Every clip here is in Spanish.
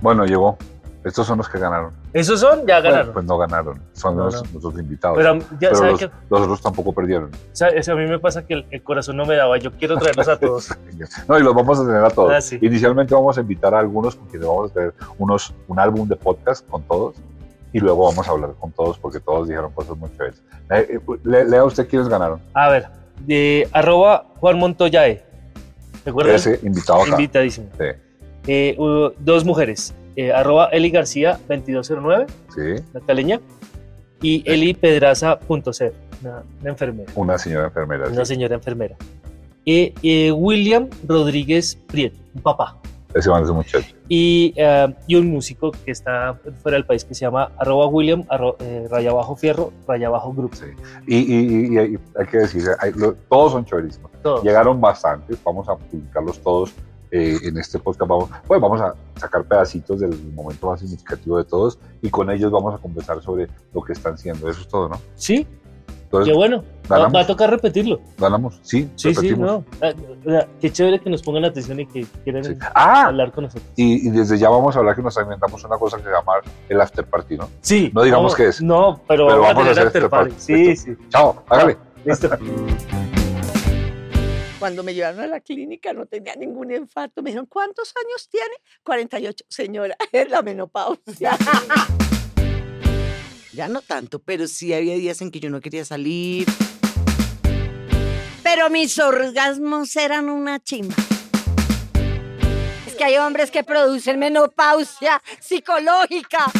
Bueno, llegó. Estos son los que ganaron. ¿Esos son? Ya Bueno, ganaron. pues no ganaron. Son No, los, no. invitados. Pero ya Pero los, que los otros tampoco perdieron. sabe- a mí me pasa que el, el corazón no me daba. Yo quiero traerlos a todos. No, y los vamos a tener a todos. Ah, sí. Inicialmente vamos a invitar a algunos con quienes vamos a tener unos, un álbum de podcast con todos. Y luego vamos a hablar con todos porque todos dijeron cosas muy chéveres. Eh, eh, le- lea usted quiénes ganaron. A ver, de arroba Juan Montoyae. ¿Recuerdan? Ese invitado acá. Invitadísimo. Sí, Eh, hubo dos mujeres. eh, arroba Eli García 2209, sí. la caleña. Y Eli Pedraza.c, una, una enfermera. Una señora enfermera. Una sí. señora enfermera. Y eh, William Rodríguez Prieto, un papá. Ese man es muy chévere. Y, eh, y un músico que está fuera del país que se llama arroba William, arro- eh, raya bajo fierro, raya bajo group. Sí. Y, y- y- y hay, que decir, hay- lo- todos son. Todos. Llegaron bastantes, vamos a publicarlos todos eh, en este podcast. Vamos, pues vamos a sacar pedacitos del momento más significativo de todos y con ellos vamos a conversar sobre lo que están haciendo. Eso es todo, ¿no? Sí, Entonces, qué bueno. Va, ganamos. va a tocar repetirlo. ganamos. Sí, Sí, sí, repetimos. no. Ah, qué chévere que nos pongan atención y que quieren Sí. Ah, hablar con nosotros. y, y desde ya vamos a hablar que nos inventamos una cosa que se llama el after party, ¿no? Sí. No digamos qué es. No, pero, Pero vamos, vamos a hacer after party. party. Sí, Listo. sí. Chao, hágale. Listo. Cuando me llevaron a la clínica no tenía ningún infarto. Me dijeron, ¿cuántos años tiene? 48. Señora, es la menopausia. Ya no tanto, pero sí había días en que yo no quería salir. Pero mis orgasmos eran una chimba. Es que hay hombres que producen menopausia psicológica.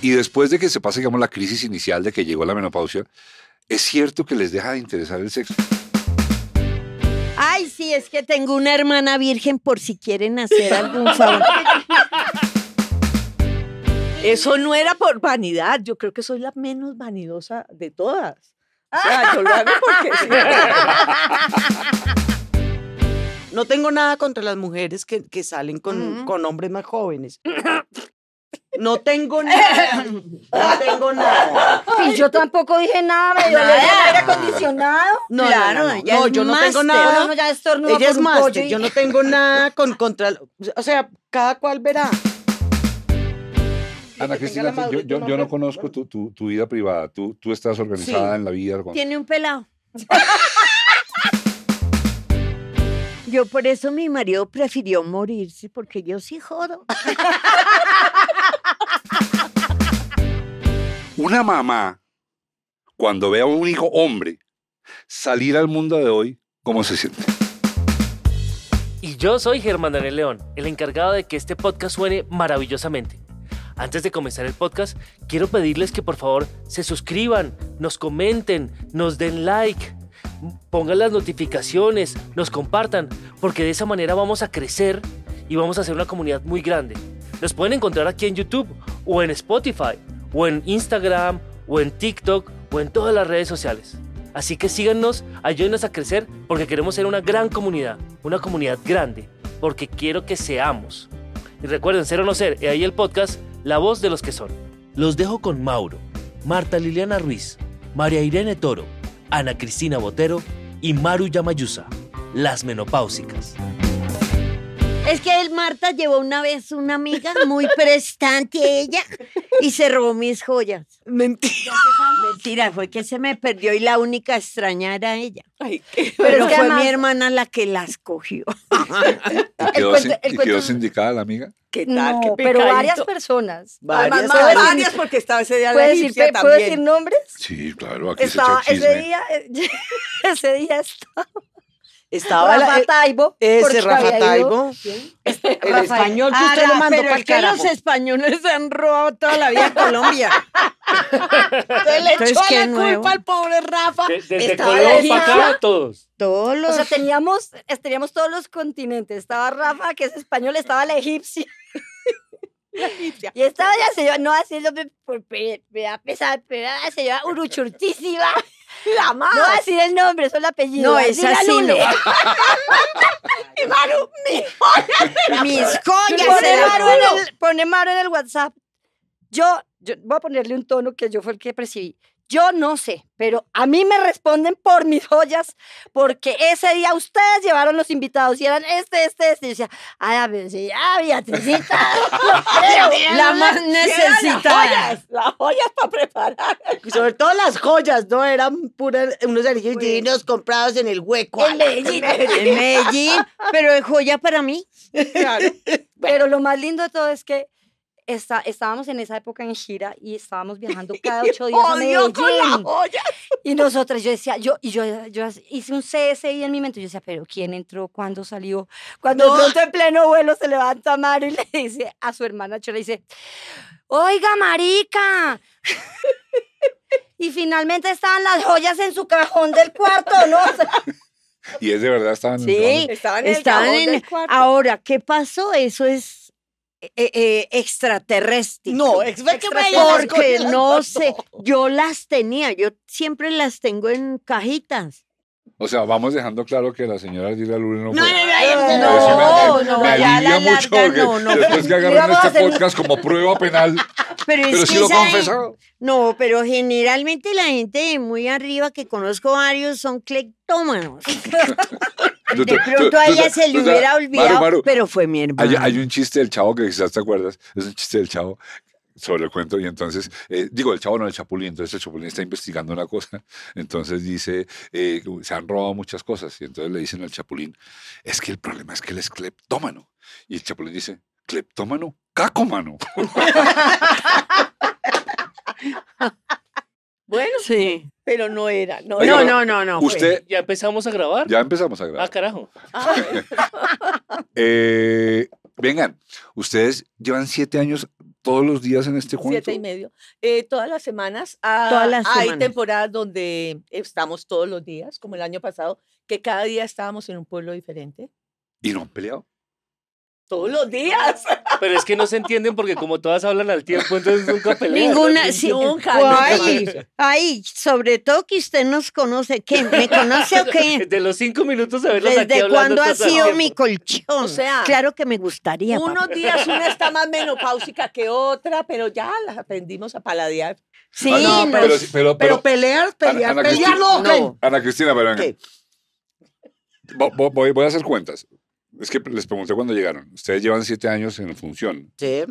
Y después de que se pase, digamos, la crisis inicial de que llegó la menopausia, ¿es cierto que les deja de interesar el sexo? Ay, sí, es que tengo una hermana virgen por si quieren hacer algún favor. Eso no era por vanidad. Yo creo que soy la menos vanidosa de todas. O sea, yo lo hago porque sí. No tengo nada contra las mujeres que, que salen con, con hombres más jóvenes. No tengo nada. No tengo nada. Y yo tampoco dije nada, me dio Nada. el aire acondicionado. No, Claro, no, no, yo no tengo nada. Uno ya Ella es máster. Yo no tengo nada con contra. O sea, cada cual verá. Ana Cristina, yo, yo- yo no conozco tu, tu- tu vida privada. Tú, tú estás organizada Sí. en la vida. con- Tiene un pelado. Yo por eso mi marido prefirió morirse, porque yo sí jodo. Una mamá, cuando ve a un hijo hombre salir al mundo de hoy, ¿cómo se siente? Y yo soy Germán Daniel León, el encargado de que este podcast suene maravillosamente. Antes de comenzar el podcast, quiero pedirles que por favor se suscriban, nos comenten, nos den like, pongan las notificaciones, nos compartan, porque de esa manera vamos a crecer y vamos a hacer una comunidad muy grande. Nos pueden encontrar aquí en YouTube o en Spotify o en Instagram o en TikTok o en todas las redes sociales. Así que síganos, ayúdenos a crecer porque queremos ser una gran comunidad, una comunidad grande, porque quiero que seamos. Y recuerden, ser o no ser, y ahí el podcast, la voz de los que son. Los dejo con Mauro, Marta Liliana Ruiz, María Irene Toro, Ana Cristina Botero y Maru Yamayusa, las menopáusicas. Es que el Marta llevó una vez una amiga muy prestante ella y se robó mis joyas. Mentira. Mentira, fue que se me perdió y la única extraña era ella. Ay, qué- Pero, es que fue además- mi hermana la que las cogió. ¿Y quedó, cuento- sin- el y quedó sindicada la amiga? ¿Qué tal? No, qué pero varias personas. Varias, Además, no, ¿puedo decir- varias porque estaba ese día la ¿puedo decir, egipcia ¿puedo decir también. nombres? Sí, claro, aquí Estaba, se echa ese día, ese día estaba Estaba la- Rafa eh, Taibo. ese Rafa Taibo. Este, El Rafael. español que Ah, usted lo mandó pero para es que los españoles se han robado toda la vida en Colombia. Se le Entonces, echó qué la nuevo. culpa al pobre Rafa. Desde la para acá, todos. Todos los... O sea, teníamos, teníamos todos los continentes. Estaba Rafa, que es español, estaba la egipcia. La. Y estaba la señora, no haciendo, me da pesar, pero era la señora uruchurtísima. La más. No voy a decir el nombre, solo el apellido. No, Así esa la sí Lule. no. Y Maru, mi Mis joyas Pone se las Maru, en robó. el, pone Maru en el WhatsApp. Yo, yo voy a ponerle un tono que yo fue el que percibí. Yo no sé, pero a mí me responden por mis joyas, porque ese día ustedes llevaron los invitados y eran este, este, este. Y yo decía, ay, a ver, sí, ah, Beatricita. La más Las necesitada. joyas, las joyas para preparar. Sobre todo las joyas, ¿no? Eran puras, unos anillos divinos comprados en el hueco. En Medellín. En Medellín, pero es joya para mí. Claro. Pero lo más lindo de todo es que está- estábamos en esa época en gira y estábamos viajando cada ocho días a Medellín. Y nosotras, yo decía, yo, y yo, yo hice un CSI en mi mente. Yo decía, pero ¿quién entró? ¿Cuándo salió? Cuando No. de pronto en pleno vuelo se levanta Mario y le dice a su hermana Chola, dice, oiga, marica. y finalmente estaban las joyas en su cajón del cuarto, ¿no? O sea, Y es de verdad, estaban Sí, Estaban en el estaban cajón en- del cuarto. Ahora, ¿qué pasó? Eso es eh, eh, extraterrestre. No, me Porque no sé, yo las tenía, yo siempre las tengo en cajitas. O sea, vamos dejando claro que la señora Ardila Luna no No, fue. no, no, no, me, no, me alivia la mucho porque no, no. después que agarran este hacer- podcast como prueba penal, Pero, es pero sí que lo. No, pero generalmente la gente de muy arriba que conozco varios son cleptómanos. De pronto a ella se le hubiera Maru, olvidado, Maru, pero fue mi hermano. Hay, hay un chiste del chavo que quizás te acuerdas, es un chiste del chavo sobre el cuento y entonces, eh, digo, el chavo no, el chapulín, entonces el chapulín está investigando una cosa, entonces dice, eh, se han robado muchas cosas y entonces le dicen al chapulín, es que el problema es que él es cleptómano y el chapulín dice, cleptómano, cacomano. Bueno, Sí. pero no era. No, Oiga, No, no, no, no. fue. Usted, ¿Ya empezamos a grabar? ya empezamos a Ah, grabar. carajo. Eh, vengan, ustedes llevan siete años todos los días en este cuento. Siete y medio. Eh, todas las semanas. ah, Todas las hay semanas. temporadas donde estamos todos los días, como el año pasado, que cada día estábamos en un pueblo diferente. ¿Y no han peleado? Todos los días. Pero es que no se entienden porque como todas hablan al tiempo, entonces nunca pelean. Ninguna, sí, Nunca, Ay, ay, sobre todo que usted nos conoce. ¿Qué? ¿Me conoce o qué? De los cinco minutos de verlos aquí ¿Desde cuándo ha sido mi colchón? O sea, claro que me gustaría. papá. Unos días una está más menopáusica que otra, pero ya las aprendimos a paladear. Sí, Ah, no, pero, pero, pero, Pero pelear, pelear, Ana pelear, Cristina- no. no. Ana Cristina, pero venga. Voy a hacer cuentas. Es que les pregunté cuando llegaron. Ustedes llevan siete años en función. Sí.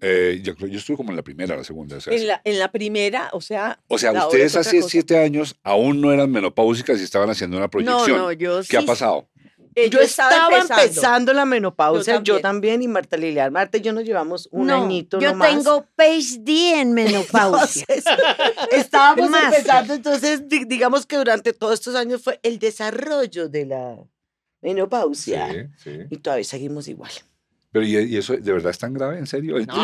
Eh, yo, creo- yo estuve como en la primera, la segunda. O sea, En la, en la primera, o sea. o sea, ustedes hace cosa. siete años aún no eran menopáusicas y estaban haciendo una no, proyección. no, yo ¿Qué ha sí- pasado? Eh, Yo estaba empezando, la menopausia, Yo yo también. también, y Marta Lilian. Marta y yo nos llevamos un no, añito yo nomás. tengo PhD en menopausia. Entonces, estábamos Más. empezando, entonces di- digamos que durante todos estos años fue el desarrollo de la menopausia. Sí, sí. Y todavía seguimos igual. Pero ¿y, y eso de verdad es tan grave? ¿En serio? No,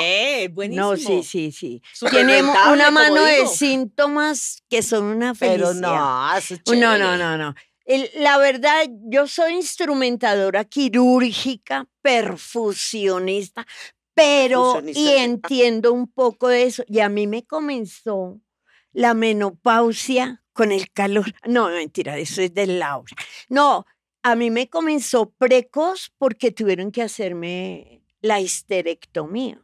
¿qué? Buenísimo. No, sí, sí, sí. Tiene una mano de síntomas que son una felicidad. Pero no, eso es No, no, no, no. El- la verdad, yo soy instrumentadora quirúrgica, perfusionista, pero Perfusionista. y entiendo un poco de eso. Y a mí me comenzó la menopausia con el calor. No, mentira, eso es de Laura. No, a mí me comenzó precoz porque tuvieron que hacerme la histerectomía.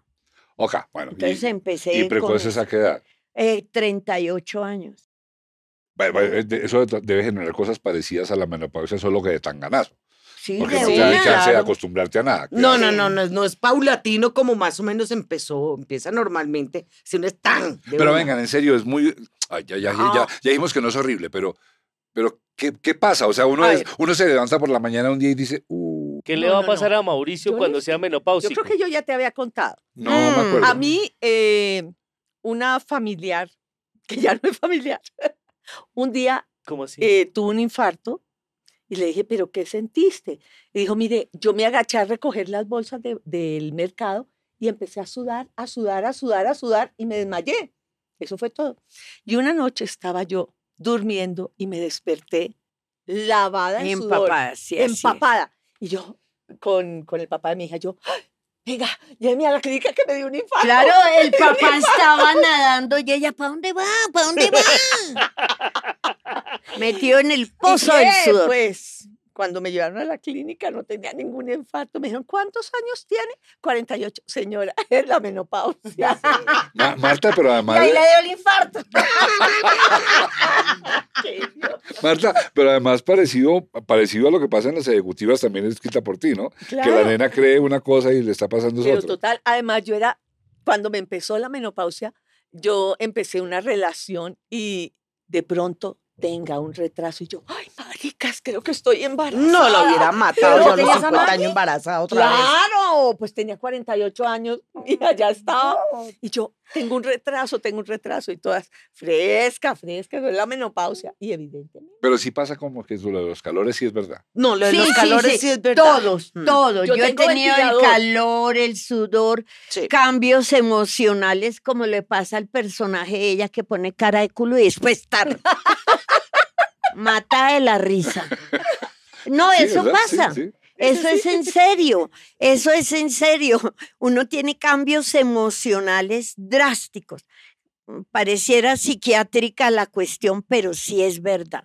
Ok, bueno. Entonces y, empecé y con precoces a qué edad? eh, 38 años. Bueno, bueno, eh, Eso debe generar cosas parecidas a la menopausia, solo que de tan ganazo. Sí, Porque no te da chance de acostumbrarte a nada. No, no, no, no, no es paulatino como más o menos empezó, empieza normalmente, si no es tan. Pero una. vengan, en serio, es muy... ay, ya, ya, ya, ya, ya dijimos que no es horrible, pero, pero ¿qué, qué pasa? O sea, uno, A es- uno se levanta por la mañana un día y dice, uh, ¿Qué le No, va a no, pasar no. a Mauricio Yo cuando les- sea Yo menopáusico? creo que yo ya te había contado. no me Mm. acuerdo. A mí, eh, una familiar, que ya no es familiar, un día ¿Cómo así? eh, tuvo un infarto y le dije, ¿pero qué sentiste? Y dijo, mire, yo me agaché a recoger las bolsas de- del mercado y empecé a sudar, a sudar, a sudar, a sudar y me desmayé. Eso fue todo. Y una noche estaba yo durmiendo y me desperté lavada en sudor, Empapada, sí, empapada. Y yo, con, con el papá de mi hija, yo, "Ay, venga, lléveme a la clínica que me dio un infarto. Claro, el papá estaba nadando y ella, ¿para dónde va? ¿Para dónde va? Metido en el ¿Y pozo del sudor. Pues cuando me llevaron a la clínica no tenía ningún infarto. Me dijeron, ¿cuántos años tiene? 48. Señora, es la menopausia. Ma- Marta, pero Y además, ahí le dio el infarto. Marta, pero además parecido, parecido a lo que pasa en las ejecutivas también es escrita por ti, ¿no? Que la Claro. nena cree una cosa y le está pasando Pero otra. total, además yo era, cuando me empezó la menopausia, yo empecé una relación y de pronto tenga un retraso y yo, ay, maricas, creo que estoy embarazada. No lo hubiera matado ¿Pero yo a los tenías 50 amante? años embarazada otra vez. Claro, pues tenía 48 años y allá estaba. Y yo, tengo un retraso, tengo un retraso y todas, fresca, fresca, es la menopausia. Y evidentemente. Pero sí pasa como que lo de los calores sí es verdad. No, lo de Sí, los sí, calores sí, sí, es verdad. Todos, Mm. todos. Yo Yo, he tenido el calor, el sudor, Sí. cambios emocionales, como le pasa al personaje de ella que pone cara de culo y después tar. Mata de la risa. No, Sí, eso ¿verdad? Sí, pasa. sí. Eso es en serio, eso es en serio. Uno tiene cambios emocionales drásticos. Pareciera psiquiátrica la cuestión, pero sí es verdad.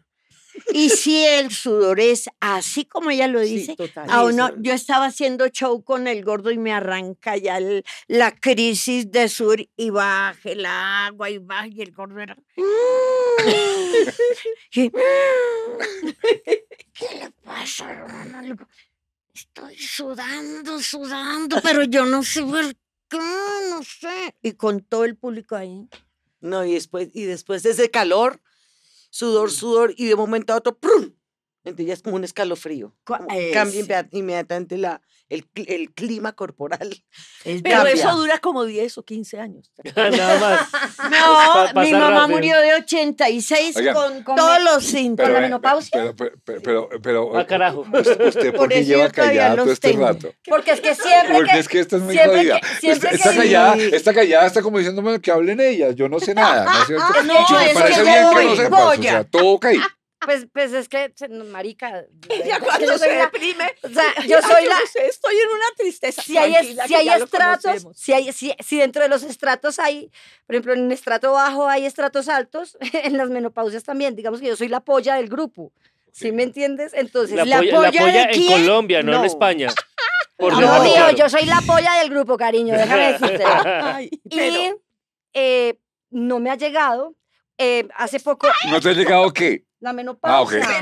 Y si el sudor es así como ella lo Sí, dice, total. a uno- yo estaba haciendo show con el gordo y me arranca ya el- la crisis de sudor y baja el agua y baja y el gordo era... ¿Qué le pasa, hermano? Estoy sudando, sudando, pero yo no sé por qué, no sé. Y con todo el público ahí. No, y después, y después de ese calor, sudor, sudor, y de un momento a otro, ¡prum! Entonces ya es como un escalofrío. Como que Cambia inmediatamente la, el, el clima corporal. Es Pero cambia. eso dura como 10 o 15 años. Nada más. No, mi mamá rápido. murió de 86 Oigan, con, con todos me- los síntomas. la eh, menopausia? Pero, pero, pero, pero, Ah, carajo. ¿usted, usted por Por qué eso lleva callada todo este tengo. rato? Porque es que siempre Porque que... es que esta es muy siempre jodida. que- siempre Está- está que- callada, Sí. está callada, está como diciéndome que hablen ellas. Yo no sé nada, ¿no es cierto? No, Y me es parece que bien que no sepas, o voy sea, todo ok. Pues, pues es que, marica... Ella yo cuando soy se la- deprime, O sea, yo soy yo la... no sé, estoy en una tristeza. si hay, si hay estratos, si, hay, si, si dentro de los estratos hay, por ejemplo, en el estrato bajo hay estratos altos, en las menopausias también, digamos que yo soy la polla del grupo, ¿sí me entiendes? Entonces, La ¿La polla, la polla polla de en quién? Colombia, no, en. España. Por no, tío, yo soy la polla del grupo, cariño, déjame decirte. Ay, Y pero- eh, no me ha llegado, eh, hace poco, ¿No te ha llegado qué? La menopausia. Ah.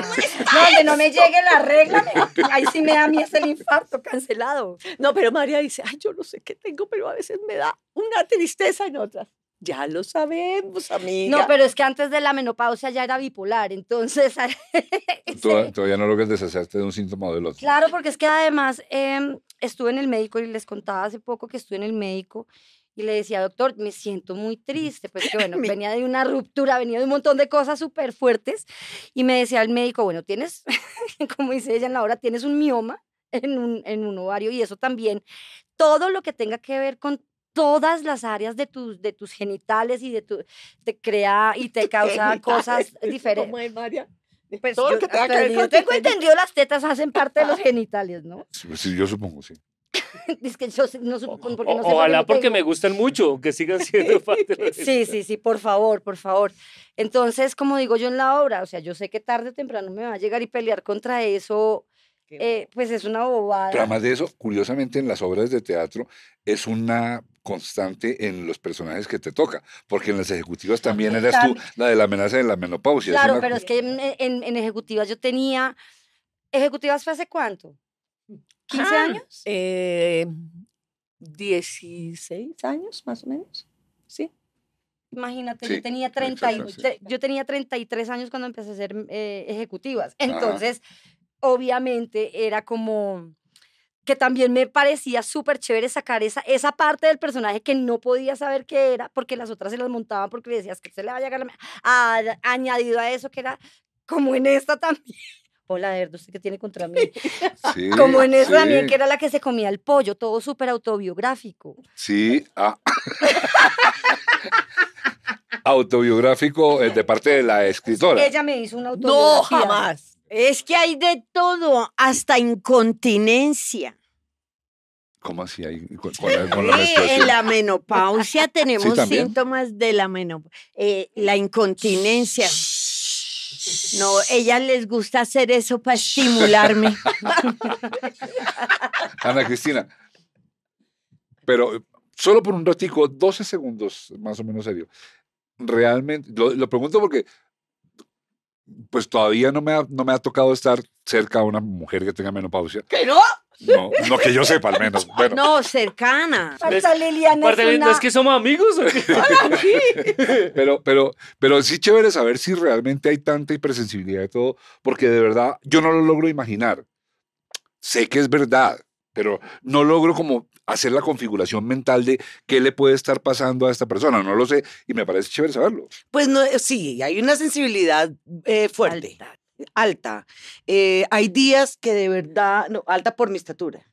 No, donde no me llegue la regla, me- ahí sí me da a mí es el infarto cancelado. No, pero María dice, ay, yo no sé qué tengo, pero a veces me da una tristeza en otras. Ya lo sabemos, amiga. No, pero es que antes de la menopausia ya era bipolar, entonces... Toda- Todavía no logras deshacerte de un síntoma o del otro. Claro, porque es que además em, estuve en el médico y les contaba hace poco que estuve en el médico y le decía, doctor, me siento muy triste, pues que bueno, venía de una ruptura, venía de un montón de cosas súper fuertes y me decía el médico, bueno, tienes, como dice ella en la hora, tienes un mioma en un, en un ovario y eso también, todo lo que tenga que ver con todas las áreas de tus, de tus genitales y de tu, te crea y te causa cosas diferentes. ¿Cómo es, María? Pues Todo lo que tenga que ver con tengo entendido, las tetas hacen parte de los genitales, ¿no? Sí, sí, yo supongo, sí. Es que yo sé- no supo- porque no O- sé ojalá porque tengo. me gustan mucho, que sigan siendo parte de Sí, sí, sí, por favor, por favor. Entonces, como digo yo en la obra, o sea, yo sé que tarde o temprano me va a llegar y pelear contra eso, eh, pues es una bobada. Pero además de eso, curiosamente en las obras de teatro es una constante en los personajes que te toca, porque en las ejecutivas también eras tú la de la amenaza de la menopausia. es Claro, una- pero es que en, en- en ejecutivas yo tenía, ejecutivas fue hace cuánto? ¿15 Ah, años? Eh, 16 años, más o menos. Sí. Imagínate, Sí, yo tenía 30 y- exacto, sí. tre- yo tenía 33 años cuando empecé a hacer eh, ejecutivas. Entonces, obviamente era como que también me parecía súper chévere sacar esa, esa parte del personaje que no podía saber qué era, porque las otras se las montaban porque le decías que se le va a llegar la... me- a- añadido a eso que era como en esta también. Hola, Erdo, ¿usted qué tiene contra mí? Sí, Como en también, sí, que era la que se comía el pollo, todo súper autobiográfico. Sí, ah. autobiográfico eh, de parte de la escritora. Ella me hizo una No, autobiografía. jamás. Es que hay de todo, hasta incontinencia. ¿Cómo así? Ahí, con, con la, con la Sí, en la menopausia tenemos síntomas de la menopausia. la incontinencia. No, ellas les gusta hacer eso para estimularme. Ana Cristina. Pero eh, solo por un ratico, 12 segundos, más o menos serio. Realmente, lo, lo pregunto porque pues todavía no me, ha, no me ha tocado estar cerca de una mujer que tenga menopausia. ¿Que no? No, no que yo sepa al menos. Bueno, No, cercana. Marta Liliana Aparte, es ¿no una... es que somos amigos? o qué? pero, pero, pero sí chévere saber si realmente hay tanta hipersensibilidad de todo, porque de verdad yo no lo logro imaginar. Sé que es verdad, pero no logro como hacer la configuración mental de qué le puede estar pasando a esta persona. No lo sé y me parece chévere saberlo. Pues no, sí, hay una sensibilidad eh, fuerte, alta. Eh, hay días que de verdad, no, alta por mi estatura.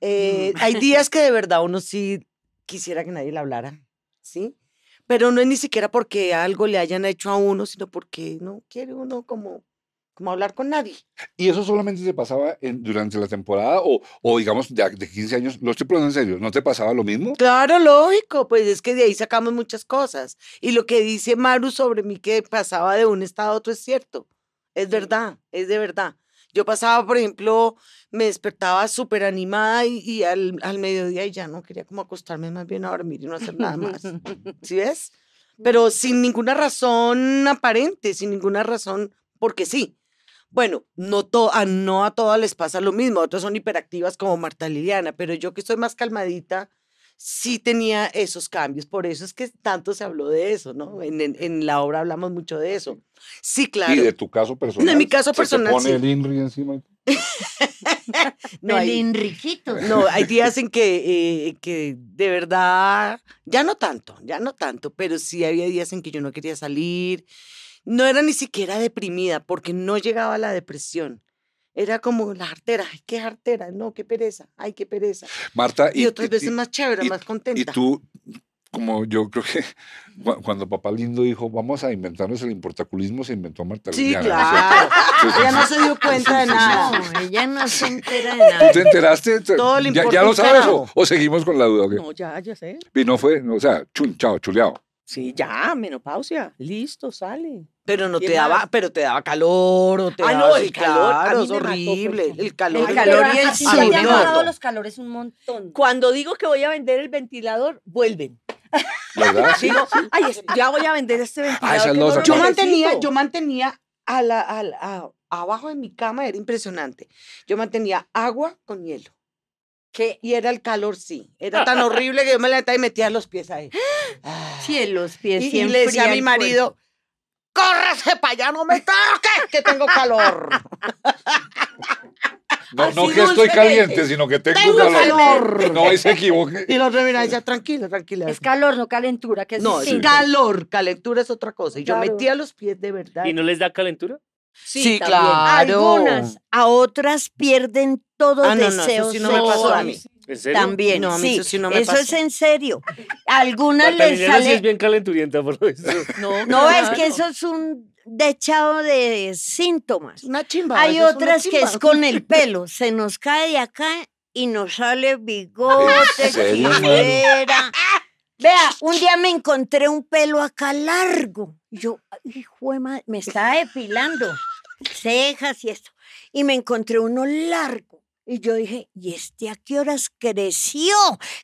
Eh, hay días que de verdad uno sí quisiera que nadie le hablara, ¿sí? Pero no es ni siquiera porque algo le hayan hecho a uno, sino porque no quiere uno como, como hablar con nadie. ¿Y eso solamente te pasaba en- durante la temporada o, o digamos de, de 15 años? Lo estoy preguntando en serio, ¿no te pasaba lo mismo? Claro, lógico, pues es que de ahí sacamos muchas cosas. Y lo que dice Maru sobre mí que pasaba de un estado a otro es cierto. Es verdad, es de verdad. Yo pasaba, por ejemplo, me despertaba súper animada y, y al, al mediodía y ya no quería como acostarme más bien a dormir y no hacer nada más. ¿Sí ves? Pero sin ninguna razón aparente, sin ninguna razón, porque sí. Bueno, no, to- a, no a todas les pasa lo mismo, otras son hiperactivas como Marta Liliana, pero yo que estoy más calmadita, sí tenía esos cambios. Por eso es que tanto se habló de eso, ¿no? En, en- en la obra hablamos mucho de eso. Sí, claro. Y de tu caso personal. mi caso ¿se te personal, pone sí. el INRI encima. no, hay, Pelín riquito. no, hay días en que, eh, que de verdad, ya no tanto, ya no tanto, pero sí había días en que yo no quería salir. No era ni siquiera deprimida porque no llegaba a la depresión. Era como la artera, ay, qué artera, no, qué pereza, ay, qué pereza. Marta, Y, otras veces y- más chévere, y- más Y contenta. tú, como yo creo que cu- cuando papá lindo dijo, vamos a inventarnos el importaculismo, se inventó Marta Sí, Liliana, claro. Ella no se dio cuenta de nada. No, ella no se entera de ¿Tú nada. te enteraste? Te- Todo le ¿Ya, importa ya lo sabes o, seguimos con la duda? No, ya, ya sé. Y no fue, o sea, chun, chao, chuleado. Sí, ya, menopausia. Listo, sale. Pero no ¿Qué te daba, más? pero te daba calor o te Ah, daba no, el calor, a claro, mí es me mató, horrible. como- El calor. El calor y el ti te han bajado los calores un montón. Cuando digo que voy a vender el ventilador, vuelven. ¿Verdad? Sí, no, ay, es- ya voy a vender este ventilador. que losa no lo Yo mantenía, yo mantenía a la, a la- a- abajo de mi cama, era impresionante. Yo mantenía agua con hielo. ¿Qué? Y era el calor, sí. Era tan horrible que yo me levantaba y metía los pies ahí. Ah. Sí, en los pies Y, sí y le decía a mi marido, córrese para allá, no me toques, que tengo calor. No, no que estoy caliente, sino que tengo, Tengo calor. calor. No, y se equivoque. Y la otra mira, decía, tranquila, tranquila. Es calor, no calentura, que es no, es calor, calentura es otra cosa. Y yo Claro. metía los pies de verdad. ¿Y no les da calentura? Sí, también. claro. Algunas, a otras pierden todo Ah, no, no, eso deseo sí no me pasó a mí. Sexual. ¿En serio? También, No, a mí sí. eso sí no me eso es en serio. Algunas les sí sale... es bien calenturienta por eso. No, No, es que eso es un dechado de síntomas. Una chimba. Hay otras que es con el pelo. Se nos cae de acá y nos sale bigote, chilera. Vea, un día me encontré un pelo acá largo. Yo, hijo de madre, me estaba depilando cejas y esto. Y me encontré uno largo. Y yo dije, ¿y este a qué horas creció?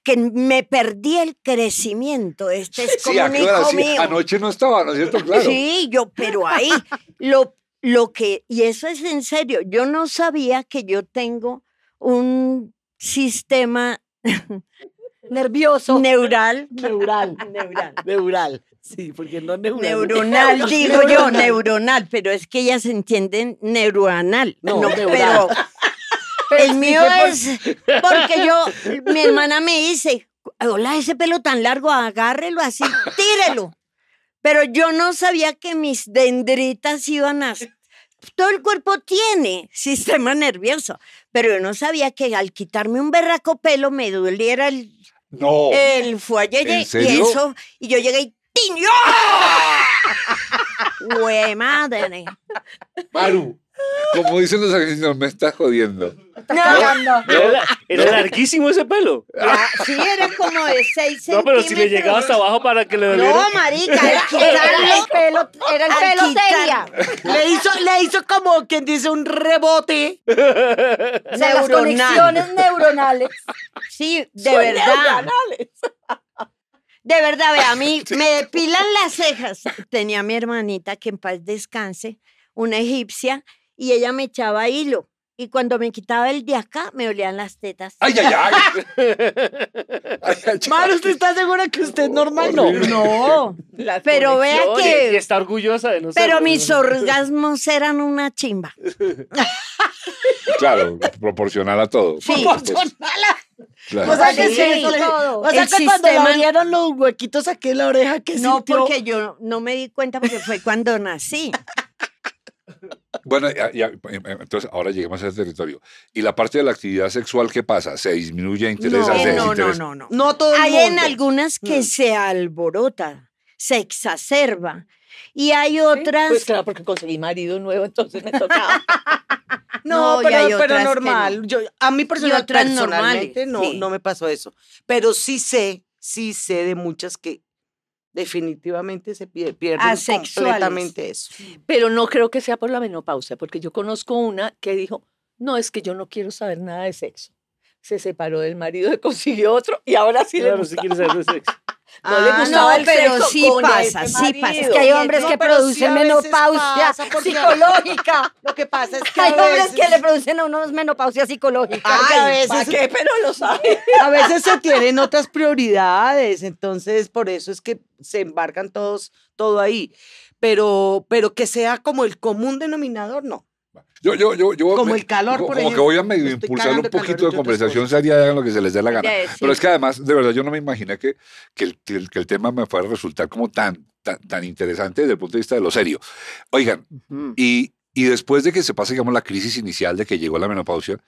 Que me perdí el crecimiento. Este es como Sí, ¿a un hijo Sí, mío. anoche no estaba, ¿no es cierto? Claro. Sí, yo, pero ahí, lo, lo que, y eso es en serio, yo no sabía que yo tengo un sistema Nervioso. neural, Neural. neural, Neural. Sí, porque no neural. neuronal, digo yo, neuronal, pero es que ellas entienden neuronal, No, no, neural. pero el mío es porque yo, mi hermana me dice, hola, ese pelo tan largo, agárrelo así, tírelo. Pero yo no sabía que mis dendritas iban a... Todo el cuerpo tiene sistema nervioso, pero yo no sabía que al quitarme un berraco pelo me doliera el, No. el fuelle ¿En y eso, y yo llegué y ¡tin! ¡Güey, madre! Maru, Como dicen los argentinos, me estás jodiendo. Está cagando. Era, era larguísimo ese pelo. Sí, era como de 6 No, pero si le llegaba hasta abajo para que le doliera. No, marica, Era el pelo, era el pelo seria. Le hizo, le hizo como quien dice un rebote. O sea, las conexiones neuronales. Sí, de verdad. De verdad, ve, a mí me depilan las cejas. Tenía mi hermanita, que en paz descanse, una egipcia, y ella me echaba hilo. Y cuando me quitaba el de acá, me olían las tetas. ¡Ay, ay, ay! Ay, Maro, ¿usted está segura que usted es normal? No. No, Las pero vea conexiones. Y que... está orgullosa de no ser. Pero mis orgasmos eran una chimba. Claro, proporcional a todo. Sí. Claro. O sea que Sí, sí, todo. O sea que cuando le abrieron los huequitos aquí en la oreja, que No, sintió? porque yo no me di cuenta porque fue cuando nací. Bueno, ya- ya, em, em, entonces ahora lleguemos a ese territorio. ¿Y la parte de la actividad sexual qué pasa? ¿Se disminuye, interesa, No, se no, no, no, no. No todo el Hay en mundo. algunas que Mm. se alborota, se exacerba. Y hay otras. Pues claro, porque conseguí marido nuevo, entonces me tocaba. No, No, y hay pero, pero otras que normal. no. Yo, a mí personal, personalmente normales, no, sí. no me pasó eso. Pero sí sé, sí sé de muchas que definitivamente se pie- pierden Asexuales. completamente eso. Pero no creo que sea por la menopausia, porque yo conozco una que dijo, no, es que yo no quiero saber nada de sexo. Se separó del marido, le consiguió otro y ahora sí le Claro, gusta. si quieres saber de sexo. No le Ah, gustaba no, el pero sexo sí con pasa, sí pasa. Es que hay hombres No, que sí producen menopausia psicológica. Lo que pasa es que Hay a hombres que le producen a unos menopausia psicológica. Ay, a Ay, ¿pa' veces- qué? Pero lo sabe. a veces se tienen otras prioridades, entonces por eso es que se embarcan todos todo ahí. Pero, pero que sea como el común denominador, no. Yo, yo, yo, yo Como me- el calor, como, por como que voy a medio impulsar un poquito de conversación cosas. seria, hagan lo que se les dé la gana. Pero es que además, de verdad, yo no me imaginé que, que, el, que el- que el tema me fuera a resultar como tan, tan, tan interesante desde el punto de vista de lo serio. Oigan, y, y después de que se pase, digamos, la crisis inicial de que llegó la menopausia,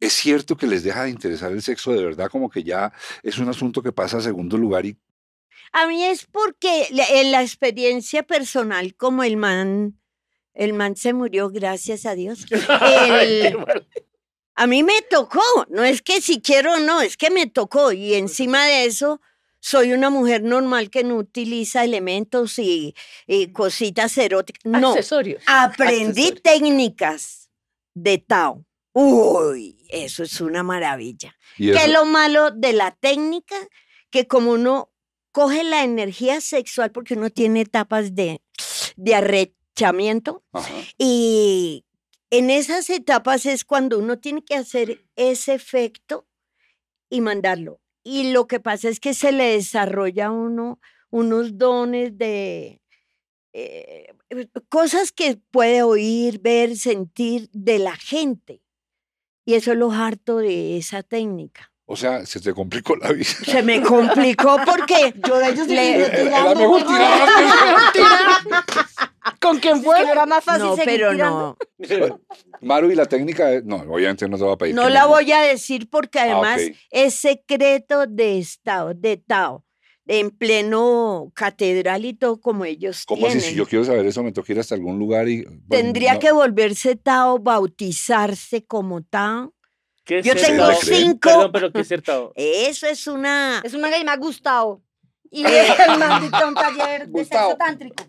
¿es cierto que les deja de interesar el sexo de verdad? Como que ya es un asunto que pasa a segundo lugar y A mí es porque la- en la experiencia personal, como el man, el man se murió, gracias a Dios. el- a mí me tocó, no es que si quiero o no, es que me tocó. Y encima de eso, soy una mujer normal que no utiliza elementos y, y cositas eróticas. No, Accesorios. aprendí Accesorios. técnicas de Tao. Uy, eso es una maravilla. ¿Qué es lo malo de la técnica? Que como uno coge la energía sexual, porque uno tiene etapas de, de arrechamiento, Ajá. y en esas etapas es cuando uno tiene que hacer ese efecto y mandarlo. Y lo que pasa es que se le desarrolla a uno unos dones de eh, cosas que puede oír, ver, sentir de la gente. Y eso es lo harto de esa técnica. O sea, se te complicó la vida. Se me complicó porque Yo de ellos Le- Era mejor. ¿Con quién fue? era más fácil no, seguir pero tirando. no. Maru, y la técnica, no, obviamente no te voy a pedir. No la me- voy a decir porque además ok. es secreto de Estado, de Tao, en pleno catedral y todo como ellos ¿Cómo así? tienen. Si yo quiero saber eso, me tengo que ir hasta algún lugar y. bueno, Tendría no. que volverse Tao, bautizarse como Tao. ¿Qué es Yo ser tengo cinco. Perdón, pero ¿qué es ser Tao? Eso es una... Es un manga llamado Gustavo. Y es el maldito un taller de sexo tántrico.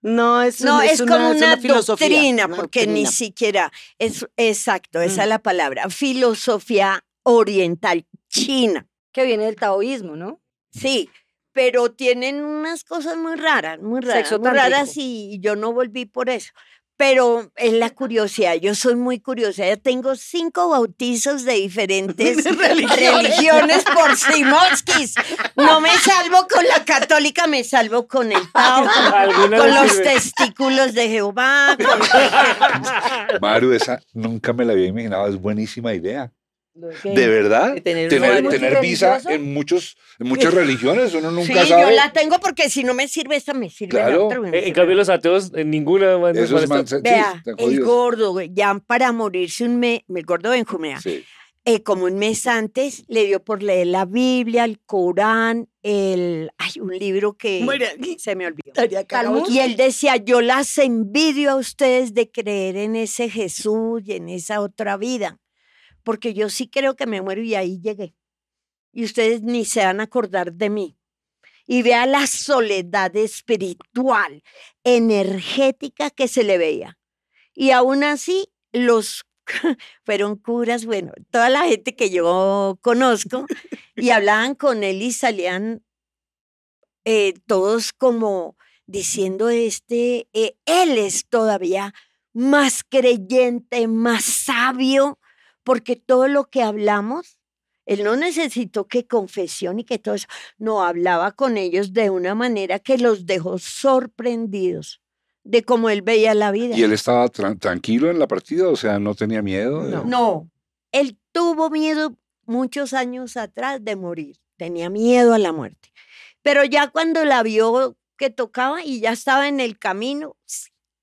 No, es, No, un- es, una, como es una, filosofía, doctrina, una porque ni siquiera es exacto, esa Mm. es la palabra, filosofía oriental china. Que viene del taoísmo, ¿no? Sí, pero tienen unas cosas muy raras, muy raras, Sexo muy raras y yo no volví por eso. Pero es la curiosidad, yo soy muy curiosa. Ya tengo cinco bautizos de diferentes religiones por Simoskis. No me salvo con la católica, me salvo con el Tao, con, los testículos de Jehová. con- Maru, esa nunca me la había imaginado. Es buenísima idea. ¿Qué? ¿De verdad? De tener Tener, una- tener visa en, muchos, en muchas religiones, uno Sí, nunca yo sabe. la tengo porque si no me sirve esta, me sirve la Claro. otra. me En, en cambio, la los ateos, en ninguna van Eso es sí, Vea, el gordo, güey, ya para morirse un mes, el gordo Benjumea, Sí. eh, como un mes antes, le dio por leer la Biblia, el Corán, el, hay un libro que se me olvidó. Y él decía, yo las envidio a ustedes de creer en ese Jesús y en esa otra vida, porque yo sí creo que me muero y ahí llegué. Y ustedes ni se van a acordar de mí. Y vea la soledad espiritual, energética que se le veía. Y aún así, los fueron curas, bueno, toda la gente que yo conozco, y hablaban con él y salían eh, todos como diciendo este, eh, él es todavía más creyente, más sabio, porque todo lo que hablamos, él no necesitó que confesión y que todo eso, no hablaba con ellos de una manera que los dejó sorprendidos de cómo él veía la vida. ¿Y él estaba tran- tranquilo en la partida? O sea, no tenía miedo. No. No, él tuvo miedo muchos años atrás de morir, tenía miedo a la muerte. Pero ya cuando la vio que tocaba y ya estaba en el camino,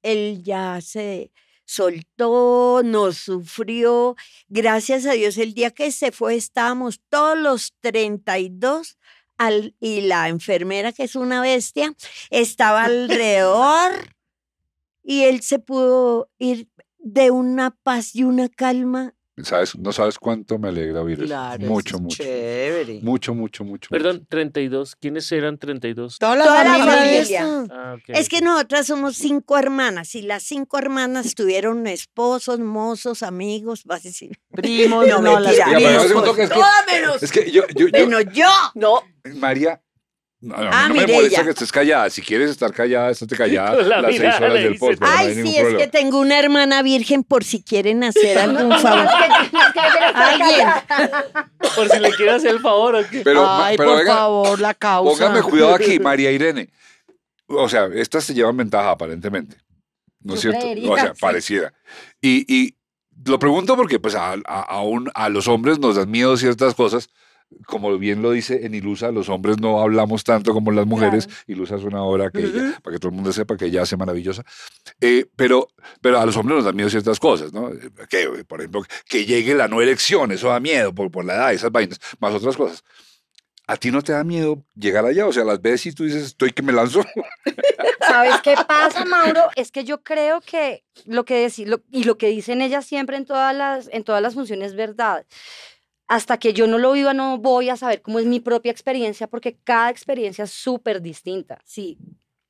él ya se soltó, no sufrió. Gracias a Dios, el día que se fue estábamos todos los 32 al- y la enfermera, que es una bestia, estaba alrededor y él se pudo ir de una paz y una calma. ¿Sabes? No sabes cuánto me alegra oír eso. Claro, eso mucho, es mucho. Chévere. Mucho, mucho, mucho. Perdón, 32. ¿Quiénes eran 32? Toda la Toda la familia. esa. Ah, Es que nosotras somos cinco hermanas y las cinco hermanas tuvieron esposos, mozos, amigos, vas a decir. Primos, No, no, las es que- Todas menos. Es que yo, yo, yo- Menos yo. No, María, a mí Ah, no me molesta ella. que estés callada. Si quieres estar callada, estate callada la las seis horas del podcast. no Ay, sí, es problema. que tengo una hermana virgen por si quieren hacer algún favor. Alguien. Por si le quiere hacer el favor o qué. Pero, Ay, pero por venga, favor, la causa. póngame cuidado aquí, María Irene. O sea, estas se llevan ventaja aparentemente. ¿No es cierto? creería, o sea, sí. pareciera. Y, y lo pregunto porque pues a, a, a un- a los hombres nos dan miedo ciertas cosas. Como bien lo dice en Ilusa, los hombres no hablamos tanto como las mujeres. Ilusa es una obra que ella, para que todo el mundo sepa que ella hace maravillosa. Eh, pero, pero a los hombres nos dan miedo ciertas cosas, ¿no? Que, por ejemplo, que llegue la no elección, eso da miedo por, por la edad, esas vainas, más otras cosas. ¿A ti no te da miedo llegar allá? O sea, las ves y tú dices, estoy que me lanzo. ¿Sabes qué pasa, Mauro? Es que yo creo que lo que deci- lo- y lo que dicen ellas siempre en todas las en todas las funciones es verdad. Hasta que yo no lo viva no voy a saber cómo es mi propia experiencia porque cada experiencia es súper distinta. Sí.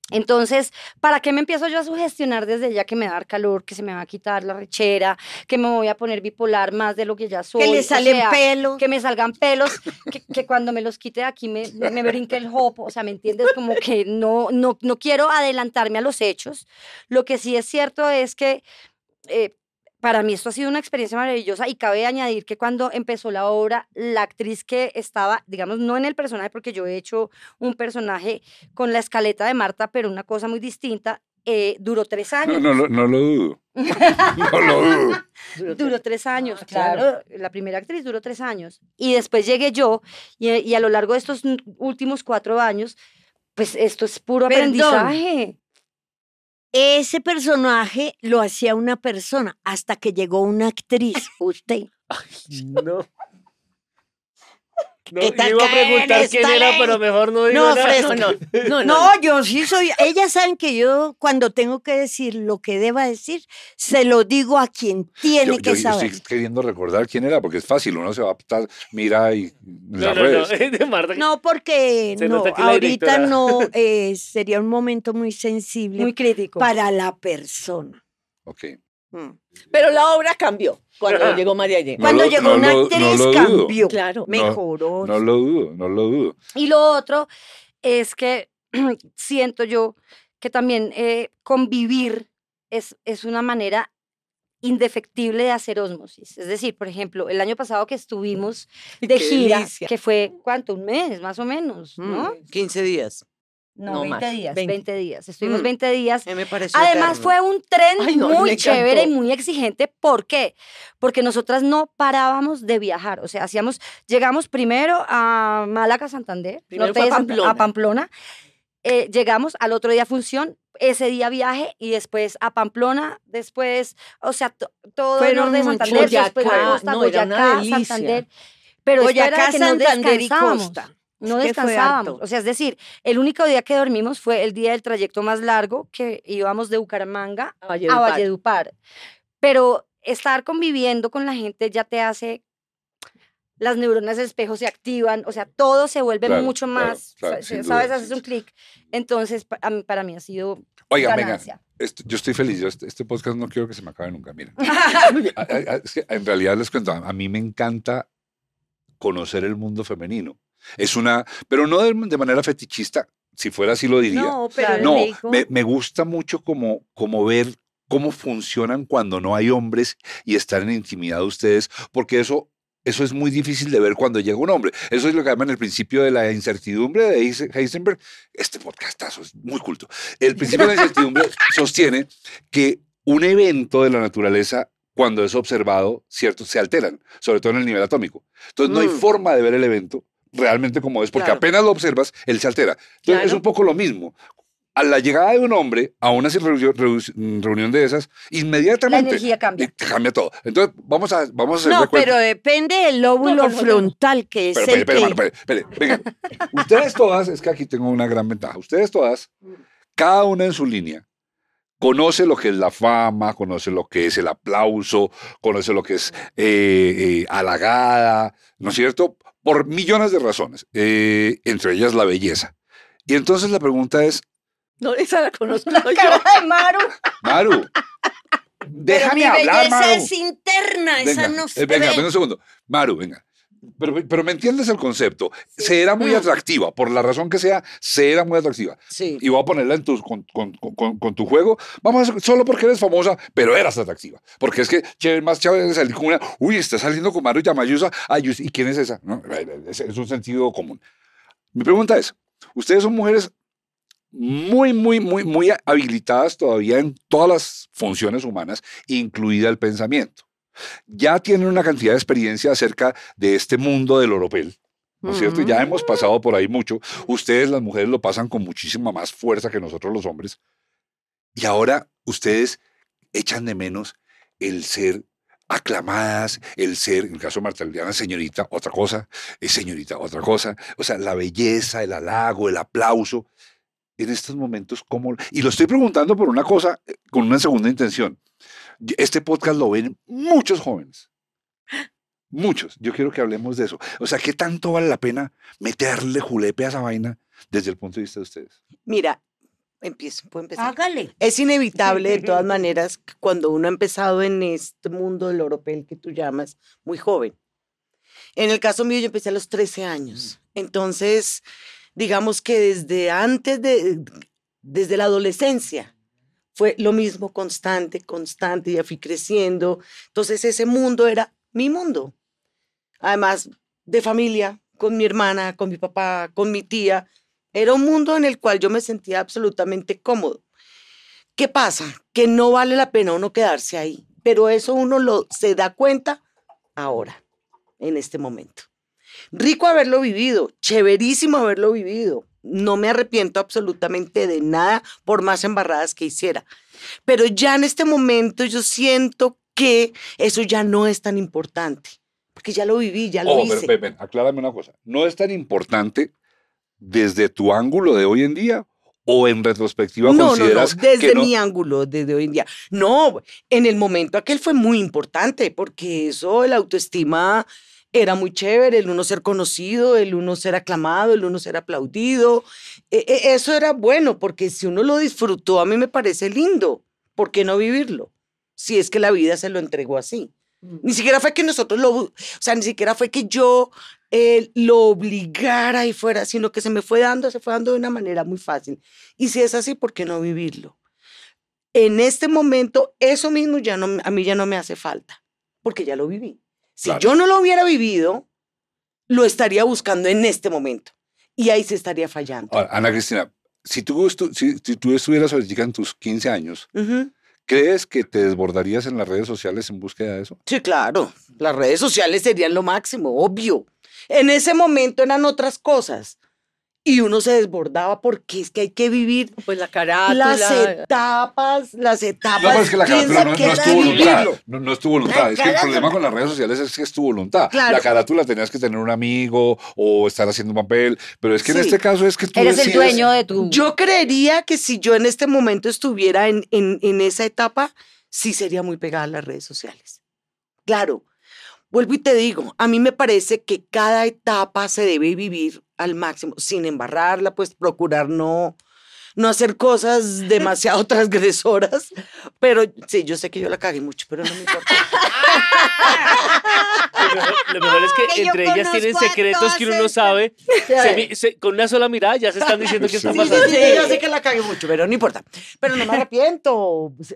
Entonces, ¿para qué me empiezo yo a sugestionar desde ya que me va a dar calor, que se me va a quitar la rechera, que me voy a poner bipolar más de lo que ya soy? Que le O salen sea, pelos. que me salgan pelos, que, que cuando me los quite de aquí me, me brinque el jopo, o sea, ¿me entiendes? Como que no, no, no quiero adelantarme a los hechos. Lo que sí es cierto es que eh, para mí esto ha sido una experiencia maravillosa y cabe añadir que cuando empezó la obra, la actriz que estaba, digamos, no en el personaje, porque yo he hecho un personaje con la escaleta de Marta, pero una cosa muy distinta, eh, duró tres años. no, lo- no lo dudo. No lo dudo. Duró tres años, Ah, claro. claro. La primera actriz duró tres años. Y después llegué yo, y, y a lo largo de estos últimos cuatro años, pues esto es puro Perdón. aprendizaje. Ese personaje lo hacía una persona hasta que llegó una actriz, usted. No. No, ¿Qué yo tal iba a preguntar quién era, ley? pero mejor no digo No, nada. fresca. no, no, no. No, yo sí soy. Ellas saben que yo, cuando tengo que decir lo que deba decir, se lo digo a quien tiene Yo, que yo- yo saber. estoy queriendo recordar quién era, porque es fácil, uno se va a estar, mira y las redes. No, porque no, ahorita no eh, sería un momento muy sensible Muy crítico. para la persona. Ok. Mm. Pero la obra cambió cuando Ajá. llegó María. No Cuando lo- llegó no una lo- no actriz, lo dudo. cambió, Claro. mejoró. No lo dudo, no lo dudo. Y lo otro es que siento yo que también eh, convivir es, es una manera indefectible de hacer osmosis. Es decir, por ejemplo, el año pasado que estuvimos de gira, delicia. que fue, ¿cuánto? Un mes, más o menos, ¿no? Mm, 15 días. No, No 20 más, días, 20. 20 días. Estuvimos Mm. 20 días. A mí me pareció Además eterno. fue un tren Ay, no, muy chévere y muy exigente. ¿Por qué? Porque nosotras no parábamos de viajar. O sea, hacíamos, llegamos primero a Málaga, Santander, Primero fue a Pamplona. a Pamplona. eh, llegamos al otro día función, ese día viaje y después a Pamplona, después, o sea, to- todo el norte de. Santander, después de Boyacá, Costa, no, Boyacá. Santander. Pero era Boyacá, que no Santander y descansábamos. Costa. No descansábamos. O sea, es decir, el único día que dormimos fue el día del trayecto más largo que íbamos de Bucaramanga A a Valledupar. Pero estar conviviendo con la gente ya te hace, las neuronas del espejo se activan, o sea, todo se vuelve Claro, mucho más, claro, ¿sabes? Haces un clic. Entonces, pa- a mí- para mí ha sido ganancia. esto- yo estoy feliz. Yo este, este podcast no quiero que se me acabe nunca. Miren. A- a- a- es que en realidad les cuento, a mí me encanta conocer el mundo femenino. Es una, pero no de, de manera fetichista. Si fuera así lo diría. No, pero No, me, me gusta mucho como, como ver cómo funcionan cuando no hay hombres y estar en intimidad ustedes, porque eso, eso es muy difícil de ver cuando llega un hombre. Eso es lo que llaman el principio de la incertidumbre de Heise- Heisenberg. Este podcastazo es muy culto. El principio de la incertidumbre sostiene que un evento de la naturaleza, cuando es observado, cierto, se alteran, sobre todo en el nivel atómico. Entonces no hay Mm. forma de ver el evento realmente como es, porque Claro. apenas lo observas, él se altera. Entonces es un poco lo mismo. A la llegada de un hombre a una reunión, de esas, La inmediatamente energía cambia. cambia todo. Entonces vamos a, vamos a hacer No, pero depende del lóbulo No, frontal, que es Pero, el espere, espere, que... espere, espere, venga. Ustedes todas, es que aquí tengo una gran ventaja. Ustedes todas, cada una en su línea, conoce lo que es la fama, conoce lo que es el aplauso, conoce lo que es eh, eh, halagada, ¿no es cierto? Por millones de razones, eh, entre ellas la belleza. Y entonces la pregunta es, No, esa la conozco La yo. cara de Maru. Maru, Pero déjame mi hablar, belleza Maru. es interna, esa no eh, se venga, ve. venga un segundo. Maru, venga. Pero, pero me entiendes el concepto. Se era muy Mm. atractiva, por la razón que sea, se era muy atractiva. Sí. Y voy a ponerla en tu, con, con- con- con tu juego. Vamos a, solo porque eres famosa, pero eras atractiva. Porque es que chévere, más chévere salir con una. Uy, está saliendo con Maru Yamayusa. Ay, ¿y quién es esa? No, es, es un sentido común. Mi pregunta es: Ustedes son mujeres muy, muy, muy, muy habilitadas todavía en todas las funciones humanas, incluida el pensamiento. Ya tienen una cantidad de experiencia acerca de este mundo del oropel. ¿No es cierto? Ya hemos pasado por ahí mucho. Ustedes, las mujeres, lo pasan con muchísima más fuerza que nosotros los hombres. Y ahora ustedes echan de menos el ser aclamadas, el ser, en el caso de Marta Liliana, señorita, otra cosa, es señorita, otra cosa. O sea, la belleza, el halago, el aplauso. En estos momentos, ¿cómo? Y lo estoy preguntando por una cosa, eh, con una segunda intención. Este podcast lo ven muchos jóvenes. Muchos. Yo quiero que hablemos de eso. O sea, ¿qué tanto vale la pena meterle julepe a esa vaina desde el punto de vista de ustedes? Mira, empiezo, puedo empezar. Hágale. Es inevitable, de todas maneras, que cuando uno ha empezado en este mundo del oropel que tú llamas, muy joven. En el caso mío, yo empecé a los 13 años. Entonces, digamos que desde antes de, desde la adolescencia, fue lo mismo, constante, constante, ya fui creciendo. Entonces, ese mundo era mi mundo. Además, de familia, con mi hermana, con mi papá, con mi tía. Era un mundo en el cual yo me sentía absolutamente cómodo. ¿Qué pasa? Que no vale la pena uno quedarse ahí, pero eso uno lo se da cuenta ahora, en este momento. Rico haberlo vivido, chéverísimo haberlo vivido. No me arrepiento absolutamente de nada por más embarradas que hiciera. Pero ya en este momento yo siento que eso ya no es tan importante, porque ya lo viví, ya lo Oh, hice. pero, ven, aclárame una cosa. ¿No es tan importante desde tu ángulo de hoy en día o en retrospectiva No, no, no, consideras desde que no? mi ángulo, desde hoy en día. No, en el momento aquel fue muy importante, porque eso, el autoestima era muy chévere, el uno ser conocido, el uno ser aclamado, el uno ser aplaudido. E- e- eso era bueno, porque si uno lo disfrutó, a mí me parece lindo. ¿Por qué no vivirlo? Si es que la vida se lo entregó así. Ni siquiera fue que nosotros lo, o sea, ni siquiera fue que yo eh, lo obligara y fuera, sino que se me fue dando, se fue dando de una manera muy fácil. Y si es así, ¿por qué no vivirlo? En este momento, eso mismo ya no, a mí ya no me hace falta, porque ya lo viví. Si Claro. yo no lo hubiera vivido, lo estaría buscando en este momento. Y ahí se estaría fallando. Ahora, Ana Cristina, si tú, si, si tú estuvieras ahorita en tus 15 años. ¿crees que te desbordarías en las redes sociales en búsqueda de eso? Sí, claro. Las redes sociales serían lo máximo, obvio. En ese momento eran otras cosas. Y uno se desbordaba porque es que hay que vivir Pues la carátula. las etapas, las etapas. No, pero es que la piensa carátula no, que no es tu voluntad. No, no es tu voluntad. Es que el problema con las redes sociales es que es tu voluntad. Claro. La carátula tenías que tener un amigo o estar haciendo un papel. Pero es que en Sí. este caso es que tú Eres el decides- dueño de tu... Yo creería que si yo en este momento estuviera en, en, en esa etapa, sí sería muy pegada a las redes sociales. Claro, vuelvo y te digo, a mí me parece que cada etapa se debe vivir al máximo, sin embarrarla, pues procurar no, no hacer cosas demasiado transgresoras, pero sí, yo sé que yo la cagué mucho, pero no me importa. Lo mejor, lo mejor es que Que entre ellas tienen secretos que uno no sabe. Se se- con una sola mirada ya se están diciendo qué está Sí, Sí, pasando. sí, sí, yo sé que la cagué mucho, pero no importa. Pero no me arrepiento.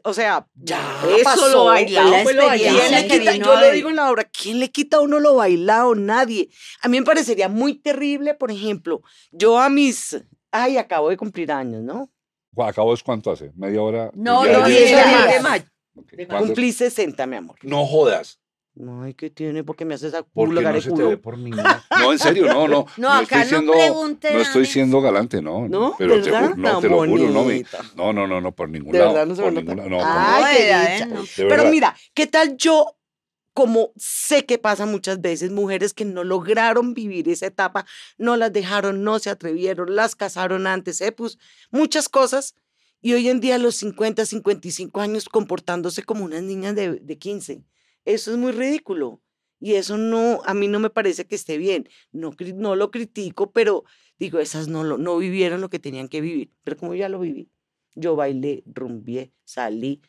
O sea, ya Eso, pasó. lo bailado fue lo experiencia ¿Quién bailado. le que quita? Yo ver. digo en la obra, ¿quién le quita a uno lo bailado? Nadie. A mí me parecería muy terrible, por ejemplo, yo a mis, ay, acabo de cumplir años, ¿no? ¿Acabó es cuánto hace? ¿Media hora? No, no, ya, diez ya. días. de mayo. Ok, ¿cuántos? Cumplí 60, mi amor. No jodas. Ay, ¿qué tiene? Porque me haces a culo, no se te ve por ninguna. No, en serio, no, no. No, acá estoy no siendo, no estoy siendo galante, no. ¿No? Pero te, ¿Verdad? ju- no, Tan te lo juro, no, mi- no, no, no, no, por ningún De lado. verdad, no se por ninguna- no, Ay, qué dicha. ¿eh? No. Pero verdad. mira, ¿qué tal yo, como sé que pasa muchas veces, mujeres que no lograron vivir esa etapa, no las dejaron, no se atrevieron, las casaron antes, eh, pues muchas cosas, y hoy en día a los 50, 55 años comportándose como unas niñas de, de 15. Eso es muy ridículo. Y eso no, a mí no me parece que esté bien. No, no lo critico, pero digo, esas no, no vivieron lo que tenían que vivir. Pero como ya lo viví, yo bailé, rumbié, salí.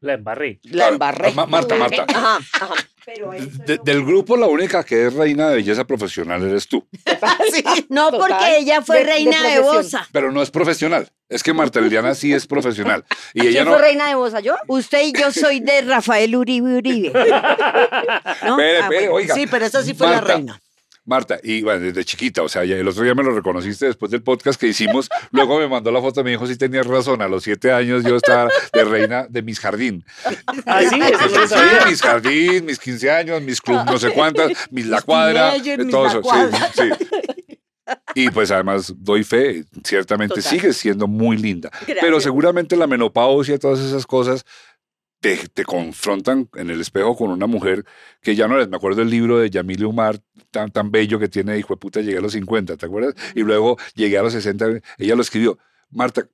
La embarré. La embarré. Ma- Marta, Marta. Ajá, ajá. Pero eso de- no- del grupo, la única que es reina de belleza profesional eres tú. Sí. No, Total. porque ella fue De- de reina de, profesión. Bosa. Pero no es profesional. Es que Marta Liliana sí es profesional. Y ella ¿Quién no. fue reina de Bosa? ¿Yo? Usted y yo soy de Rafael Uribe Uribe. ¿No? Espere, Ah, bueno. oiga. Sí, pero esa sí fue la reina. Marta, y bueno, desde chiquita, o sea, ya el otro día me lo reconociste después del podcast que hicimos, luego me mandó la foto, me dijo, sí tenías razón, a los siete años yo estaba de reina de mis jardín. Ah, sí, eso no lo Sí, sabía. mis jardín, mis 15 años, mis club, no sé cuántas, mis la cuadra, todo eso, sí, sí. Y pues además doy fe, ciertamente Total. sigues siendo muy linda, pero seguramente la menopausia y todas esas cosas te, te confrontan en el espejo con una mujer que ya no eres. Me acuerdo del libro de Yamile Umar, tan, tan bello que tiene, hijo de puta, llegué a los 50, ¿te acuerdas? Y luego llegué a los 60, ella lo escribió. Marta,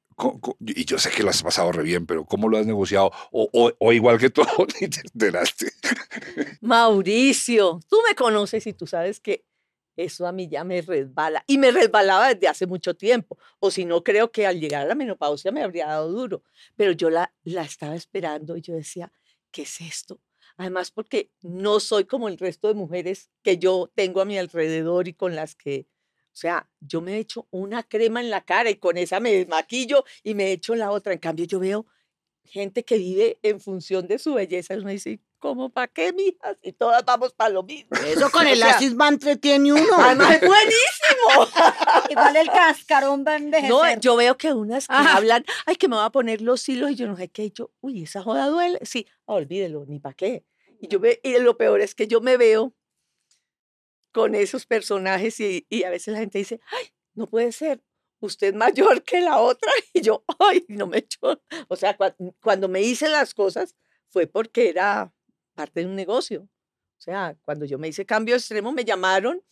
y yo sé que lo has pasado re bien, pero ¿cómo lo has negociado? O, o- o igual que todo, ni te enteraste. Mauricio, tú me conoces y tú sabes que eso a mí ya me resbala. Y me resbalaba desde hace mucho tiempo. O si no, creo que al llegar a la menopausia me habría dado duro. Pero yo la, la estaba esperando y yo decía, ¿qué es esto? Además, porque no soy como el resto de mujeres que yo tengo a mi alrededor y con las que, o sea, yo me echo una crema en la cara y con esa me desmaquillo y me echo la otra. En cambio, yo veo gente que vive en función de su belleza. Y uno ¿cómo para qué, mijas? Y todas vamos para lo mismo. Eso con el Acid va entretiene uno. Además, es buenísimo. Igual el cascarón va a envejecer. No, yo veo que unas que Ajá. hablan, ay, que me va a poner los hilos y yo no sé qué. Y yo, uy, esa joda duele. Sí, ah, olvídelo, ni para qué. Y, yo ve, y lo peor es que yo me veo con esos personajes y, y a veces la gente dice, ay, no puede ser, usted mayor que la otra. Y yo, ay, no me echo. O sea, cua- cuando me hice las cosas fue porque era parte de un negocio. O sea, cuando yo me hice cambio extremo, me llamaron.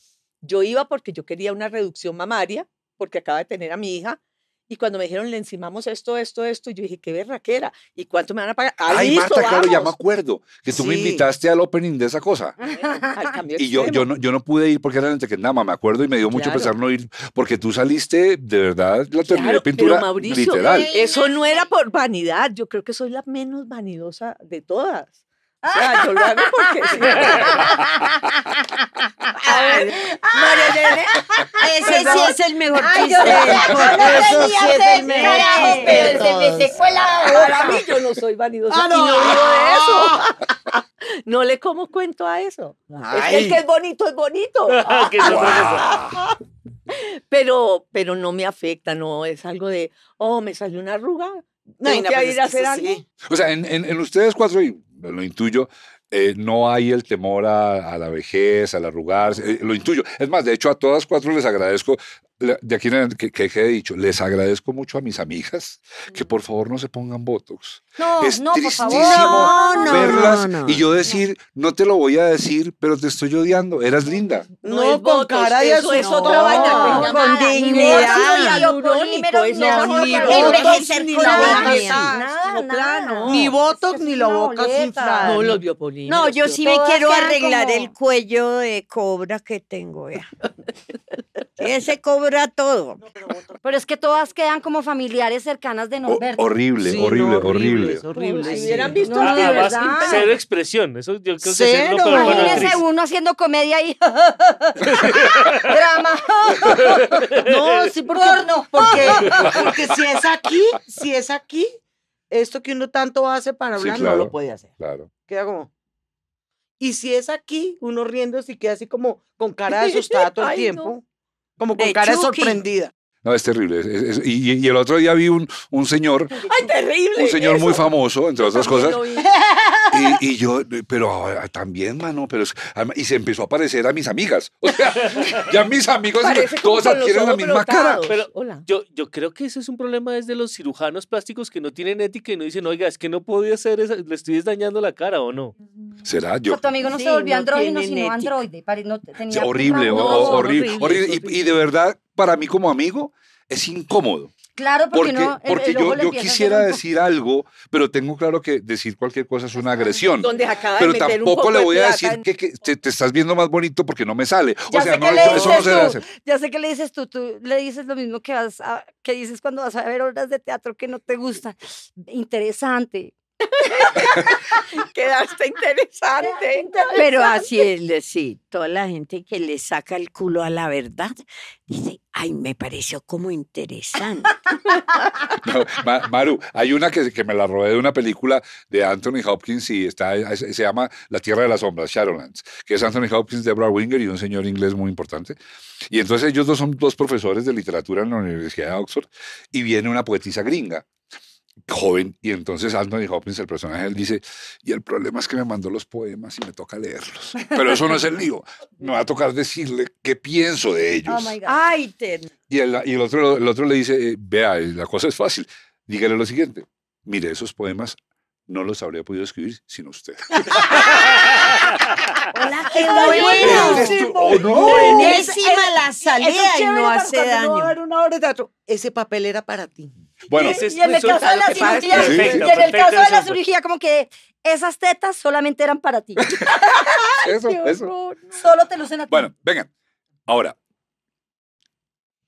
Yo iba porque yo quería una reducción mamaria, porque acaba de tener a mi hija. Y cuando me dijeron, le encimamos esto, esto, esto, yo dije, qué berraquera. ¿Y cuánto me van a pagar? Ah, Ay, listo, Marta, claro, ya me acuerdo que tú me invitaste al opening de esa cosa. Bueno, al cambio Y yo, yo, no, yo no pude ir porque era en Tequendama, me acuerdo, y me dio mucho Claro. pesar no ir, porque tú saliste, de verdad, la terminé Claro, pintura pero Mauricio, literal. Eso no era por vanidad. Yo creo que soy la menos vanidosa de todas. O sea, yo lo hago porque sí. A ver, María Elena, ese sí es el mejor Ay, chiste. yo no- yo no Eso sí es el mejor chiste pero de se me todos. secó la Para mí yo no soy vanidosa Ah, y no no. vivo de eso. No le como cuento a eso. Es que el que es bonito es bonito. Que es cosa. Pero, pero no me afecta, no es algo de, oh, me salió una arruga. No, no, que ir a hacer algo. sí. O sea, en, en- en ustedes cuatro, y lo intuyo, eh, no hay el temor a, a la vejez, al arrugarse, eh, lo intuyo. Es más, de hecho, a todas cuatro les agradezco. De aquí en adelante, que, que quede dicho, les agradezco mucho a mis amigas que por favor no se pongan Botox. No, es no, por favor. tristísimo No, no, verlas no, y yo decir, no te lo voy a decir, pero te estoy odiando, eras linda. No con Botox, cara de eso es otra vaina. No, pues, con dignidad. Ni Botox, ni la boca inflada. No, los biopolinos. No, yo sí me quiero arreglar como- el cuello de cobra que tengo, vea. Ese cobra todo. Pero es que todas quedan como familiares cercanas de O- Norberto. horrible, Sí, horrible, no, horrible. es horrible. Si hubieran visto No, de verdad. cero expresión. Eso yo creo que es Cero. una Imagínese uno haciendo comedia y drama. No, sí, porque, Porno. porque, porque si es aquí, si es aquí, esto que uno tanto hace para Sí, hablar claro. no lo puede hacer. Claro. Queda como. Y si es aquí, uno riendo, si queda así como con cara de asustada todo el Ay, tiempo. Como con De cara Chucky. sorprendida. No, es terrible. es- es- y, y el otro día vi un, un señor, ¡Ay, terrible! un señor muy famoso, entre otras cosas. y, y yo, pero ahora también, mano, pero es- además- y se empezó a parecer a mis amigas. O sea, ya mis amigos Parece como todos con los adquieren la ojos misma cara. brotados. Pero- Hola. Yo, yo creo que ese es un problema desde los cirujanos plásticos que no tienen ética y no dicen, oiga, es que no podía hacer eso, le estoy dañando la cara o no. ¿Será? O Yo, sea, tu amigo no Sí, se volvió no andrógino, tienen sino ética. androide. pare- no te- tenía Sí, horrible, o- o- horrible, horrible. Y-. Y, de verdad, para mí como amigo, es incómodo. Claro, porque, Porque, no, el- porque el yo, yo quisiera un decir algo, pero tengo claro que decir cualquier cosa es una agresión. Donde acaba de Pero meter un tampoco poco le de voy a decir en- que, que te, te estás viendo más bonito porque no me sale. Ya o sea, no, eso, eso no se debe hacer. Ya sé que le dices tú, tú le dices lo mismo que vas a- que dices cuando vas a ver obras de teatro que no te gustan. Interesante. Quedaste interesante. Pero así es, sí, toda la gente que le saca el culo a la verdad dice, ay, me pareció como interesante. No, Ma- Maru, hay una que, que me la robé de una película de Anthony Hopkins y está, se llama La Tierra de las Sombras, Shadowlands, que es Anthony Hopkins, Deborah Winger y un señor inglés muy importante. Y entonces ellos dos son dos profesores de literatura en la Universidad de Oxford y viene una poetisa gringa joven y entonces Anthony Hopkins, el personaje, él dice, y el problema es que me mandó los poemas y me toca leerlos. Pero eso no es el lío, me va a tocar decirle qué pienso de ellos. Oh my God. Ay, terno. Y el, y el otro, el otro le dice, eh, vea, eh, la cosa es fácil. Dígale lo siguiente. Mire, esos poemas no los habría podido escribir sin usted. Hola, qué bueno. buenísimo. ¿O no? Buenísima la salida y no hace daño. una obra de teatro. Ese papel era para ti. Bueno, y en el caso de la cirugía, Sí, sí. y en el Perfecto, caso de la eso. cirugía, como que esas tetas solamente eran para ti. eso, eso. Solo te lucen a ti. Bueno, vengan. Ahora,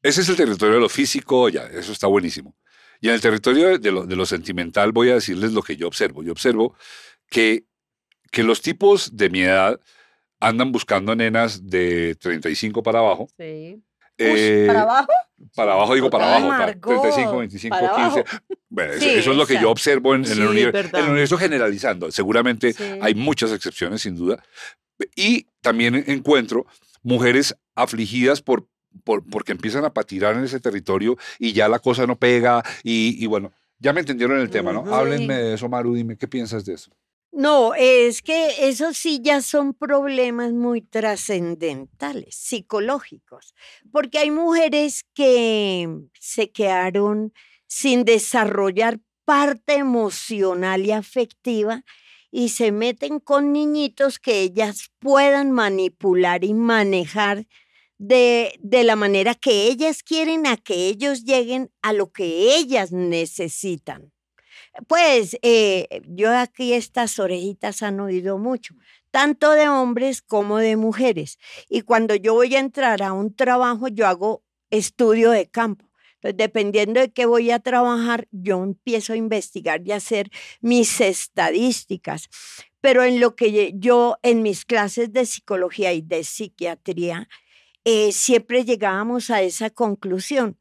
ese es el territorio de lo físico, ya, eso está buenísimo. Y en el territorio de lo, de lo sentimental voy a decirles lo que yo observo. Yo observo que, que los tipos de mi edad andan buscando nenas de 35 para abajo. Sí. Eh, ¿Para abajo? Para abajo, digo para abajo, para Margot, 35, 25, para 15. abajo. Bueno, eso, Sí, eso es lo que yo observo en, en Sí, el, universo, en el universo generalizando. Seguramente Sí. hay muchas excepciones, sin duda. Y también encuentro mujeres afligidas por, por, porque empiezan a patinar en ese territorio y ya la cosa no pega. Y, y bueno, ya me entendieron el tema, ¿no? Háblenme de eso, Maru, dime, ¿qué piensas de eso? No, es que eso sí ya son problemas muy trascendentales, psicológicos, porque hay mujeres que se quedaron sin desarrollar parte emocional y afectiva y se meten con niñitos que ellas puedan manipular y manejar de, de la manera que ellas quieren a que ellos lleguen a lo que ellas necesitan. Pues eh, yo aquí estas orejitas han oído mucho, tanto de hombres como de mujeres. Y cuando yo voy a entrar a un trabajo, yo hago estudio de campo. Dependiendo de qué voy a trabajar, yo empiezo a investigar y a hacer mis estadísticas. Pero en lo que yo, en mis clases de psicología y de psiquiatría, eh, siempre llegábamos a esa conclusión.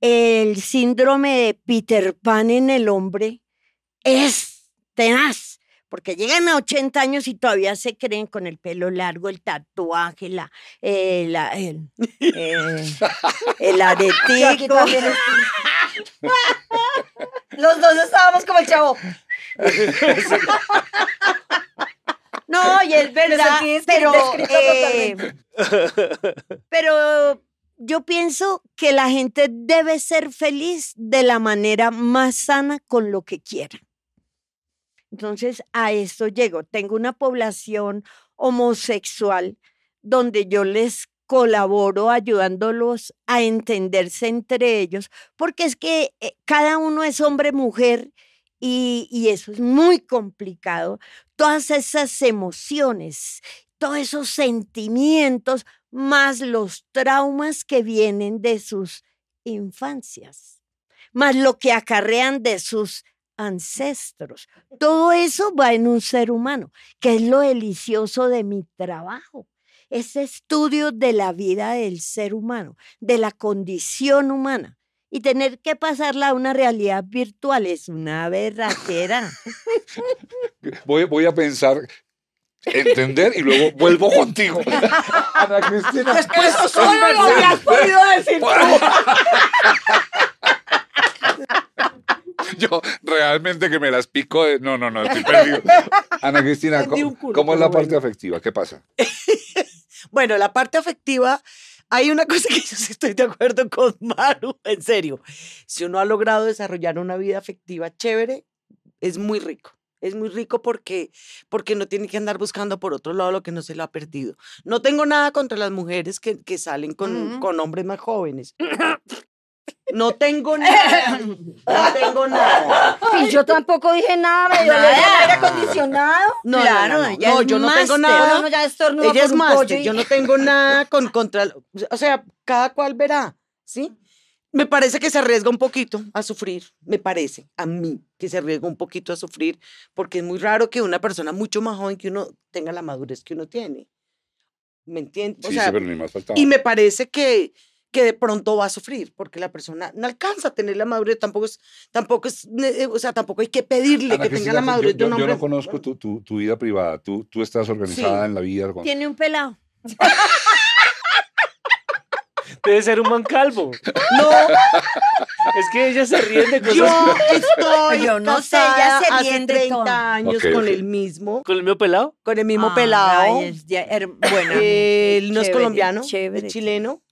El síndrome de Peter Pan en el hombre es tenaz, porque llegan a 80 años y todavía se creen con el pelo largo, el tatuaje, la, eh, la- el, eh, el aretico. Los dos estábamos como el chavo. No, y es verdad, pero, eh, pero yo pienso que la gente debe ser feliz de la manera más sana con lo que quiera. Entonces, a esto llego. Tengo una población homosexual donde yo les colaboro ayudándolos a entenderse entre ellos, porque es que eh, cada uno es hombre, mujer, y, y eso es muy complicado. Todas esas emociones, todos esos sentimientos, más los traumas que vienen de sus infancias, más lo que acarrean de sus ancestros. Todo eso va en un ser humano, que es lo delicioso de mi trabajo. Ese estudio de la vida del ser humano, de la condición humana. Y tener que pasarla a una realidad virtual es una berraquera. Voy, voy a pensar, entender y luego vuelvo contigo. Ana Cristina. Después Eso solo lo habías podido decir Yo realmente que me las pico de... No, no, no, estoy perdido. Ana Cristina, ¿cómo, un culo, cómo es la parte bueno. afectiva? ¿Qué pasa? Bueno, la parte afectiva, hay una cosa que yo sí estoy de acuerdo con Maru, en serio. Si uno ha logrado desarrollar una vida afectiva chévere, es muy rico. Es muy rico porque, porque no tiene que andar buscando por otro lado lo que no se lo ha perdido. No tengo nada contra las mujeres que, que salen con, con hombres más jóvenes. No tengo nada. No tengo nada. Y yo tampoco dije nada, me dio aire acondicionado. No, no, Claro, no, no. No, es yo no tengo nada. Uno ya Ella es y- yo no tengo nada con contra, o sea, cada cual verá, ¿sí? Me parece que se arriesga un poquito a sufrir, me parece, a mí, que se arriesga un poquito a sufrir, porque es muy raro que una persona mucho más joven que uno tenga la madurez que uno tiene. ¿Me entiendes? O Sí, sea, sí, pero ni más faltaba. y me parece que, que de pronto va a sufrir, porque la persona no alcanza a tener la madurez, tampoco es, tampoco es, o sea, tampoco hay que pedirle Ana que tenga Cristina, la yo- madurez yo, de un yo hombre. no conozco tu, tu, tu vida privada. Tú, tú estás organizada en la vida. con- Tiene un pelado. Debe ser un man calvo. No, Es que ellas se ríen de Yo cosas estoy Yo no sé, ella casada se hace ríen de 30 todo. años Ok, con ok. el mismo, con el mío pelado. con el mismo Ay, pelado. es ya her- bueno, Él no es chévere, colombiano, chévere, es chileno.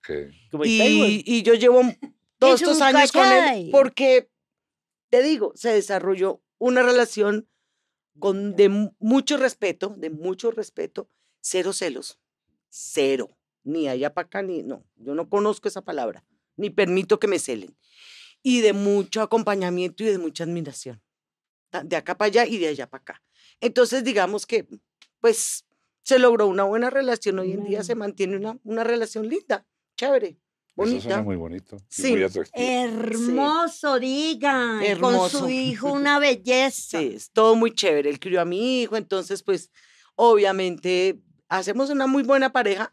Como Taiwán. Y, y yo llevo todos Es estos un años con él porque, te digo, se desarrolló una relación con, de mu- mucho respeto, de mucho respeto, cero celos, cero, ni allá para acá, ni, no, yo no conozco esa palabra, ni permito que me celen, y de mucho acompañamiento y de mucha admiración, de acá para allá y de allá para acá. Entonces, digamos que, pues, se logró una buena relación, hoy en día se mantiene una, una relación linda, chévere, Eso suena bonita. muy bonito. Sí. Muy. Hermoso, diga. Con Hermoso. su hijo, una belleza. Sí, es todo muy chévere. Él crió a mi hijo, entonces, pues, obviamente, hacemos una muy buena pareja.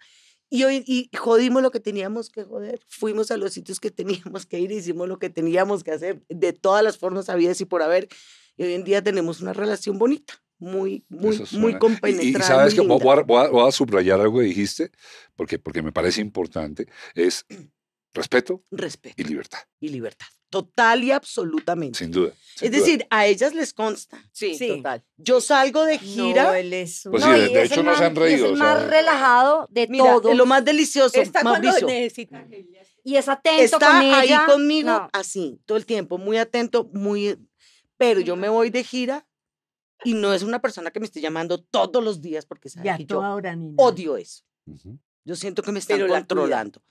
Y hoy y jodimos lo que teníamos que joder. Fuimos a los sitios que teníamos que ir, hicimos lo que teníamos que hacer de todas las formas habidas y por haber. Y hoy en día tenemos una relación bonita, muy, muy, muy compenetrada. Y, sabes que voy a subrayar algo que dijiste, porque, porque me parece importante, es respeto Respeto y libertad, y libertad. Total y absolutamente. sin duda. sin es duda. decir, a ellas les consta. Sí, Sí. total. Yo salgo de No, gira. él es un- Pues No, sí, y de- de es hecho no se han reído, Es el o sea, más relajado de Mira, todos. lo más delicioso, Está cuando Mauricio. necesita. Y es atento está con ahí ella. conmigo No. así, todo el tiempo, muy atento, muy... Pero yo me voy de gira y no es una persona que me esté llamando todos los días porque sabe Ya que yo hora, odio eso. Ujú. Yo siento que me están Pero controlando.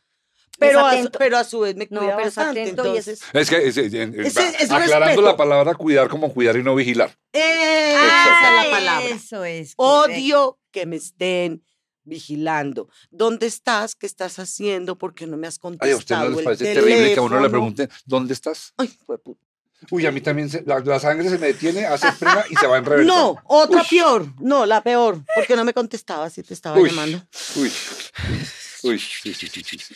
Pero a, su- pero a su vez me No, cuida pero es bastante. atento y es- Entonces, Es que, es- es- es aclarando respeto. la palabra cuidar como cuidar y no vigilar. esa es la Ay, palabra. Eso es. correcto. Odio que me estén vigilando. ¿Dónde estás? ¿Qué estás haciendo? ¿Por qué no me has Ay, contestado a usted no les parece terrible que a uno le pregunten, ¿dónde estás? Ay, jueputa. Uy, a mí también se- la, la sangre se me detiene, hace prima y se va en reversa. No, otra Uy. peor. No, la peor. Porque no me contestaba si te estaba Uy. llamando. Uy, uy, sí, sí, sí, sí.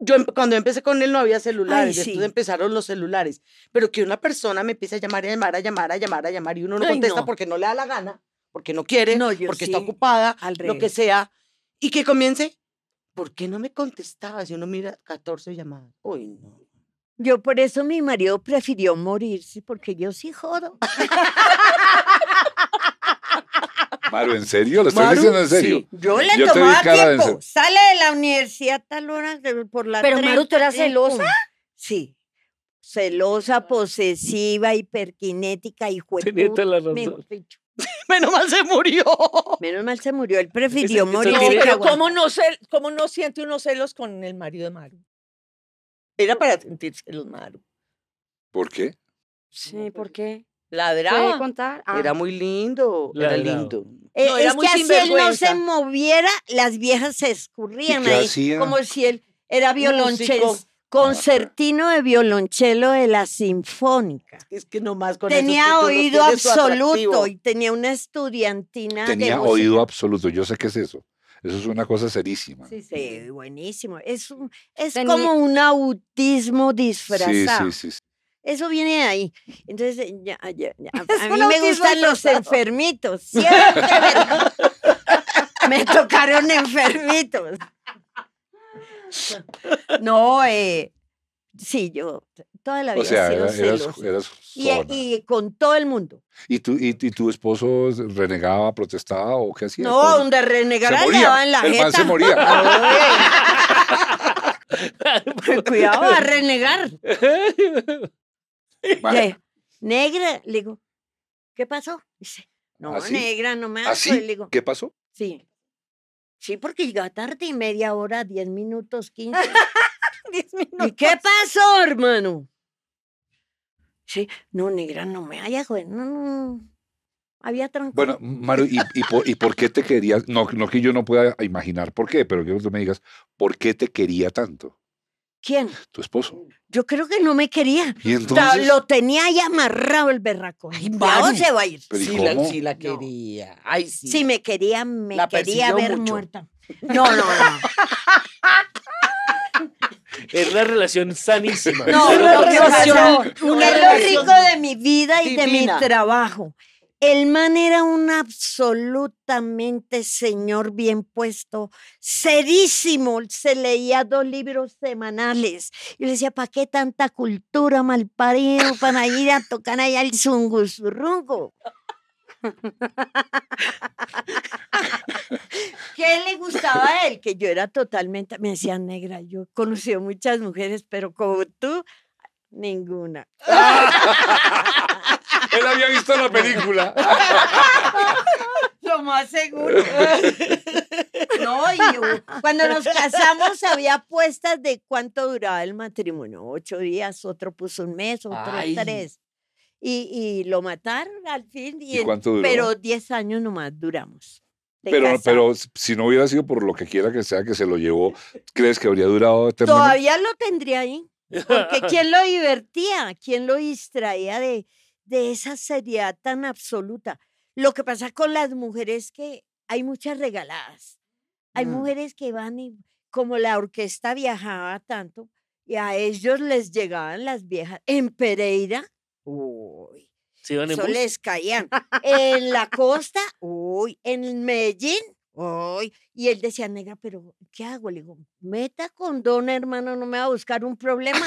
Yo em- cuando empecé con él no había celulares, Ay, sí. después empezaron los celulares. Pero que una persona me empiece a llamar, a llamar, a llamar, a llamar, a llamar y uno no Ay, contesta no. porque no le da la gana, porque no quiere, No, porque está sí, ocupada, al lo que sea. Y que comience, ¿por qué no me contestaba? Si uno mira 14 llamadas. Uy, no. Yo por eso mi marido prefirió morirse, porque yo sí jodo. Maru, ¿en serio? ¿Lo estás Maru, diciendo en serio? sí. Yo le Yo tomaba de tiempo. Sale de la universidad tal hora de- por la Pero, Maru, ¿tú eras 30 y celosa? Sí. Celosa, posesiva, hiperquinética y Tenía toda la razón. Menos mal se murió. Menos mal se murió. Él prefirió morir. No, pero ¿cómo no, cel- ¿cómo no siente unos celos con el marido de Maru? Era para sentir celos, Maru. ¿Por qué? Sí, ¿por qué? ¿Puede Ladraba. contar? Ah. Era muy lindo. Era lindo. Eh, No, era es muy que así él no se moviera, las viejas se escurrían ahí. hacía? Como si él era violonchelo, concertino de violonchelo de la Sinfónica. Es que nomás con esos Tenía oído absoluto y tenía una estudiantina Tenía oído absoluto. Yo sé qué es eso. Eso es una cosa serísima. Sí, sí, buenísimo. Es, un- es Tenía- como un autismo Sí, disfrazado. sí, sí. sí. Eso viene de ahí. Entonces, eh, ya- ya- ya, a, mí me gustan los enfermitos. Siempre me, me tocaron enfermitos. No, eh, sí, yo toda la vida O sea, era- eras, y, con todo el mundo. ¿Y, tu, y, y tu esposo renegaba, protestaba o qué hacía? No, Pues, donde renegara le daban la El man se jeta. moría. Cuidado a renegar. Vale. Negra, le digo, ¿qué pasó? Dice, no, ¿Así? negra, no me. ¿Así? Le digo, ¿Qué pasó? sí. Sí, porque llega tarde y media hora, diez minutos, quince. Diez minutos. ¿Y qué pasó, hermano? Sí, no, negra, no me haya, güey. No, no. Había tranquilo. Bueno, Maru, ¿y, y, por, y por qué te quería? No, no que yo no pueda imaginar por qué, pero quiero que tú me digas, ¿por qué te quería tanto ¿Quién? tu esposo? Yo creo que no me quería. Y entonces, Lo tenía ahí amarrado el berraco. Ay, se va a ir. ¿Pero y Sí la, sí la No. quería. Ay, sí. Si me quería, me La quería ver mucho. muerta. No, no, no. Es una relación sanísima. No, Una relación- una es lo relación rico de mi vida y de mi trabajo. El man era un absolutamente señor bien puesto, serísimo. Se leía dos libros semanales. Y le decía, ¿para qué tanta cultura malparido para ir a tocar allá el zungusurrungo? ¿Qué le gustaba a él? Que yo era totalmente, me decía negra, yo he conocido muchas mujeres, pero como tú, ninguna. Él había visto la película. Lo más seguro. No, y yo- cuando nos casamos había apuestas de cuánto duraba el matrimonio. Ocho días, otro puso un mes, otro Ay. tres. Y, y lo mataron al fin. Y ¿Y cuánto duró? Pero diez años nomás duramos. Pero, pero si no hubiera sido por lo que quiera que sea que se lo llevó, ¿crees que habría durado eternamente? Todavía lo tendría ahí. Porque ¿quién lo divertía? ¿Quién lo distraía de, de esa seriedad tan absoluta? Lo que pasa con las mujeres es que hay muchas regaladas. Hay Mm. mujeres que van y, como la orquesta viajaba tanto, y a ellos les llegaban las viejas. En Pereira, uy, ¿Se iban en eso bus? les caían. En la costa, uy, en Medellín, uy. Y él decía, negra, pero ¿qué hago? Le digo, meta condón, hermano, no me va a buscar un problema.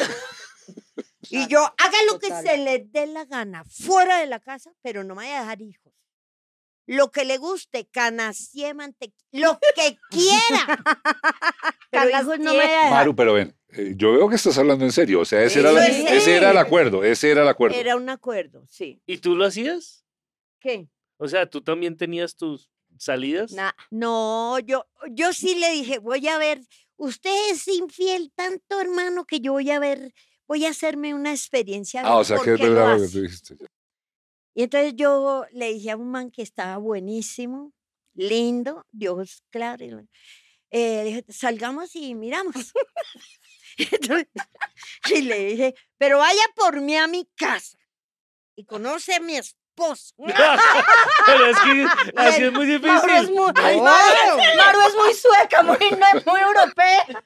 Y yo, haga lo que se le dé la gana, fuera de la casa, pero no me vaya a dejar hijos. Lo que le guste, canastie, mantequilla, lo que quiera. Pero hijos no me vaya a dejar. Maru, pero ven, eh, yo veo que estás hablando en serio. O sea, ese, era, la- ese era el acuerdo. Ese era el acuerdo. Era un acuerdo, sí. ¿Y tú lo hacías? ¿Qué? O sea, ¿tú también tenías tus salidas? Nah. No, yo, yo sí le dije, voy a ver, usted es infiel tanto, hermano, que yo voy a ver, voy a hacerme una experiencia. ah, o sea que es verdad lo que hace". tú dijiste. Y entonces yo le dije a un man que estaba buenísimo, lindo, Dios claro. eh, dije, salgamos y miramos. y, entonces- y le dije, pero vaya por mí a mi casa y conoce a mi esposo. Pero es que así es muy Mauro es difícil. muy, No. Maru, Maru es muy sueca, muy, no, muy europea.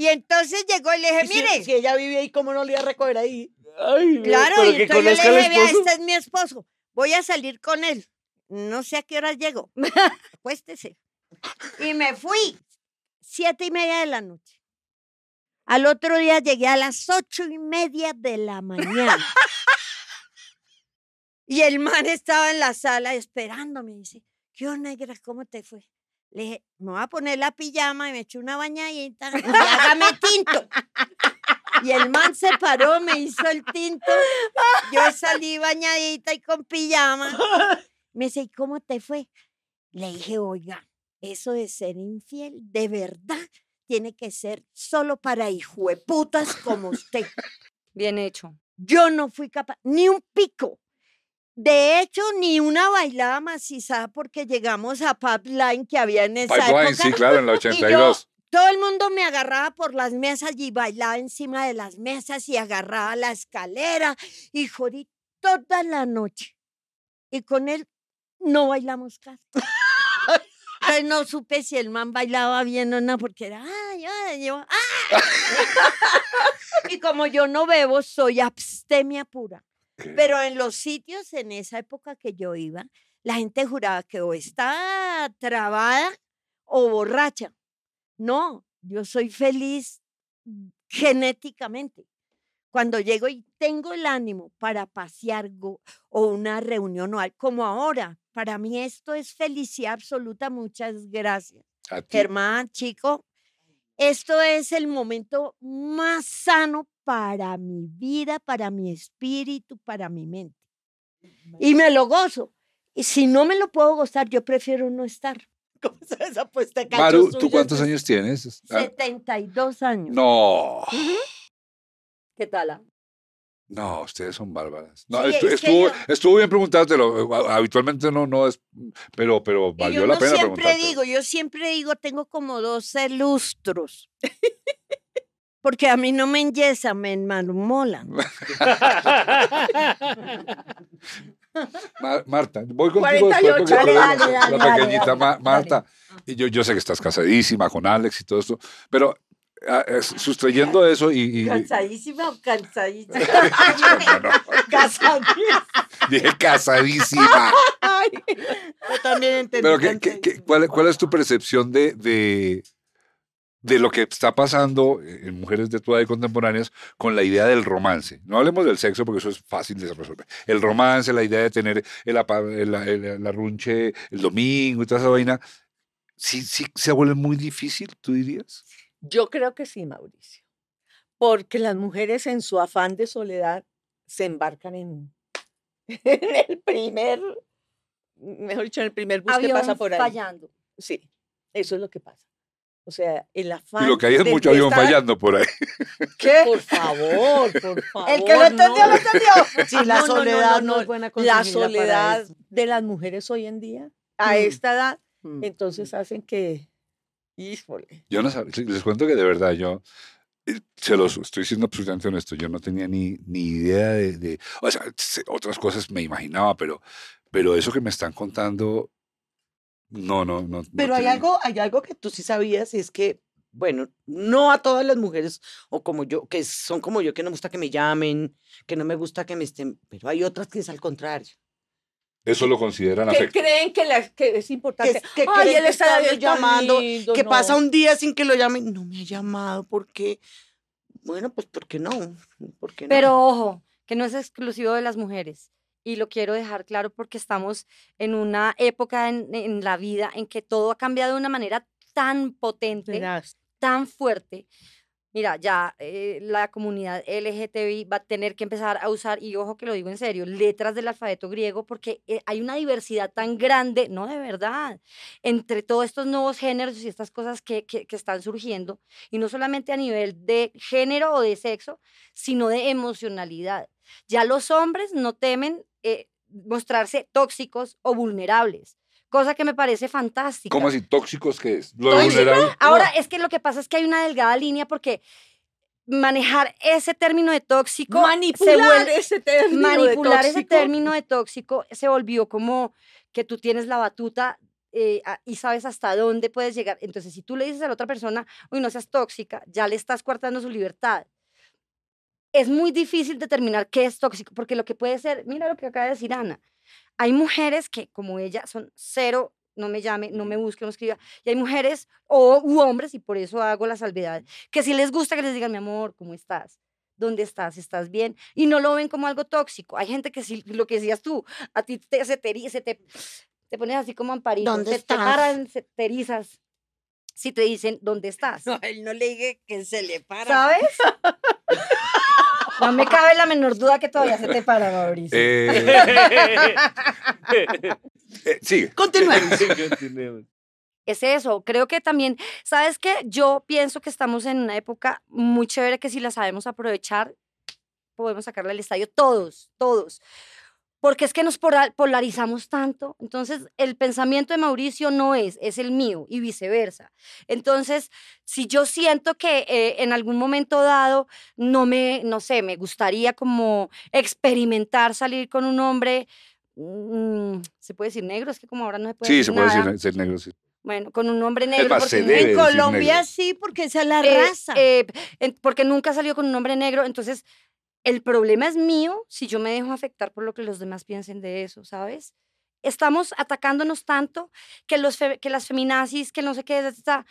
Y entonces llegó y le dije, Y si- mire, Si, ella vive ahí, ¿cómo no le iba a recoger ahí? Ay, no, Claro, pero y que entonces yo le dije, vea, este es mi esposo, voy a salir con él. No sé a qué hora llego. Acuéstese. Y me fui, siete y media de la noche. Al otro día llegué a las ocho y media de la mañana. Y el man estaba en la sala esperándome. Dice, ¿qué onda, negra? ¿Cómo te fue? Le dije, me voy a poner la pijama y me eché una bañadita y hágame tinto. Y el man se paró, me hizo el tinto. Yo salí bañadita y con pijama. Me dice, ¿y cómo te fue? Le dije, oiga, eso de ser infiel, de verdad, tiene que ser solo para hijueputas como usted. Bien hecho. Yo no fui capaz, ni un pico. De hecho, ni una bailada macizada porque llegamos a Pipeline que había en esa Pipeline, época. sí, claro, en la Y yo, 82. todo el mundo me agarraba por las mesas y bailaba encima de las mesas y agarraba la escalera y jodí toda la noche. Y con él no bailamos casi. Entonces no supe si el man bailaba bien o no, porque era, ay, ay, yo, ¡ay! y como yo no bebo, soy abstemia pura. ¿Qué? Pero en los sitios, en esa época que yo iba, la gente juraba que o estaba trabada o borracha. No, yo soy feliz genéticamente. Cuando llego y tengo el ánimo para pasear o una reunión o algo, como ahora, para mí esto es felicidad absoluta. Muchas gracias. Germán, chico, esto es el momento más sano para mi vida, para mi espíritu, para mi mente. Y me lo gozo. Y si no me lo puedo gozar, yo prefiero no estar. ¿Cómo se esa puesta de Maru, ¿tú cuántos años tienes? Ah, 72 años. No, ¿Qué tal? ah? no, ustedes son bárbaras. No, Sí, es que estuvo, yo- estuvo bien preguntártelo. eh, Habitualmente no, no es, pero, pero valió yo la no pena siempre preguntártelo. digo, yo siempre digo, tengo como 12 lustros. Porque a mí no me enyesa, me enmalumolan. Ma- Marta, voy contigo después 48, porque dale, la- dale, la, dale, dale, pequeñita dale, Ma- dale. Marta. Y yo, yo sé que estás casadísima con Alex y todo esto, pero ah, sustrayendo eso y, y- Cansadísima o cansadísima. No, no, Casadísima. dije casadísima. Ay, yo también entendí. Pero ¿qué- qué- qué- cuál, cuál es tu percepción de, de, de lo que está pasando en mujeres de tu edad y contemporáneas con la idea del romance? No hablemos del sexo porque eso es fácil de resolver. El romance, la idea de tener el, el, el- el arrunche el domingo y toda esa vaina, ¿sí, sí se vuelve muy difícil, tú dirías? Yo creo que sí, Mauricio. Porque las mujeres en su afán de soledad se embarcan en, en el primer, mejor dicho, en el primer bus que Avión pasa por ahí. fallando. Sí, eso es lo que pasa. O sea, el Y afán. lo que hay es mucho avión estar- fallando por ahí. ¿Qué? Por favor, por favor. El que lo entendió, no. lo entendió. Sí, la No, no, no, soledad no, no, no. es buena La consejera para soledad de las mujeres hoy en día, a Mm. esta edad, Mm. entonces hacen que. Híjole. Yo no sabía, les cuento que de verdad yo eh, se los estoy siendo absolutamente honesto, yo no tenía ni, ni idea de, de- o sea, otras cosas me imaginaba, pero, pero eso que me están contando, no, no, no. no Pero hay algo, hay algo que tú sí sabías y es que, bueno, no a todas las mujeres o como yo, que son como yo, que no me gusta que me llamen, que no me gusta que me estén, pero hay otras que es al contrario. Eso lo consideran Que afecto. creen que, la- que es Que, importante. que Ay, él que está llamando, lindo", que pasa un día sin que lo llamen. No me ha llamado, ¿por qué? Bueno, pues ¿por qué no? ¿Por qué no? Pero ojo, que no es exclusivo de las mujeres. Y lo quiero dejar claro porque estamos en una época en, en la vida en que todo ha cambiado de una manera tan potente, tan fuerte. Mira, ya eh, la comunidad LGTBI va a tener que empezar a usar, y ojo que lo digo en serio, letras del alfabeto griego porque eh, hay una diversidad tan grande, no de verdad, entre todos estos nuevos géneros y estas cosas que, que- que están surgiendo, y no solamente a nivel de género o de sexo, sino de emocionalidad. Ya los hombres no temen eh, mostrarse tóxicos o vulnerables, cosa que me parece fantástica. ¿Cómo así? ¿Tóxicos qué es? ¿Lo de vulnerable? Ahora, es que lo que pasa es que hay una delgada línea porque manejar ese término de tóxico se manipular vuelve- ese término de manipular ese tóxico. término de tóxico se volvió como que tú tienes la batuta eh, a- y sabes hasta dónde puedes llegar. Entonces, si tú le dices a la otra persona, uy, no seas tóxica, ya le estás coartando su libertad. Es muy difícil determinar qué es tóxico, porque lo que puede ser, mira lo que acaba de decir Ana, hay mujeres que como ella son cero, no me llame, no me busque, no me escriba, y hay mujeres o u hombres, y por eso hago la salvedad, que si les gusta que les digan, mi amor, ¿cómo estás? ¿Dónde estás? ¿Estás bien? Y no lo ven como algo tóxico. Hay gente que sí, lo que decías tú, a ti te, se te, se te te pones así como amparito. ¿Dónde se estás? te paran, se te erizas. Si te dicen, ¿dónde estás? No, él no le dije que se le para. ¿Sabes? No me cabe la menor duda que todavía se te para, Mauricio. Eh, eh, sigue. Continuemos. Continuemos. es eso. Creo que también, ¿sabes qué? Yo pienso que estamos en una época muy chévere que si la sabemos aprovechar, podemos sacarle al estadio todos, todos. Porque es que nos polarizamos tanto. Entonces, el pensamiento de Mauricio no es, es el mío y viceversa. Entonces, si yo siento que eh, en algún momento dado no me, no sé, me gustaría como experimentar salir con un hombre, mm, ¿se puede decir negro? Es que como ahora no se puede Sí, decir se puede nada. decir, ser negro. sí. Bueno, con un hombre negro. más, porque En Colombia negro. sí, porque esa es la eh, raza. eh, porque nunca salió con un hombre negro. Entonces, el problema es mío si yo me dejo afectar por lo que los demás piensen de eso, ¿sabes? Estamos atacándonos tanto que, los que las feminazis, que no sé qué, ta,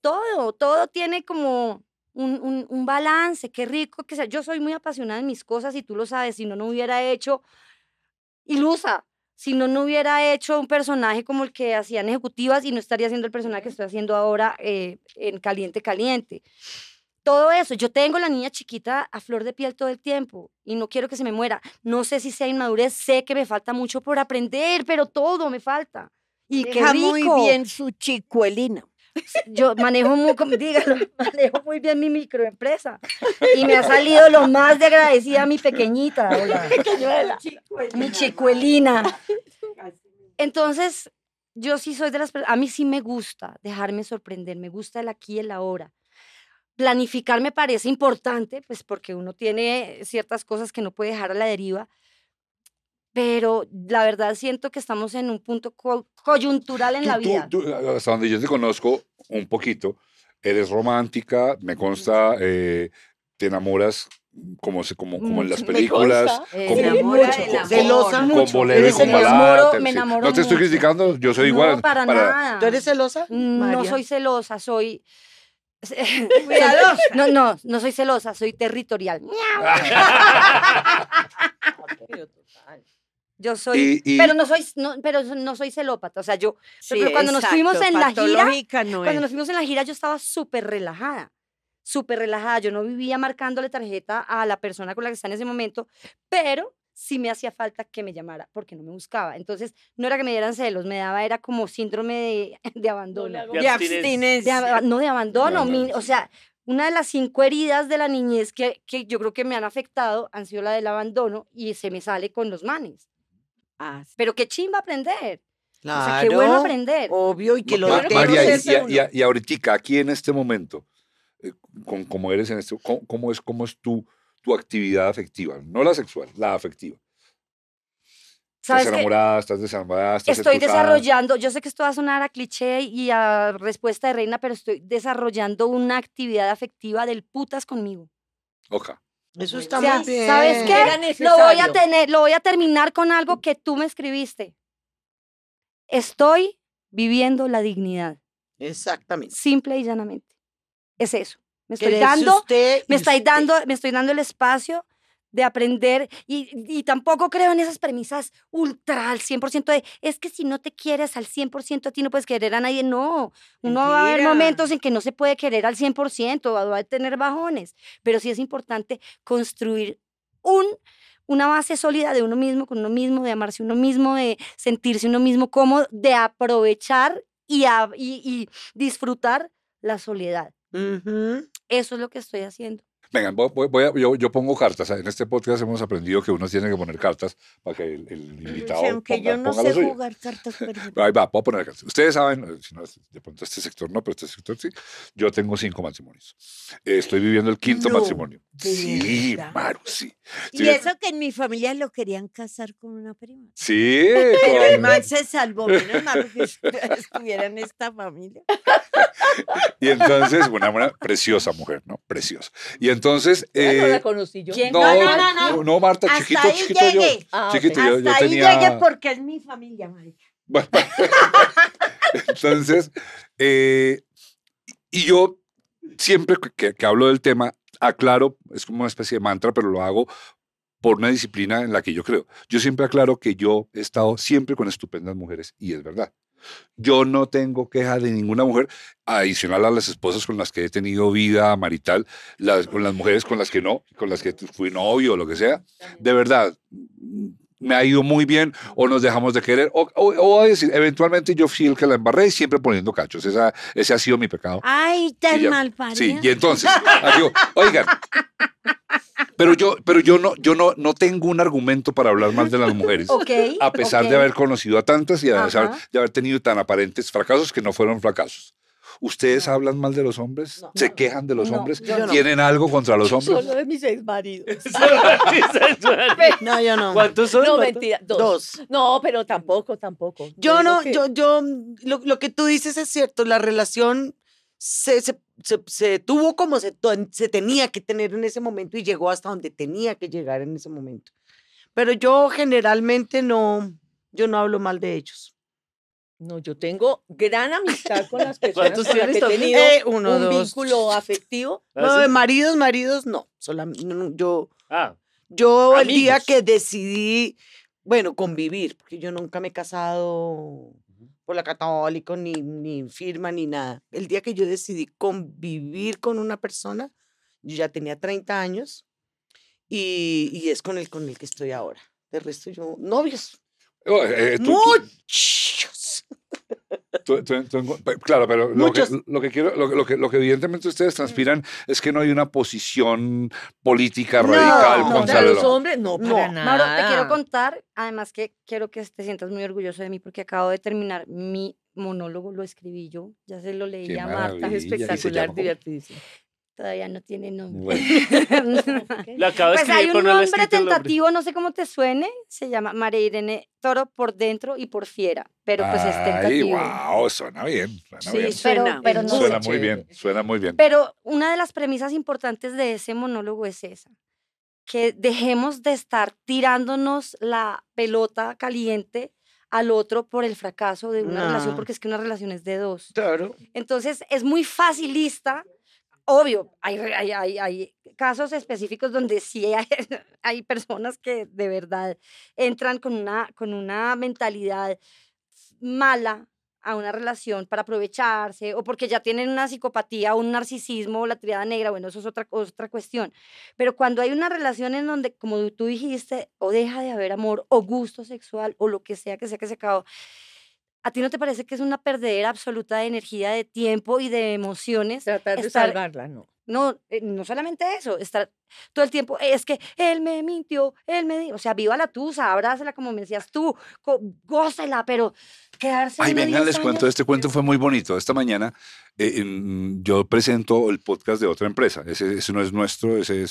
todo, todo tiene como un, un- un balance, qué rico que sea. Yo soy muy apasionada en mis cosas y tú lo sabes, si no, no hubiera hecho ilusa. Si no, no hubiera hecho un personaje como el que hacían ejecutivas y no estaría haciendo el personaje que estoy haciendo ahora eh, en Caliente Caliente. Todo eso, yo tengo la niña chiquita a flor de piel todo el tiempo y no quiero que se me muera. No sé si sea inmadurez, sé que me falta mucho por aprender, pero todo me falta. Y qué Deja rico. muy bien su chicuelina. Yo manejo muy, como- dígalo, manejo muy bien mi microempresa y me ha salido lo más de agradecida mi pequeñita, hola. mi chicuelina. Entonces, yo sí soy de las personas, a mí sí me gusta dejarme sorprender, me gusta el aquí y el ahora. Planificar me parece importante, pues porque uno tiene ciertas cosas que no puede dejar a la deriva, pero la verdad siento que estamos en un punto co- coyuntural en Tú- la tú- vida. tú, hasta donde yo te conozco un poquito, eres romántica, me consta, eh, te enamoras como, se- como, como en las Mm, me películas. Eh, como- enamora mucho, con- amor. Celosa con mucho. bolero y con balada. enamoro- te- me sí. enamoro No te estoy mucho. criticando, yo soy no, igual. para, nada. ¿Tú eres celosa? No María? soy celosa, soy... Cuidadosa. No, no, no soy celosa, soy territorial. Yo soy... Y- y- Pero no soy, no, pero no soy celópata. O sea, yo... pero cuando nos fuimos en la gira, no Cuando nos fuimos en la gira yo estaba súper relajada, súper relajada. Yo no vivía marcándole tarjeta a la persona con la que está en ese momento, pero sí me hacía falta que me llamara porque no me buscaba. Entonces, no era que me dieran celos, me daba, era como síndrome de, de abandono. hago De De abstinencia. De no de abandono, No, no, mi- no. o sea, una de las cinco heridas de la niñez que, que yo creo que me han afectado han sido la del abandono y se me sale con los manes. Ah, sí. Pero qué chimba aprender. Claro. O sea, qué bueno aprender. Obvio, y que lo Ma- María, y, y, y a- y ahorita, aquí en este momento, eh, con- como eres en este, ¿cómo, cómo es, cómo es tu, tu actividad afectiva? No la sexual, la afectiva. ¿Sabes ¿Estás enamorada? ¿Estás desenamorada? ¿Estás Estoy desarrollando, yo sé que esto va a sonar a cliché y a respuesta de reina, pero estoy desarrollando una actividad afectiva del putas conmigo. Oja. Eso está O sea, muy bien. ¿Sabes qué? Lo voy a tener, lo voy a terminar con algo que tú me escribiste. Estoy viviendo la dignidad, Exactamente. simple y llanamente. Es eso. Me estoy dando, usted me estoy usted. dando, me estoy dando el espacio de aprender y, y tampoco creo en esas premisas ultra al 100% de, es que si no te quieres al 100% a ti no puedes querer a nadie, no, uno va a haber momentos en que no se puede querer al 100%, va a tener bajones, pero sí es importante construir un, una base sólida de uno mismo, con uno mismo, de amarse uno mismo, de sentirse uno mismo cómodo, de aprovechar y, a- y- y disfrutar la soledad. Ujú. Eso es lo que estoy haciendo. Venga, voy, a- yo, yo pongo cartas. En este podcast hemos aprendido que uno tiene que poner cartas para que el, el invitado aunque ponga, yo no sé jugar cartas, pero Ahí va, voy a poner cartas. Ustedes saben, si no, de pronto este sector no, pero este sector sí. Yo tengo cinco matrimonios. Eh, Estoy viviendo el quinto No, matrimonio. Sí. Maru, sí. Y eso que en mi familia lo querían casar con una prima. Sí. Pero el man se salvó, menos mal que estu- estuviera en esta familia. Y entonces, una, una preciosa mujer, ¿no? Preciosa. Y entonces. Esa no eh, la conocí yo. ¿Quién? no, No, no, no, no. no, Marta, Hasta chiquito, ahí chiquito yo. llegué. Ah. Chiquito, yo, yo Hasta ahí tenía. llegué porque es mi familia, marica. Bueno, entonces, eh, y yo siempre que hablo del tema, aclaro, es como una especie de mantra, pero lo hago por una disciplina en la que yo creo. Yo siempre aclaro que yo he estado siempre con estupendas mujeres y es verdad. Yo no tengo queja de ninguna mujer, adicional a las esposas con las que he tenido vida marital, las, con las mujeres con las que no, con las que fui novio o lo que sea. De verdad, me ha ido muy bien o nos dejamos de querer. O, o- o voy a decir, eventualmente yo fui el que la embarré y siempre poniendo cachos. Esa, ese ha sido mi pecado. Ay, tan ya- mal parido. Sí, y entonces, digo, oigan, pero yo, pero yo no, yo no, no tengo un argumento para hablar mal de las mujeres. A pesar de haber conocido a tantas y a pesar de haber tenido tan aparentes fracasos que no fueron fracasos. ¿Ustedes hablan mal de los hombres? ¿Se quejan de los No, hombres? ¿Tienen algo contra los hombres? Solo de mis ex maridos. No, yo no. ¿Cuántos son? No, mentira. Dos. Dos. No, pero tampoco, tampoco. Yo no, que- yo, yo, lo, lo que tú dices es cierto, la relación se, se, se, se tuvo como se, to- se tenía que tener en ese momento y llegó hasta donde tenía que llegar en ese momento. Pero yo generalmente no, yo no hablo mal de ellos. No, yo tengo gran amistad con las personas ¿Cuántos con las que he tienes, tenido Eh, uno, un dos. vínculo afectivo. ¿Ah, No, de maridos, maridos, no. Solamente, yo, Ah, yo el día que decidí, bueno, convivir, porque yo nunca me he casado por la católica, ni, ni firma, ni nada. El día que yo decidí convivir con una persona, yo ya tenía 30 años y, y es con el con el que estoy ahora. De resto, yo, novios, Oh, eh, tú- tú- muchos. Tú- tú- tú- pe- claro, pero lo que, Muchos. lo que quiero, lo, que- lo que, lo que evidentemente ustedes transpiran es que no hay una posición política No, radical no, contra el los hombres, no, No. para nada. Mauro, te quiero contar, además que quiero que te sientas muy orgulloso de mí porque acabo de terminar mi monólogo, lo escribí yo, ya se lo leí Qué a. Marta. Es ¿Y se llama espectacular, divertidísimo. Todavía no tiene nombre. Bueno, lo acabo de Pues hay escribir, un nombre tentativo, no sé cómo te suene, se llama María Irene Toro por dentro y por fiera, pero pues es Ay, tentativo. wow, suena bien, suena Sí, bien. pero, Suena pero no Suena muy bien, suena muy bien. Pero una de las premisas importantes de ese monólogo es esa, que dejemos de estar tirándonos la pelota caliente al otro por el fracaso de una relación, porque es que una relación es de dos. Claro. Entonces es muy facilista. Obvio, hay, casos específicos donde sí hay, hay personas que de verdad entran con una, con una mentalidad mala a una relación para aprovecharse o porque ya tienen una psicopatía o un narcisismo o la triada negra, bueno, eso es otra, otra cuestión. Pero cuando hay una relación en donde, como tú dijiste, o deja de haber amor o gusto sexual o lo que sea que sea que se acabó, ¿a ti no te parece que es una perdedera absoluta de energía, de tiempo y de emociones? Tratar de estar- salvarla, no. No, eh, no solamente eso, estar todo el tiempo, es que él me mintió, él me dijo, o sea, viva la tusa, abrázala como me decías tú, gócela, pero quedarse Ay, vengan, 10 les cuento, este cuento fue muy bonito. Esta mañana eh, en- yo presento el podcast de otra empresa. Ese, ese no es nuestro, ese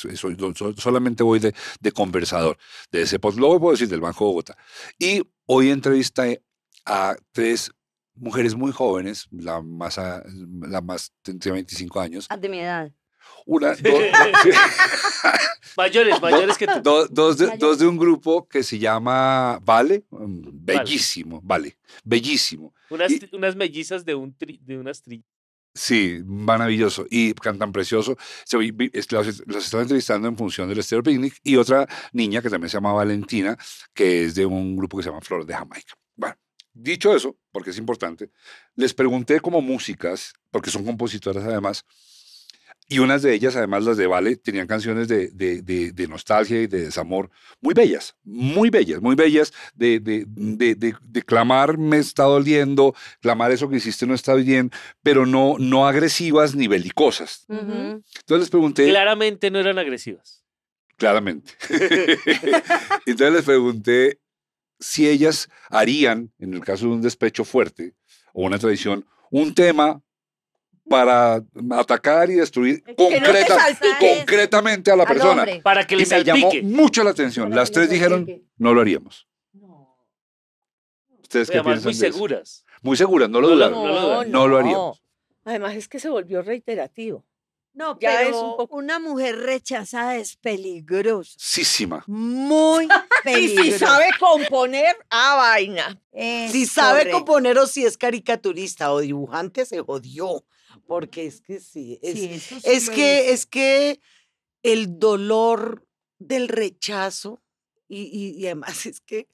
solamente voy de, de conversador de ese podcast. Lo puedo decir del Banco de Bogotá. Y hoy entrevisté a tres mujeres muy jóvenes, la más, a- la más tendría 25 años. Ah, de mi edad. Una, do- do- sí. Mayores, mayores que tú. Do- dos, de, dos de un grupo que se llama Vale, mm, bellísimo, Vale, bellísimo. Unas, Y- unas mellizas de, un tri- de unas tri- Sí, maravilloso. Y cantan precioso. Los, estaba entrevistando en función del Estéreo Picnic y otra niña que también se llama Valentina, que es de un grupo que se llama Flores de Jamaica. Dicho eso, porque es importante, les pregunté como músicas, porque son compositoras además, y unas de ellas, además las de Vale, tenían canciones de, de- de- de nostalgia y de desamor muy bellas, muy bellas, muy bellas, de, de, de- de- de clamar me está doliendo, clamar eso que hiciste no está bien, pero no, no agresivas ni belicosas. Entonces les pregunté, Claramente no eran agresivas. claramente, entonces les pregunté si ellas harían, en el caso de un despecho fuerte o una traición, un tema para atacar y destruir concreta- concretamente a la persona. Para que Y les me llamó salpique. mucho la atención. Las tres dijeron, no lo haríamos. ¿Ustedes qué Además, piensan muy de eso? seguras. Muy seguras, no lo dudaron. no. No lo haríamos. Además es que se volvió reiterativo. No, Ya pero es un poco- una mujer rechazada es peligrosa. Sísima. Muy Y peligrosa. si sabe componer, a vaina. Es Si sabe componer o si es caricaturista o dibujante, se jodió. Porque es que sí, es, Sí, eso sí es lo que, es que el dolor del rechazo Y, y, y además es que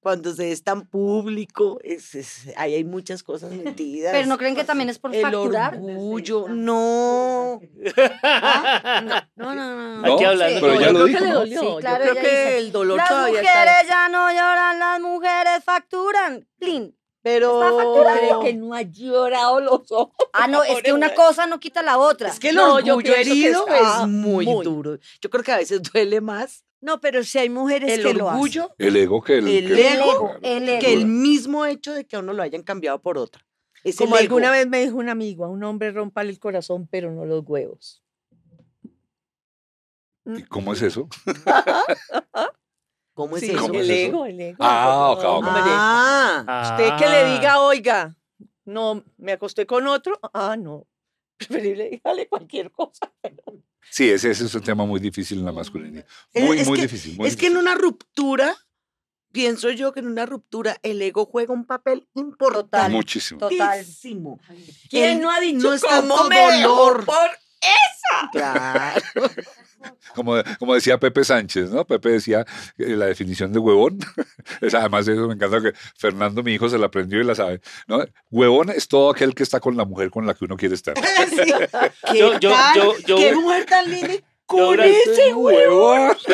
cuando se es tan público, es, es- ahí hay muchas cosas metidas. Pero no creen que también es por el facturar. orgullo, no. No, no, no. No, Aquí hablando. pero con- ya yo lo dijo, que. Sí, Yo creo que dice, el dolor Las todavía mujeres está. ya no lloran, las mujeres facturan. Plin. Pero Creo que no ha llorado los ojos. Ah, no, es que una cosa no quita la otra. es que el No, yo orgullo que herido está es muy, muy- duro. Yo creo que a veces duele más No, pero si hay mujeres el que lo hacen. orgullo El ego que el, El que ego, el ego. que el mismo hecho de que a uno lo hayan cambiado por otra. Es Como alguna vez me dijo un amigo, a un hombre rompale el corazón, pero no los huevos. ¿Y ¿Cómo es eso? ¿Cómo es Sí, eso? ¿Cómo el es eso? ego, el ego. Ah, ok, ok. Hombre, Ah, Usted que le Ah. diga, oiga, no, me acosté con otro, ah, no. Preferible dígale cualquier cosa. Sí, ese, ese es un tema muy difícil en la masculinidad. Muy, es muy que- difícil. muy es que en una ruptura, pienso yo que en una ruptura el ego juega un papel importantísimo. Muchísimo. Total. ¿Quién El- no ha dicho no es cómo me dolor. por Claro. Como, como decía Pepe Sánchez, ¿no? Pepe decía eh, la definición de huevón. Es, Además, eso me encanta que Fernando, mi hijo, se la aprendió y la sabe. ¿no? Huevón es todo aquel que está con la mujer con la que uno quiere estar. Sí. ¿Qué Yo- yo- tal? yo- yo- ¿Qué mujer tan linda? Con ese. Yo mucho-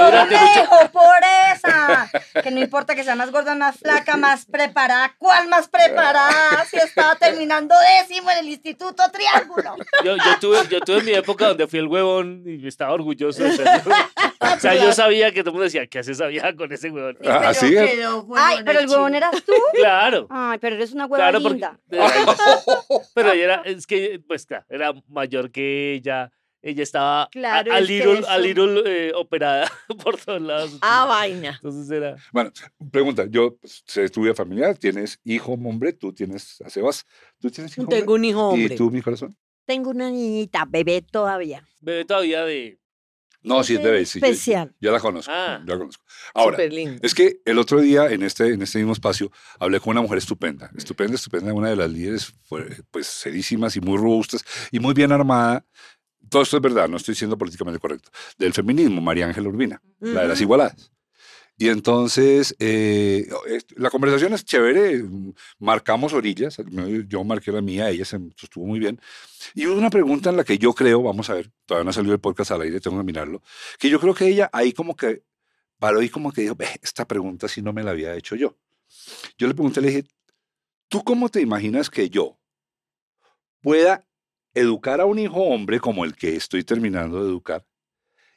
Dejo por esa. Que no importa que sea más gorda, más flaca, más preparada. ¿Cuál más preparada? Si estaba terminando décimo en el Instituto Triángulo. Yo, yo, tuve, yo tuve mi época donde fui el huevón y estaba orgulloso de serlo. O sea, yo sabía que todo el mundo decía, ¿qué hace esa vieja con ese huevón? Ah, Así es. Ay, pero el huevón eras tú. Claro. Ay, pero eres una hueva Claro, porque. linda. Pero ella era, es que, pues claro, era mayor que ella. Ella estaba a- Claro, a, a little, eh, operada por todos lados. Ah, vaina. Entonces era. Bueno, pregunta, yo pues, tu vida familiar, tienes hijo hombre, tú tienes a Sebas, tú tienes hijo Tengo hombre? un hijo hombre. ¿Y tú, mi corazón? Tengo una niñita, bebé todavía. Bebé todavía de. No, sí, es bebé, sí. yo- Especial. Yo, la conozco, Ah. yo la conozco. Ahora. Es que el otro día en este, en este mismo espacio hablé con una mujer estupenda, estupenda, estupenda, una de las líderes fue, pues serísimas y muy robustas y muy bien armada. Todo esto es verdad, no estoy siendo políticamente correcto. Del feminismo, María Ángela Urbina, la de las igualadas. Y entonces, eh, la conversación es chévere, marcamos orillas, yo marqué la mía, ella se sostuvo muy bien. Y hubo una pregunta en la que yo creo, vamos a ver, todavía no ha salido el podcast al aire, tengo que mirarlo, que yo creo que ella ahí como que paró y como que dijo, "Ve, esta pregunta sí no me la había hecho yo. Yo le pregunté, le dije, ¿tú cómo te imaginas que yo pueda educar a un hijo hombre como el que estoy terminando de educar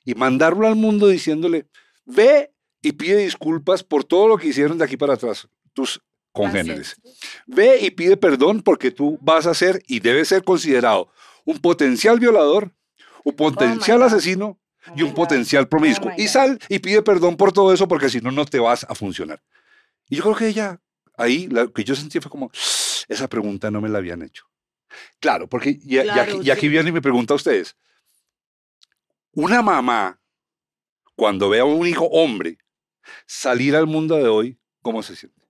y mandarlo al mundo diciéndole, ve y pide disculpas por todo lo que hicieron de aquí para atrás tus congéneres. Ve y pide perdón porque tú vas a ser y debes ser considerado un potencial violador, un potencial God. asesino Oh y un potencial promiscuo. Oh y sal y pide perdón por todo eso porque si no, no te vas a funcionar. Y yo creo que ella, ahí, lo que yo sentí fue como, esa pregunta no me la habían hecho. Claro, porque y, y Claro, aquí, y aquí sí. viene y me pregunta a ustedes, una mamá, cuando ve a un hijo hombre salir al mundo de hoy, ¿cómo se siente?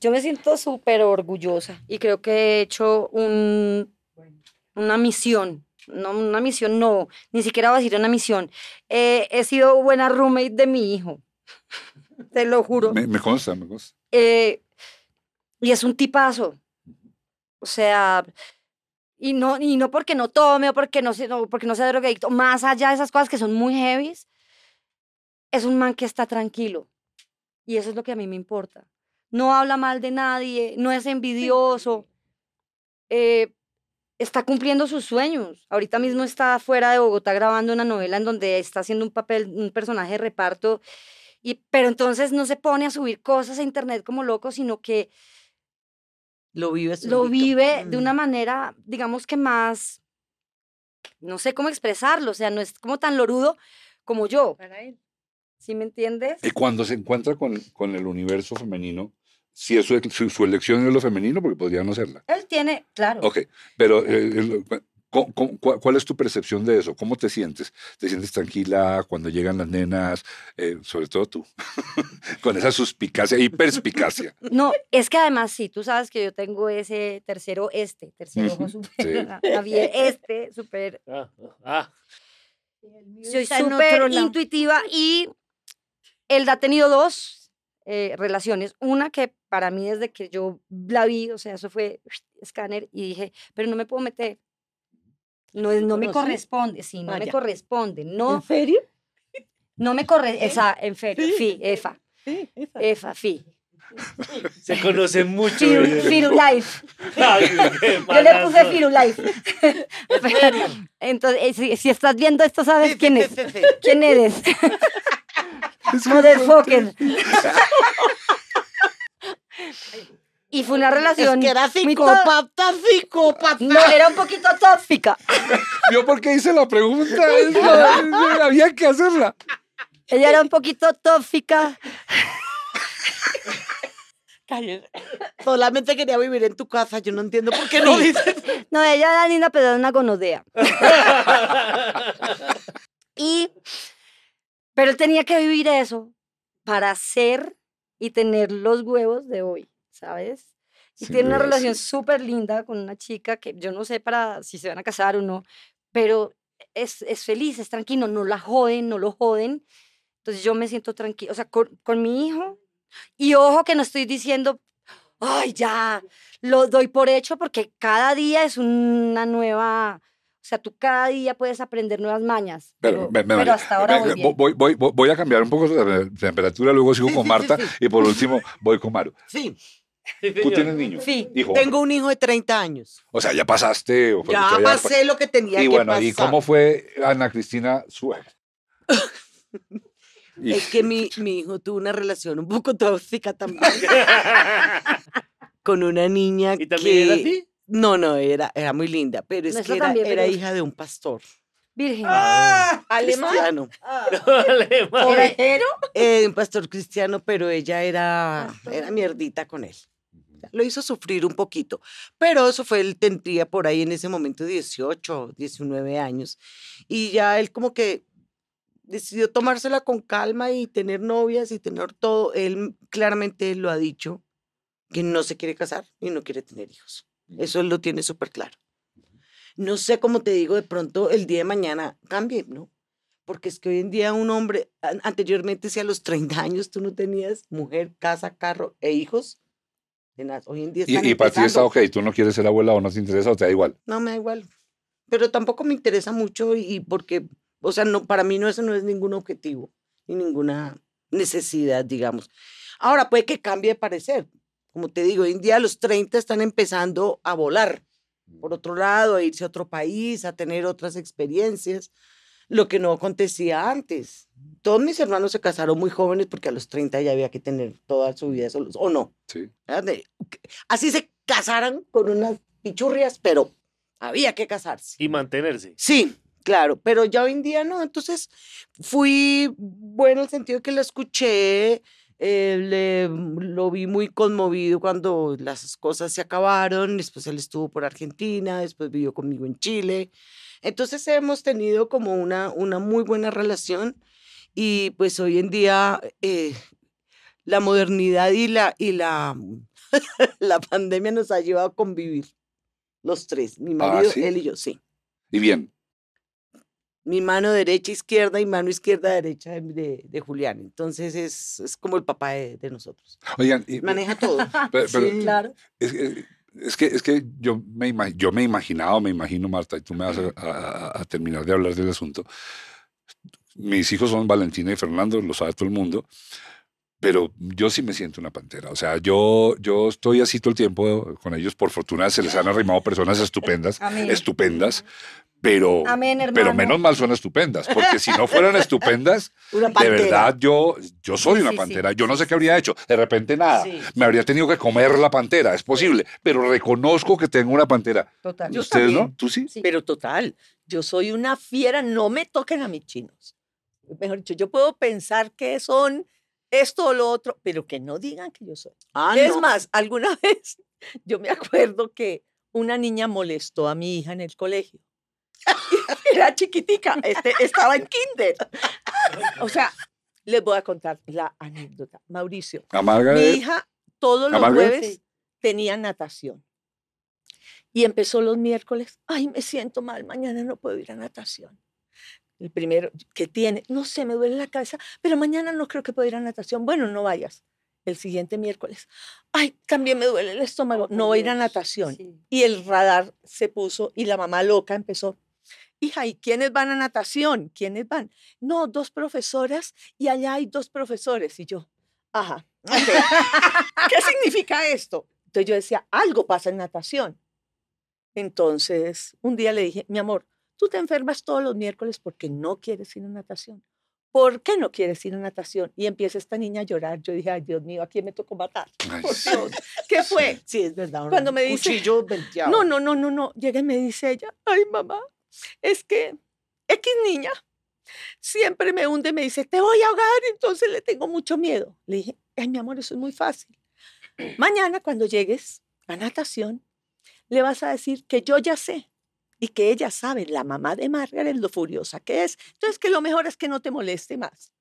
Yo me siento súper orgullosa y creo que he hecho un, una misión. No, una misión, no, ni siquiera voy a decir una misión. Eh, he sido buena roommate de mi hijo, te lo juro. Me, me consta, me consta. Eh, y es un tipazo. O sea, y no, y no porque no tome o porque no, no, porque no sea drogadicto, más allá de esas cosas que son muy heavies, es un man que está tranquilo. Y eso es lo que a mí me importa. No habla mal de nadie, no es envidioso. eh, está cumpliendo sus sueños. Ahorita mismo está fuera de Bogotá grabando una novela en donde está haciendo un papel, un personaje de reparto. Y, pero entonces no se pone a subir cosas a internet como loco, sino que Lo vive lo solito. vive de una manera, digamos que más, no sé cómo expresarlo, o sea, no es como tan lorudo como yo. ¿Sí me entiendes? Y cuando se encuentra con, con el universo femenino, si es su, su, su elección es lo femenino, porque podría no serla. Él tiene, claro. Ok, pero eh, el- ¿cu- cu- cu- ¿cuál es tu percepción de eso? ¿Cómo te sientes? ¿Te sientes tranquila cuando llegan las nenas? Eh, sobre todo tú, con esa suspicacia y perspicacia. No, es que además sí, tú sabes que yo tengo ese tercero este, tercer ojo súper, sí. este, súper, Ah, ah, soy en otro súper intuitiva y él ha tenido dos eh, relaciones. Una que para mí desde que yo la vi, o sea, eso fue escáner y dije, pero no me puedo meter. No, es- no me corresponde, sí, no Ah, me corresponde, no, ¿En serio? no me corre, esa, en ferio, Sí. fi, efa, efa, fi, Se conocen mucho. Firu. Ay, Yo le puse palazo. Firulais. Entonces, eh, si, si estás viendo esto, ¿sabes Sí, quién sí, es? sí, sí. ¿Quién eres? Motherfucker. Y fue una Es relación. que era psicópata, psicópata. No, era un poquito tóxica. ¿Vio por qué hice la pregunta? Es la- es- había que hacerla. Ella era un poquito tóxica. Cállese. Solamente quería vivir en tu casa. Yo no entiendo por qué no dices. No, ella era linda, pero era una gonodea. y, pero él tenía que vivir eso para ser y tener los huevos de hoy, ¿sabes? Y Sin tiene una duda, relación súper linda con una chica que yo no sé para si se van a casar o no, pero es, es feliz, es tranquilo, no la joden, no lo joden. Entonces yo me siento tranquila, o sea, con, con mi hijo. Y ojo que no estoy diciendo, ay, ya, lo doy por hecho porque cada día es una nueva, o sea, tú cada día puedes aprender nuevas mañas. Pero, Pero, pero hasta ahora me- voy bien. voy, voy- voy- a cambiar un poco de temperatura, luego sigo Sí, con sí, sí, Marta sí. y por último voy con Maru. Sí, Tú tienes niño. Sí. Hijo. tengo un hijo de 30 años. O sea, ya pasaste. o- Ya ya- pasé lo que tenía Y que bueno, pasar. ¿y cómo fue Ana Cristina suegra? Y- Es que mi, mi hijo tuvo una relación un poco tóxica también. con una niña ¿Y también era que... así? No, no, era, era muy linda, pero es No, que era, también, era pero- hija de un pastor Virgen. ¿Alemán? cristiano. Alemán. ¿Orejero? Eh, un pastor cristiano, pero ella era, era mierdita con él. Lo hizo sufrir un poquito, pero eso fue, él tendría por ahí en ese momento 18, 19 años, y ya él como que decidió tomársela con calma y tener novias y tener todo. Él claramente lo ha dicho, que no se quiere casar y no quiere tener hijos. Eso él lo tiene súper claro. No sé cómo te digo, de pronto el día de mañana cambie, ¿no? Porque es que hoy en día un hombre, an- anteriormente si a los 30 años tú no tenías mujer, casa, carro e hijos, de nada, hoy en día están Y, y para ti está ok, tú no quieres ser abuela o no te interesa o te da igual. No, me da igual. Pero tampoco me interesa mucho y, y porque, o sea, no, para mí no, eso no es ningún objetivo ni ninguna necesidad, digamos. Ahora puede que cambie de parecer. Como te digo, hoy en día los 30 están empezando a volar. Por otro lado, a irse a otro país, a tener otras experiencias, lo que no acontecía antes. Todos mis hermanos se casaron muy jóvenes porque a los 30 ya había que tener toda su vida solos, o no. Sí. Así se casaran con unas pichurrias, pero había que casarse. Y mantenerse. Sí, claro, pero ya hoy en día no. Entonces fui bueno en el sentido que la escuché, eh, le- lo vi muy conmovido cuando las cosas se acabaron. Después él estuvo por Argentina, después vivió conmigo en Chile. Entonces hemos tenido como una, una muy buena relación y pues hoy en día eh, la modernidad y la, y la, la pandemia nos ha llevado a convivir. Los tres, mi Ah, marido, ¿sí? él y yo, sí Y bien, mi mano derecha, izquierda y mano izquierda, derecha de, de- de Julián. Entonces es, es como el papá de, de nosotros. oigan, y- Maneja todo. pero- pero Sí. Claro. es, es que, es que yo, me, yo me he imaginado, me imagino, Marta, y tú me vas a, a- a terminar de hablar del asunto. Mis hijos son Valentina y Fernando, lo sabe todo el mundo, pero yo sí me siento una pantera. O sea, yo, yo estoy así todo el tiempo con ellos. Por fortuna se les han arrimado personas estupendas, Amén. estupendas, pero, Amén, pero menos mal son estupendas, porque si no fueran estupendas, Una de pantera. verdad yo, yo soy Sí, una sí, sí. pantera. Yo no sé qué habría hecho. De repente nada. Sí. Me habría tenido que comer la pantera, es posible, pero reconozco que tengo una pantera. Total. Yo ¿Ustedes no? también. ¿Tú sí? Sí. Pero total, yo soy una fiera, no me toquen a mis chinos. Mejor dicho, yo puedo pensar que son esto o lo otro, pero que no digan que yo soy. Ah, es no. más, alguna vez yo me acuerdo que una niña molestó a mi hija en el colegio. Era chiquitica, este, estaba en kinder. O sea, les voy a contar la anécdota. Mauricio, Amarga mi hija todos los ¿Amarga? jueves tenía natación. Y empezó los miércoles, ay, me siento mal, mañana no puedo ir a natación. El primero, ¿qué tiene? No sé, me duele la cabeza, pero mañana no creo que pueda ir a natación. Bueno, no vayas. El siguiente miércoles, ay, también me duele el estómago. No voy a ir a natación. Y el radar se puso y la mamá loca empezó. Hija, ¿y quiénes van a natación? ¿Quiénes van? No, dos profesoras y allá hay dos profesores. Y yo, ajá. ¿Qué significa esto? Entonces yo decía, algo pasa en natación. Entonces, un día le dije, mi amor, tú te enfermas todos los miércoles porque no quieres ir a natación. ¿Por qué no quieres ir a natación? Y empieza esta niña a llorar. Yo dije, ay, Dios mío, ¿a quién me tocó matar? Ay, Por sí. Dios. ¿Qué fue? Sí, es verdad. Cuando me dice- Cuchillo venteado. No, no, no, no, no. Llega y me dice ella, ay, mamá, es que X niña siempre me hunde, me dice, te voy a ahogar, entonces le tengo mucho miedo. Le dije, ay, mi amor, eso es muy fácil. Mañana cuando llegues a natación, le vas a decir que yo ya sé y que ella sabe, la mamá de Margaret, lo furiosa que es. Entonces, que lo mejor es que no te moleste más.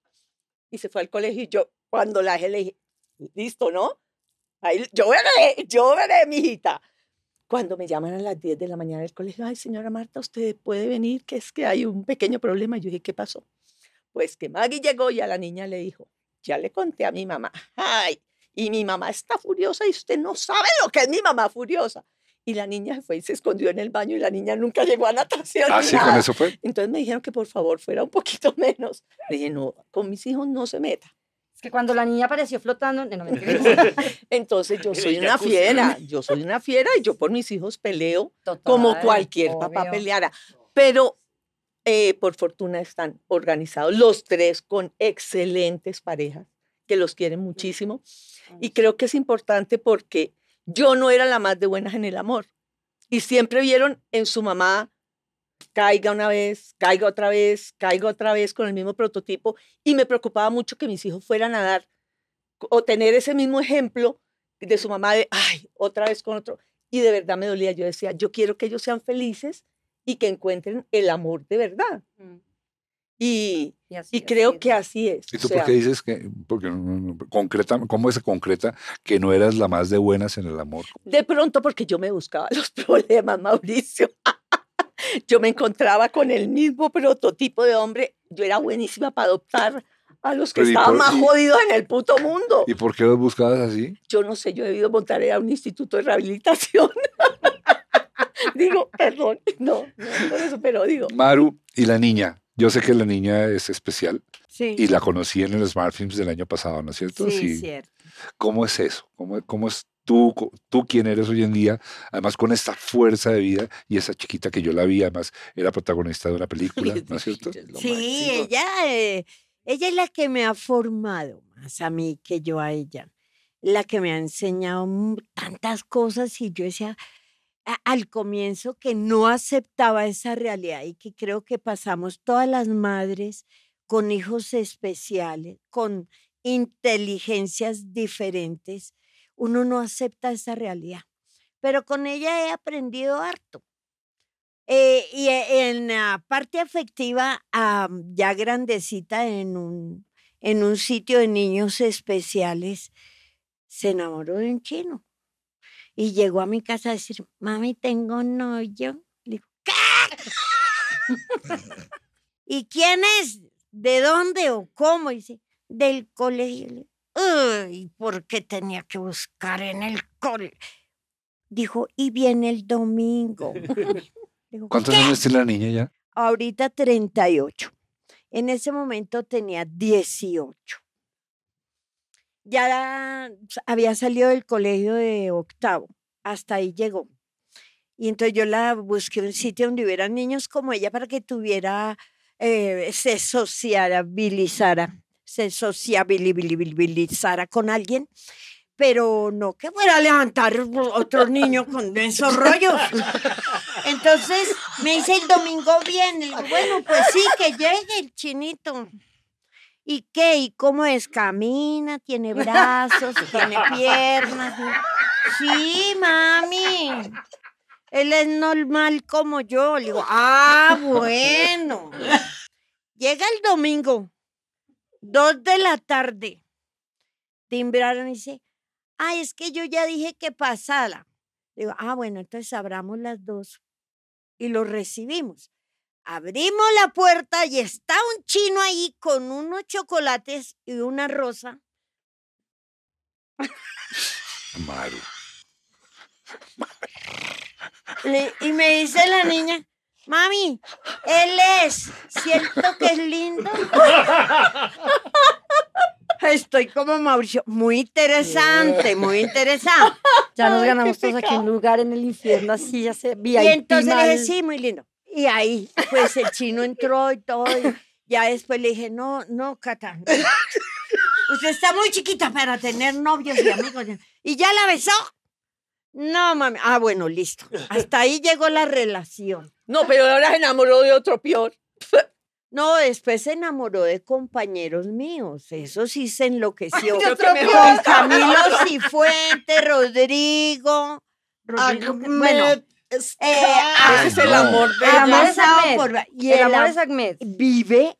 Y se fue al colegio y yo, cuando la dejé, le dije, listo, ¿no? Ahí, yo veré, yo veré, mijita. Cuando me llaman a las 10 de la mañana del colegio, ay, señora Marta, usted puede venir, que es que hay un pequeño problema. Yo dije, ¿qué pasó? Pues que Maggie llegó y a la niña le dijo, ya le conté a mi mamá, ay, y mi mamá está furiosa y usted no sabe lo que es mi mamá furiosa. Y la niña se fue y se escondió en el baño y la niña nunca llegó a natación. Ah, sí, con eso fue. Entonces me dijeron que por favor fuera un poquito menos. Le dije, no, con mis hijos no se meta. Es que cuando la niña apareció flotando, no, mentira. Entonces yo soy una fiera, yo soy una fiera y yo por mis hijos peleo como Total, cualquier papá obvio. peleara. Pero eh, por fortuna están organizados los tres con excelentes parejas que los quieren muchísimo. Y creo que es importante porque yo no era la más de buenas en el amor. Y siempre vieron en su mamá, caiga una vez, caiga otra vez, caiga otra vez con el mismo prototipo. Y me preocupaba mucho que mis hijos fueran a dar o tener ese mismo ejemplo de su mamá de, ay, otra vez con otro. Y de verdad me dolía. Yo decía, yo quiero que ellos sean felices y que encuentren el amor de verdad. Mm, Y, Y, así, y creo que así es. ¿Y o tú por sea, qué dices que, porque concreta, cómo se concreta que no eras la más de buenas en el amor? De pronto porque yo me buscaba los problemas, Mauricio. yo me encontraba con el mismo prototipo de hombre. Yo era buenísima para adoptar a los que Pero, ¿y estaban por- más jodidos en el puto mundo. ¿Y por qué los buscabas así? Yo no sé, yo he debido montar a un instituto de rehabilitación. digo, perdón, no, no por eso, pero digo, Maru y la niña. Yo sé que la niña es especial Sí, y la conocí en el Smart Films del año pasado, ¿no es cierto? sí, cierto. ¿Cómo es eso? ¿Cómo, cómo es tú, tú quién eres hoy en día? Además con esta fuerza de vida y esa chiquita que yo la vi, además era protagonista de una película, ¿no es cierto? Sí, ella, eh, ella es la que me ha formado más a mí que yo a ella. La que me ha enseñado tantas cosas y yo decía al comienzo que no aceptaba esa realidad y que creo que pasamos todas las madres con hijos especiales, con inteligencias diferentes. Uno no acepta esa realidad. Pero con ella he aprendido harto. Eh, y e- en la parte afectiva, ah, ya grandecita en un, en un sitio de niños especiales, se enamoró de un chino. Y llegó a mi casa a decir, mami, tengo un novio. Le digo, ¿qué? ¿Y quién es? ¿De dónde o cómo? Y dice, del colegio. Le digo, Uy, ¿por qué tenía que buscar en el colegio? Dijo, y viene el domingo. Digo, ¿Cuántos años tiene la niña ya? Ahorita 38. En ese momento tenía 18. Ya había salido del colegio de octavo. Hasta ahí llegó. Y entonces yo la busqué un sitio donde hubiera niños como ella para que tuviera, eh, se sociabilizara, se sociabilizara con alguien, pero no que fuera a levantar otro niño con esos rollos. Entonces me dice el domingo viene. Bueno, pues sí, que llegue el chinito. ¿Y qué? ¿Y cómo es? ¿Camina? ¿Tiene brazos? ¿Tiene piernas? Sí, mami. Él es normal como yo. Le digo, ah, bueno. Llega el domingo, dos de la tarde. Timbraron y dice, ay, es que yo ya dije que pasara. Digo, ah, bueno, entonces abramos las dos y lo recibimos. Abrimos la puerta y está un chino ahí con unos chocolates y una rosa. Maru. Le- y me dice la niña, mami, él es, ¿cierto que es lindo? Estoy como Mauricio, muy interesante, muy interesante. Ya nos ganamos todos aquí un lugar en el infierno, así ya se Y entonces le dije, sí, muy lindo. Y ahí, pues el chino entró y todo. y ya después le dije, no, no, Cata. Usted está muy chiquita para tener novios y amigos. ¿Y ya la besó? No, mami. Ah, bueno, listo. Hasta ahí llegó la relación. No, pero ahora se enamoró de otro peor. No, después se enamoró de compañeros míos. Eso sí se enloqueció. Dios Con. Camilo Cifuentes, Rodrigo. Rodrigo bueno, Eh, Escalante. Ese es el amor de El amor es pasado Ahmed. por- y El el amor am- es Ahmed. vive.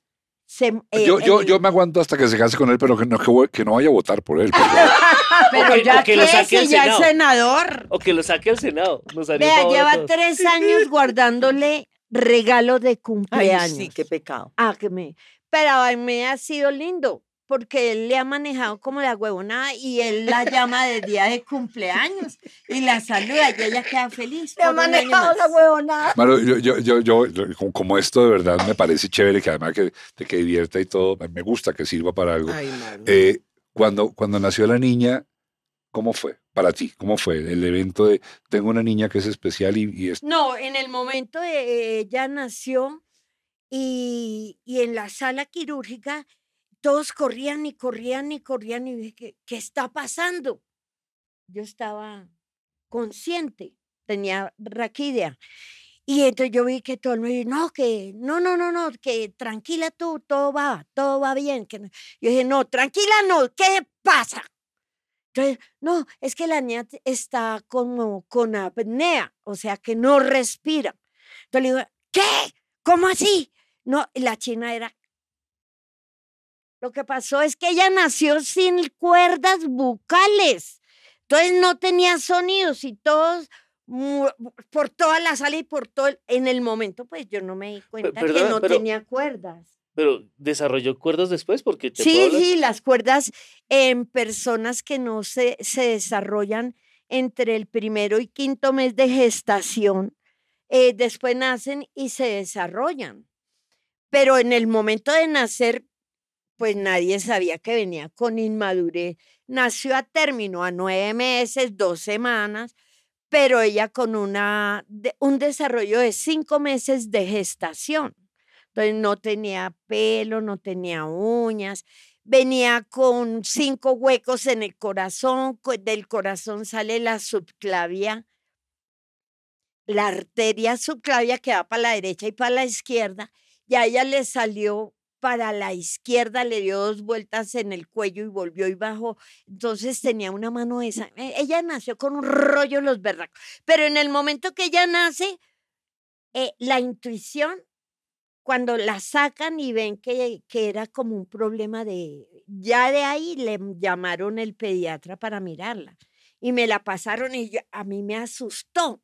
se- eh, Yo, yo, yo me aguanto hasta que se case con él, pero que no, que, no vaya a votar por él. Pero ya o que lo que saque si ya es Senado. senador. O que lo saque al Senado. Nos Vea, lleva tres años guardándole regalo de Ay, cumpleaños. sí, qué pecado. Ah, que me. Pero a mí me ha sido lindo, porque él le ha manejado como la huevonada y él la llama de día de cumpleaños y la saluda y ella queda feliz. Le ha manejado la huevonada. Maru, yo, yo, yo, yo, como, como esto de verdad me parece chévere, que además que, de que divierta y todo, me gusta que sirva para algo. Ay. Eh, cuando, cuando nació la niña, ¿cómo fue para ti? ¿Cómo fue el evento de tengo una niña que es especial y, y es No, en el momento de ella nació y, y en la sala quirúrgica todos corrían y corrían y corrían y dije, ¿qué, qué está pasando? Yo estaba consciente, tenía raquidia. Y entonces yo vi que todo el mundo, no, que, no, no, no, no, que tranquila tú, todo va, todo va bien. Que no". Yo dije, no, tranquila no, ¿qué pasa? Entonces, no, es que la niña está como con apnea, o sea, que no respira. Entonces le digo, ¿qué? ¿Cómo así? No, la china era... Lo que pasó es que ella nació sin cuerdas bucales. Entonces no tenía sonidos y todos por toda la sala y por todo el- en el momento pues yo no me di cuenta que no pero- tenía cuerdas. Pero desarrolló cuerdas después porque te Sí, sí, las cuerdas en personas que no se, se desarrollan entre el primero y quinto mes de gestación, eh, después nacen y se desarrollan. Pero en el momento de nacer, pues nadie sabía que venía con inmadurez. Nació a término, a nueve meses, dos semanas, pero ella con una, un desarrollo de cinco meses de gestación. Entonces no tenía pelo, no tenía uñas, venía con cinco huecos en el corazón, co- del corazón sale la subclavia, la arteria subclavia que va para la derecha y para la izquierda, y a ella le salió para la izquierda, le dio dos vueltas en el cuello y volvió y bajó. Entonces tenía una mano esa. e- Ella nació con un rollo los berracos. Pero en el momento que ella nace, eh, la intuición cuando la sacan y ven que, que era como un problema de, ya de ahí le llamaron el pediatra para mirarla y me la pasaron y yo- a mí me asustó.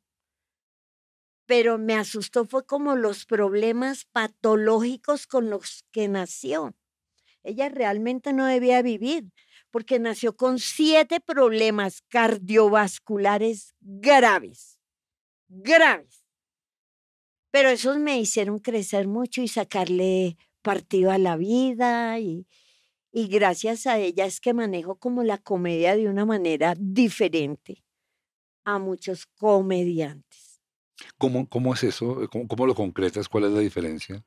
Pero me asustó fue como los problemas patológicos con los que nació. Ella realmente no debía vivir porque nació con siete problemas cardiovasculares graves, graves pero esos me hicieron crecer mucho y sacarle partido a la vida y, y gracias a ella es que manejo como la comedia de una manera diferente a muchos comediantes. ¿Cómo, cómo es eso? ¿Cómo, lo concretas? ¿Cuál es la diferencia?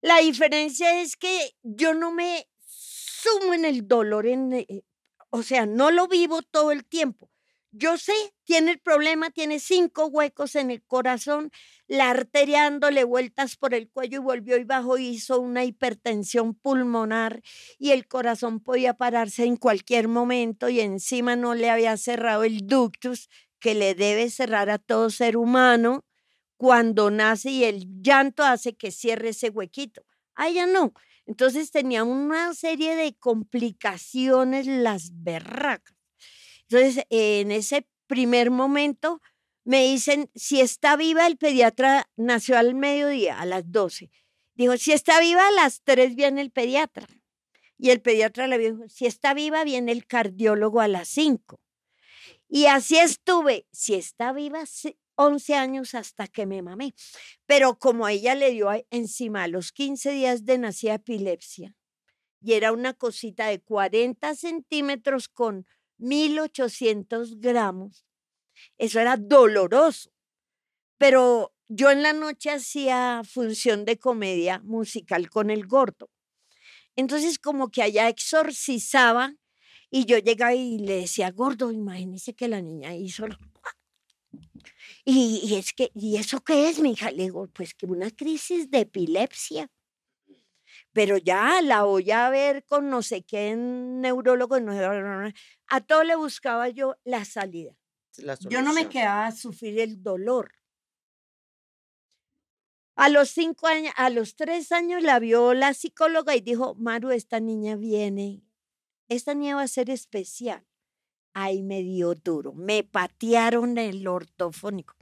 La diferencia es que yo no me sumo en el dolor, en, eh, o sea, no lo vivo todo el tiempo. Yo sé, tiene el problema, tiene cinco huecos en el corazón, la arteria dándole vueltas por el cuello y volvió y bajó hizo una hipertensión pulmonar y el corazón podía pararse en cualquier momento y encima no le había cerrado el ductus que le debe cerrar a todo ser humano cuando nace y el llanto hace que cierre ese huequito. A ella no. Entonces tenía una serie de complicaciones las berracas. Entonces, en ese primer momento me dicen, si está viva, el pediatra nació al mediodía, a las 12. Dijo, si está viva, a las 3 viene el pediatra. Y el pediatra le dijo, si está viva, viene el cardiólogo a las 5. Y así estuve, si está viva, 11 años hasta que me mamé. Pero como ella le dio encima a los 15 días de nacida epilepsia, y era una cosita de 40 centímetros con 1800 gramos, eso era doloroso. Pero yo en la noche hacía función de comedia musical con el gordo. Entonces como que allá exorcizaba y yo llegaba y le decía, gordo, imagínese que la niña hizo... lo-". Y, y es que, ¿y eso qué es, mi hija? Le digo, pues que una crisis de epilepsia. Pero ya la voy a ver con no sé qué neurólogo. no sé, A todo le buscaba yo la salida. La Yo no me quedaba a sufrir el dolor. A los cinco años, a los tres años la vio la psicóloga y dijo, Maru, esta niña viene, esta niña va a ser especial. Ahí me dio duro, me patearon el ortofónico.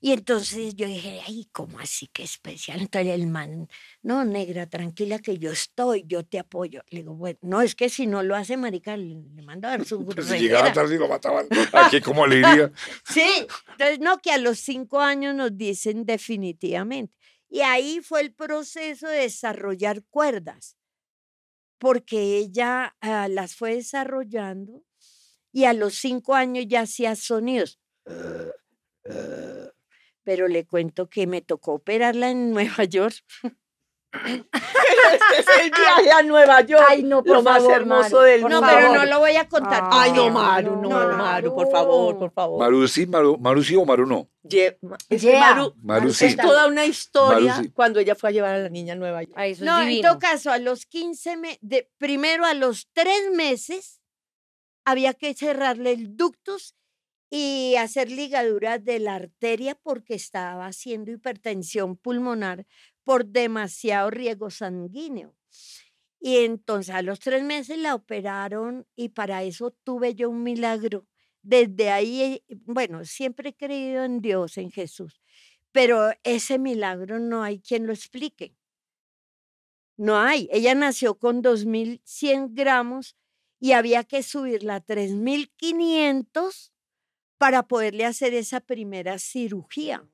Y entonces yo dije, ay, ¿cómo así que especial? Entonces el man, no, negra, tranquila que yo estoy, yo te apoyo. Le digo, bueno, no, es que si no lo hace, marica, le, le mando a dar su Pues si llegaba rejera". tarde y lo mataban. Aquí, ¿cómo le iría? Sí, entonces no, que a los cinco años nos dicen definitivamente. Y ahí fue el proceso de desarrollar cuerdas, porque ella ah, las fue desarrollando y a los cinco años ya hacía sonidos. Pero le cuento que me tocó operarla en Nueva York. Este es el viaje a Nueva York. Ay, no, por lo más hermoso Maru, del por No, mundo. pero no lo voy a contar. Ay, no, Maru, no, no, no. Maru, por favor, por favor. Maru sí, Maru, Maru sí o Maru no. Es que Yeah. Maru, Maru es sí. toda una historia Maru sí. cuando ella fue a llevar a la niña a Nueva York. Ay, eso No, es en todo caso, a los 15 meses, primero a los tres meses, había que cerrarle el ductus y hacer ligaduras de la arteria porque estaba haciendo hipertensión pulmonar por demasiado riego sanguíneo. Y entonces a los tres meses la operaron y para eso tuve yo un milagro. Desde ahí, eh, bueno, siempre he creído en Dios, en Jesús, pero ese milagro no hay quien lo explique. No hay. Ella nació con 2.100 gramos y había que subirla a 3.500 para poderle hacer esa primera cirugía.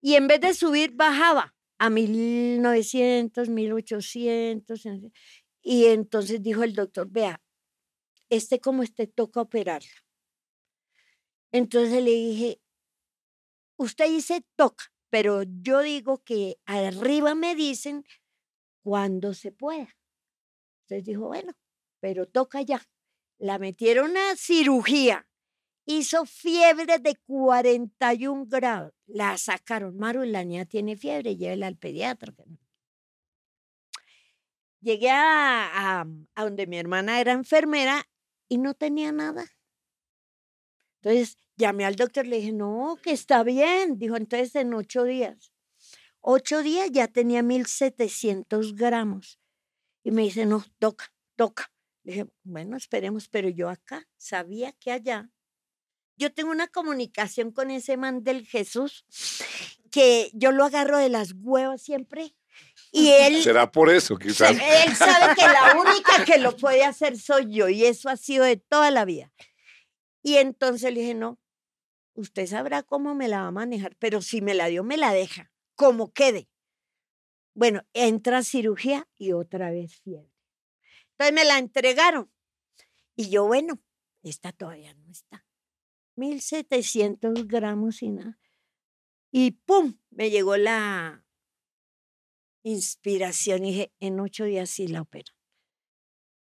Y en vez de subir, bajaba a 1.900, 1.800. en fin. Y entonces dijo el doctor, vea, este como este toca operarla. Entonces le dije, usted dice toca, pero yo digo que arriba me dicen cuando se pueda. Entonces dijo, bueno, pero toca ya. La metieron a cirugía. Hizo fiebre de 41 grados. La sacaron. Maru, la niña tiene fiebre, llévela al pediatra. que no". Llegué a, a- a donde mi hermana era enfermera y no tenía nada. Entonces llamé al doctor, le dije, no, que está bien. Dijo, entonces en ocho días. Ocho días ya tenía 1700 gramos. Y me dice, no, toca, toca. Dije, bueno, esperemos, pero yo acá sabía que allá. Yo tengo una comunicación con ese man del Jesús que yo lo agarro de las huevas siempre. Y él, Será por eso, quizás. él sabe que la única que lo puede hacer soy yo. Y eso ha sido de toda la vida. Y entonces le dije, no, usted sabrá cómo me la va a manejar, pero si me la dio, me la deja, como quede. Bueno, entra a cirugía y otra vez fiebre. Entonces me la entregaron. Y yo, bueno, esta todavía no está. 1700 gramos y nada. Y pum, me llegó la inspiración y dije, en ocho días sí la opero.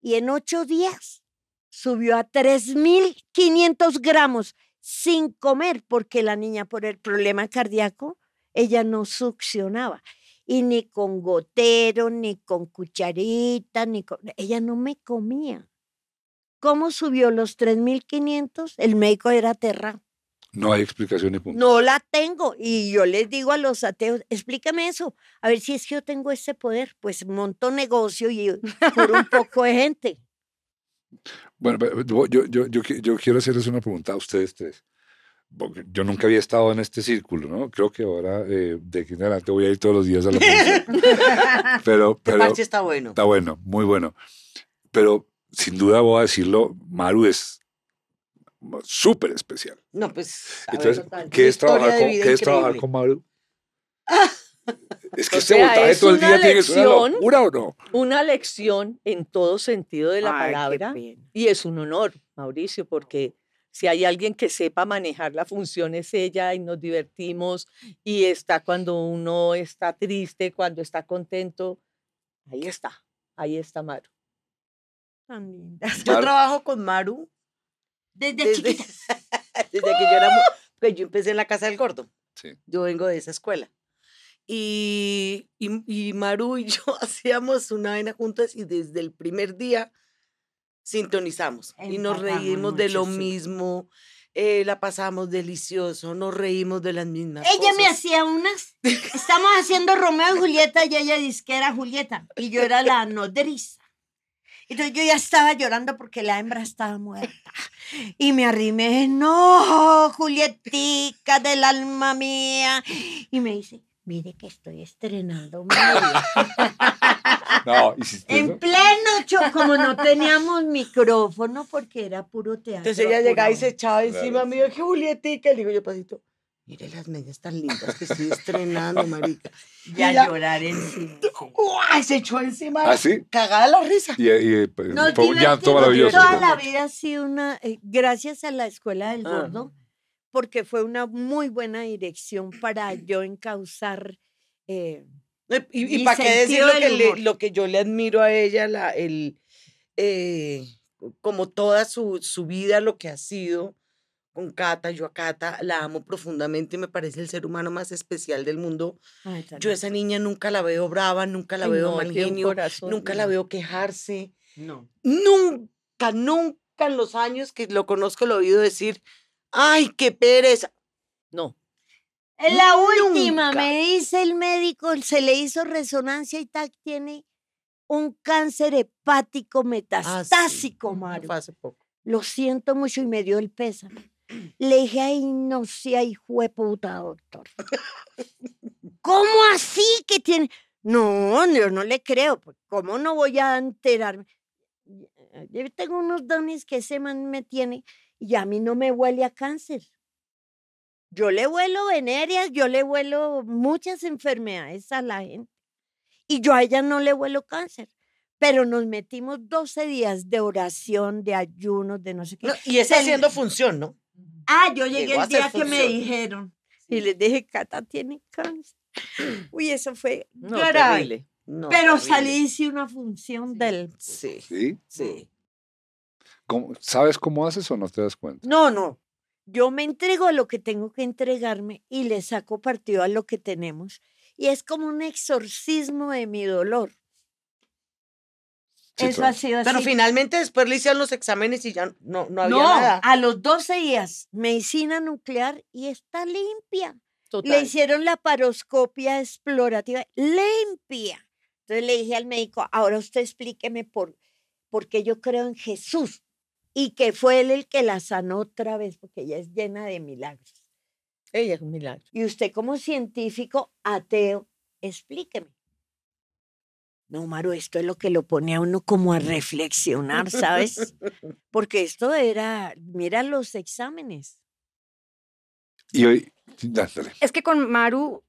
Y en ocho días subió a 3.500 gramos sin comer, porque la niña por el problema cardíaco, ella no succionaba. Y ni con gotero, ni con cucharita, ni con... Ella no me comía. ¿Cómo subió los 3.500? El médico era aterrado. No hay explicación y punto. No la tengo. Y yo les digo a los ateos, explícame eso, a ver si es que yo tengo ese poder. Pues monto negocio y curo un poco de gente. Bueno, pero yo, yo, yo quiero hacerles una pregunta a ustedes tres. Porque yo nunca había estado en este círculo, ¿no? Creo que ahora, eh, de aquí en adelante, voy a ir todos los días a la pero, pero parche está bueno. está bueno, muy bueno. Pero sin duda voy a decirlo, Maru es súper especial. No, pues. ver, Entonces, total, ¿qué es trabajar historia de con, vida ¿qué es trabajar con Maru? es que O este sea, voltaje es todo el una día tiene que ser una lección. locura o no. Una lección en todo sentido de la Ay, qué palabra. Y es un honor, Mauricio, porque si hay alguien que sepa manejar la función es ella y nos divertimos y está cuando uno está triste, cuando está contento. Ahí está, ahí está Maru. Tan linda. Yo trabajo con Maru Desde, desde, chiquita. desde que yo era. Pues yo empecé en la casa del gordo. Sí. Yo vengo de esa escuela. Y, y, y Maru y yo hacíamos una vaina juntas y desde el primer día sintonizamos. Y nos reímos de lo mismo, eh, la pasamos delicioso, nos reímos de las mismas Ella me hacía unas. Estamos haciendo Romeo y Julieta y ella dice que era Julieta. Y yo era la nodriza. Entonces yo ya estaba llorando porque la hembra estaba muerta. Y me arrimé, no, Julietica del alma mía. Y me dice, mire que estoy estrenando. María". No, hiciste En eso. pleno show, como no teníamos micrófono porque era puro teatro. Entonces ella llegaba y se echaba encima Claro. mío, que Julietica. Le digo yo, pasito, mire las medias tan lindas que estoy estrenando, marica. Ya y la- llorar encima. ¡Uy! Se echó encima. ¿Ah, sí? Cagada la risa. Y, y, pues, Nos fue un llanto maravilloso. Toda la vida ha sido una, eh, gracias a la Escuela del Ah. Gordo, porque fue una muy buena dirección para yo encauzar. eh, Y, Mi para qué decir lo que, le- lo que yo le admiro a ella, la, el, eh, como toda su, su vida, lo que ha sido con Cata, yo a Cata la amo profundamente y me parece el ser humano más especial del mundo. ay, Yo a esa niña nunca la veo brava, nunca la Ay, veo no, mal genio, corazón nunca la divino. veo quejarse. No. Nunca, nunca en los años que lo conozco lo he oído decir, ay, qué pereza. No, En la última, me dice el médico, se le hizo resonancia y tal, tiene un cáncer hepático Ah, sí. metastásico, Mario. Fue hace poco. Lo siento mucho y me dio el pésame. Le dije, ay, no hijo de puta, doctor. ¿Cómo así que tiene? No, yo no le creo. pues, ¿Cómo no voy a enterarme? Yo tengo unos dones que ese man me tiene y a mí no me huele a cáncer. Yo le vuelo venéreas, yo le vuelo muchas enfermedades a la gente. Y yo a ella no le vuelo cáncer. Pero nos metimos 12 días de oración, de ayunos, de no sé qué. No, y está haciendo función, ¿no? Ah, yo llegué Llegó el día que me dijeron. Y les dije, Cata tiene cáncer. Uy, eso fue no, terrible. No, Pero terrible. salí y hice una función del... Sí, ¿Sí? sí. ¿Cómo- ¿Sabes cómo haces o no te das cuenta? No, no. Yo me entrego a lo que tengo que entregarme y le saco partido a lo que tenemos. Y es como un exorcismo de mi dolor. Sí, Eso claro. ha sido así. Pero finalmente después le hicieron los exámenes y ya no, no había no, nada. a los 12 días, medicina nuclear y está limpia. Total. Le hicieron la paroscopia explorativa limpia. Entonces le dije al médico, ahora usted explíqueme por, por qué yo creo en Jesús y que fue él el que la sanó otra vez, porque ella es llena de milagros. Ella es un milagro. Y usted como científico ateo, explíqueme. No, Maru, esto es lo que lo pone a uno como a reflexionar, ¿sabes? Porque esto era, mira los exámenes. Y hoy. Es que con Maru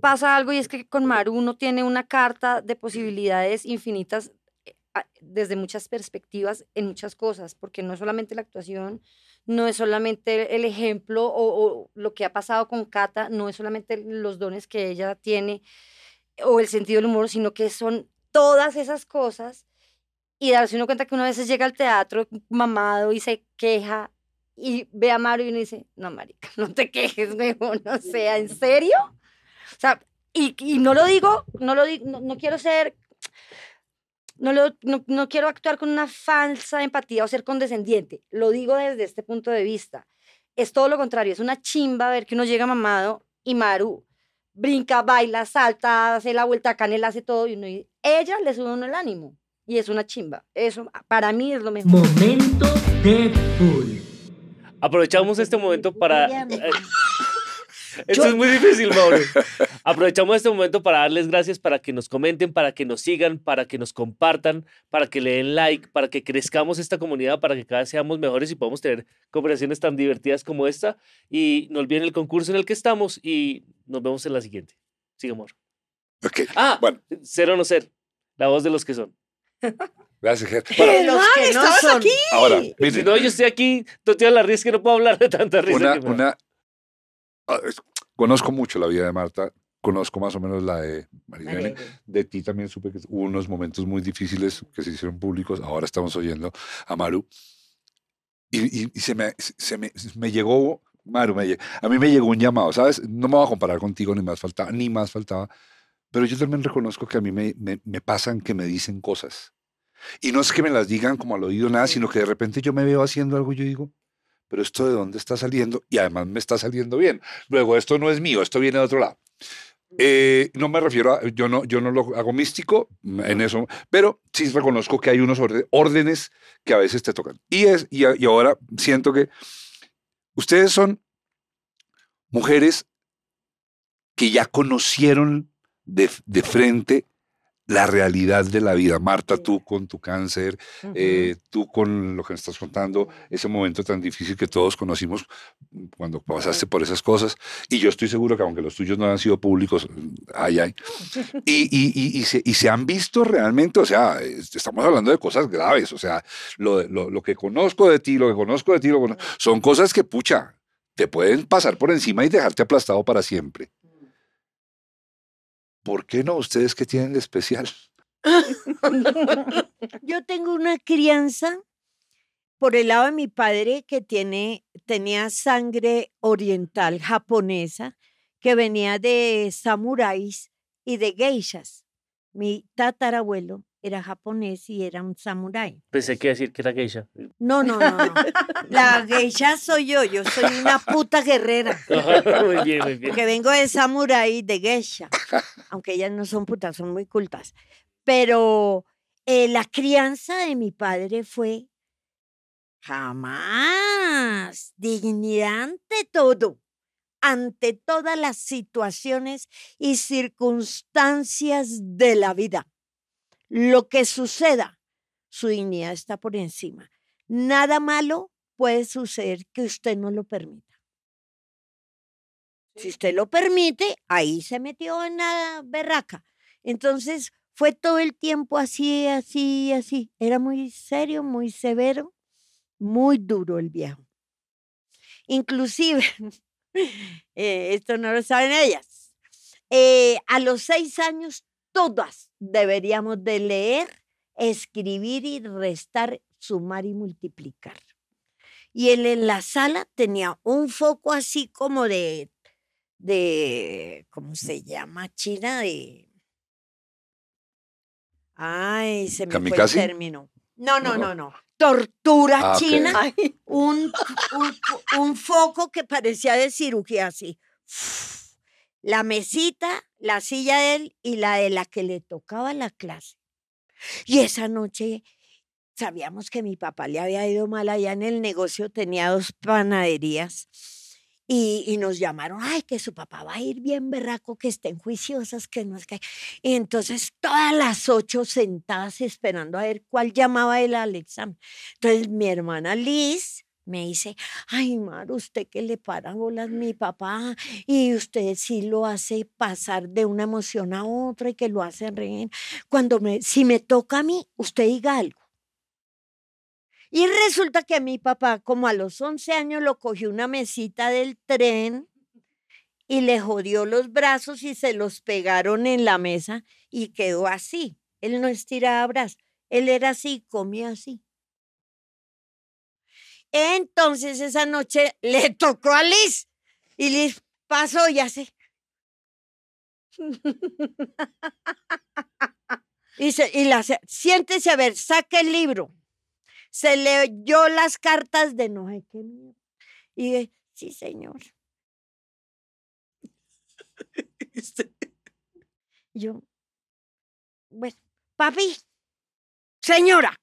pasa algo y es que con Maru uno tiene una carta de posibilidades infinitas desde muchas perspectivas en muchas cosas, porque no es solamente la actuación, no es solamente el ejemplo o, o lo que ha pasado con Cata, no es solamente los dones que ella tiene o el sentido del humor, sino que son todas esas cosas y darse uno cuenta que una vez llega al teatro mamado y se queja y ve a Maru y uno dice, no, marica, no te quejes, mejor, o sea, ¿en serio? O sea, y, y no lo digo, no lo digo, no, no quiero ser, no, lo, no, no quiero actuar con una falsa empatía o ser condescendiente, lo digo desde este punto de vista. Es todo lo contrario, es una chimba ver que uno llega mamado y Maru brinca, baila, salta, hace la vuelta a canela, hace todo y uno, y ella le sube uno el ánimo y es una chimba. Eso para mí es lo mejor. Momento Deadpool. Aprovechamos este momento para... Esto es muy difícil, Mauro. Aprovechamos este momento para darles gracias, para que nos comenten, para que nos sigan, para que nos compartan, para que le den like, para que crezcamos esta comunidad, para que cada vez seamos mejores y podamos tener conversaciones tan divertidas como esta. Y no olviden el concurso en el que estamos y nos vemos en la siguiente. Sigue, amor. Ok, Ah, Bueno. ser o no ser. La voz de los que son. gracias, Ger. De Bueno, los que no estabas son. aquí. ahora, Si no, yo estoy aquí, toteando la risa que no puedo hablar de tanta risa. una, que me una, conozco mucho la vida de Marta, conozco más o menos la de Marilene. De ti también supe que hubo unos momentos muy difíciles que se hicieron públicos. Ahora estamos oyendo a Maru. Y, y- y se, me, se me, me llegó, Maru, me a mí me llegó un llamado, ¿sabes? No me voy a comparar contigo, ni más faltaba, ni más faltaba. Pero yo también reconozco que a mí me, me, me pasan que me dicen cosas. Y no es que me las digan como al oído nada, sino que de repente yo me veo haciendo algo y yo digo, pero esto de dónde está saliendo y además me está saliendo bien. Luego, esto no es mío, esto viene de otro lado. Eh, no me refiero a, yo no, yo no lo hago místico en eso, pero sí reconozco que hay unos órdenes que a veces te tocan. Y, es, y, y ahora siento que ustedes son mujeres que ya conocieron de, de frente la realidad de la vida. Marta, tú con tu cáncer, eh, tú con lo que me estás contando, ese momento tan difícil que todos conocimos cuando pasaste por esas cosas, y yo estoy seguro que aunque los tuyos no han sido públicos, ay, ay, y, y, y, y se, y se han visto realmente, o sea, es- estamos hablando de cosas graves, o sea, lo, lo, lo que conozco de ti, lo que conozco de ti, lo que cono- son cosas que, pucha, te pueden pasar por encima y dejarte aplastado para siempre. ¿Por qué no? ¿Ustedes qué tienen de especial? Yo tengo una crianza por el lado de mi padre que tiene, tenía sangre oriental japonesa que venía de samuráis y de geishas. Mi tatarabuelo era japonés y era un samurái. Pensé que decir que era geisha. No, no, no, no. La geisha soy yo, yo soy una puta guerrera. muy bien, muy bien. Porque vengo de samurái de geisha. Aunque ellas no son putas, son muy cultas. Pero eh, la crianza de mi padre fue jamás dignidad ante todo, ante todas las situaciones y circunstancias de la vida. Lo que suceda, su dignidad está por encima. Nada malo puede suceder que usted no lo permita. Si usted lo permite, ahí se metió en la berraca. Entonces fue todo el tiempo así, así, así. Era muy serio, muy severo, muy duro el viejo. Inclusive, eh, esto no lo saben ellas, eh, a los seis años todas deberíamos de leer, escribir y restar, sumar y multiplicar. Y él en la sala tenía un foco así como de, de, ¿cómo se llama? China de... Ay, se me ¿Kamikaze? fue el término. No, no, No. no, no. Tortura Ah, china. Ay, Un, un, un foco que parecía de cirugía así. La mesita, la silla de él y la de la que le tocaba la clase. Y esa noche sabíamos que mi papá le había ido mal allá en el negocio, tenía dos panaderías. Y, nos llamaron, ay, que su papá va a ir bien berraco, que estén juiciosas, que no es que... Y entonces todas las ocho sentadas esperando a ver cuál llamaba él al examen. Entonces mi hermana Liz me dice, ay, Mar, usted que le para bolas mi papá y usted sí lo hace pasar de una emoción a otra y que lo hace reír. Cuando me, si me toca a mí, usted diga algo. Y resulta que mi papá, como a los 11 años, lo cogió una mesita del tren y le jodió los brazos y se los pegaron en la mesa y quedó así. Él no estiraba brazos, él era así, comía así. Entonces esa noche le tocó a Liz y Liz pasó y así. Y, se- y la, se- siéntese a ver, saque el libro. Se leyó las cartas de no sé qué. Y sí, señor. Yo, bueno, papi, señora,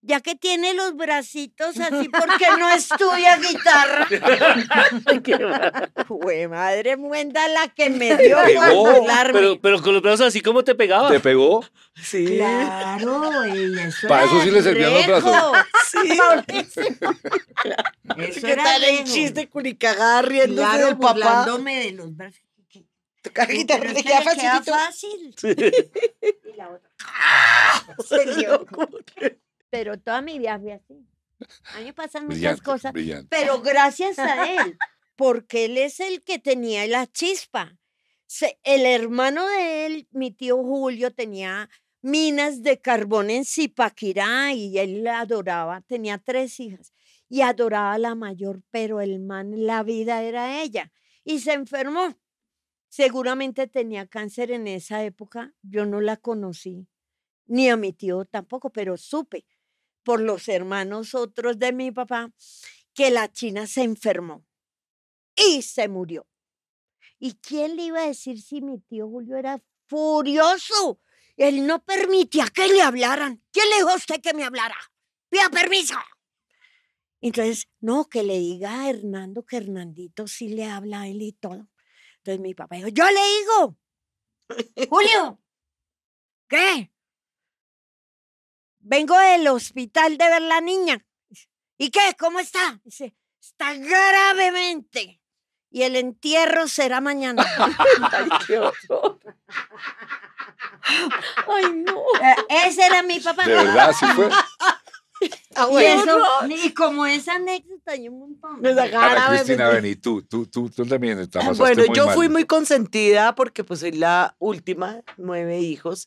ya que tiene los bracitos así, ¿por qué no estudia guitarra? Fue madre muenda la que me dio Pegó. Pero, pero con los brazos así, ¿cómo te pegaba? ¿Te pegó? Sí. Claro, ella, eso sí le servían los brazos. Sí. Eso ¿Qué era tal el chiste riéndose Claro, del papá? de los brazos. Guitarra, es le que queda facilito. fácil. Y la otra. Se le ocurre. Pero toda mi vida fue así. A mí me pasan muchas cosas. brillante. Pero gracias a él, porque él es el que tenía la chispa. Se- el hermano de él, mi tío Julio, tenía minas de carbón en Zipaquirá y él la adoraba. Tenía tres hijas y adoraba a la mayor, pero el man, la vida era ella. Y se enfermó. Seguramente tenía cáncer en esa época. Yo no la conocí, ni a mi tío tampoco, pero supe por los hermanos otros de mi papá que la china se enfermó y se murió. ¿Y quién le iba a decir si mi tío Julio era furioso? Él no permitía que le hablaran. ¿Quién le dijo a usted que me hablara? Pida permiso. Entonces, no, que le diga a Hernando que Hernandito sí le habla a él y todo. Entonces mi papá dijo, yo le digo, Julio, ¿qué? Vengo del hospital de ver la niña. ¿Y qué? ¿Cómo está? Dice, está gravemente. Y el entierro será mañana. Ay, qué horror. Ay, no. Eh, Ese era mi papá. De verdad, sí fue. Ah, Y, bueno. eso, y como esa anécdota hay un montón. Me Ana gana, Cristina, bebé. ven, y tú, tú, tú, tú también la pasaste Bueno, muy yo mal. fui muy consentida porque pues soy la última, nueve hijos,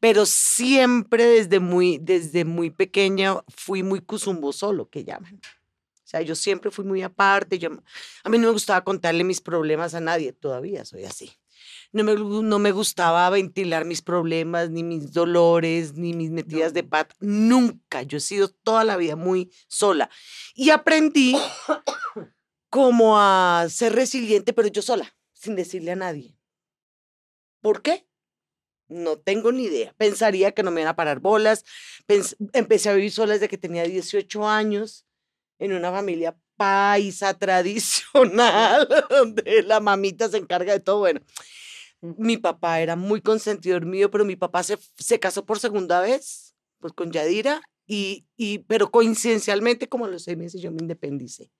pero siempre desde muy, desde muy pequeña fui muy cusumboso, lo que llaman. O sea, yo siempre fui muy aparte, yo, a mí no me gustaba contarle mis problemas a nadie, todavía soy así. No me, no me gustaba ventilar mis problemas, ni mis dolores, ni mis metidas de pata. Nunca. Yo he sido toda la vida muy sola. Y aprendí como a ser resiliente, pero yo sola, sin decirle a nadie. ¿Por qué? No tengo ni idea. Pensaría que no me iban a parar bolas. Pens- empecé a vivir sola desde que tenía 18 años en una familia paisa tradicional, donde la mamita se encarga de todo. Bueno, mi papá era muy consentidor mío, pero mi papá se, se casó por segunda vez, pues con Yadira, y, y, pero coincidencialmente, como los seis meses, yo me independicé.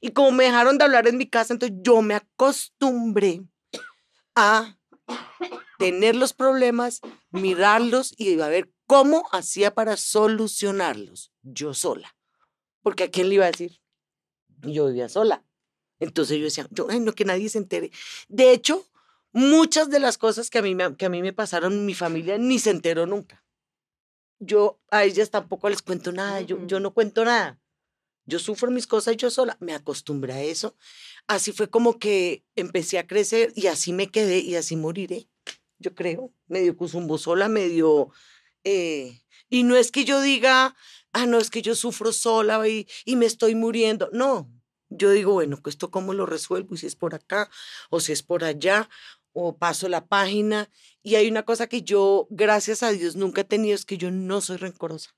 Y como me dejaron de hablar en mi casa, entonces yo me acostumbré a tener los problemas, mirarlos y a ver cómo hacía para solucionarlos yo sola. Porque a quién le iba a decir? Yo vivía sola. Entonces yo decía, yo, ay, no, que nadie se entere. De hecho, muchas de las cosas que a mí me, que a mí me pasaron, mi familia ni se enteró nunca. Yo a ellas tampoco les cuento nada, yo, yo no cuento nada. Yo sufro mis cosas yo sola, me acostumbré a eso. Así fue como que empecé a crecer y así me quedé y así moriré, yo creo. Medio cuzumbo sola, medio... eh, y no es que yo diga, ah, no, es que yo sufro sola y, y me estoy muriendo. No, yo digo, bueno, esto cómo lo resuelvo, y si es por acá o si es por allá, o paso la página. Y hay una cosa que yo, gracias a Dios, nunca he tenido, es que yo no soy rencorosa.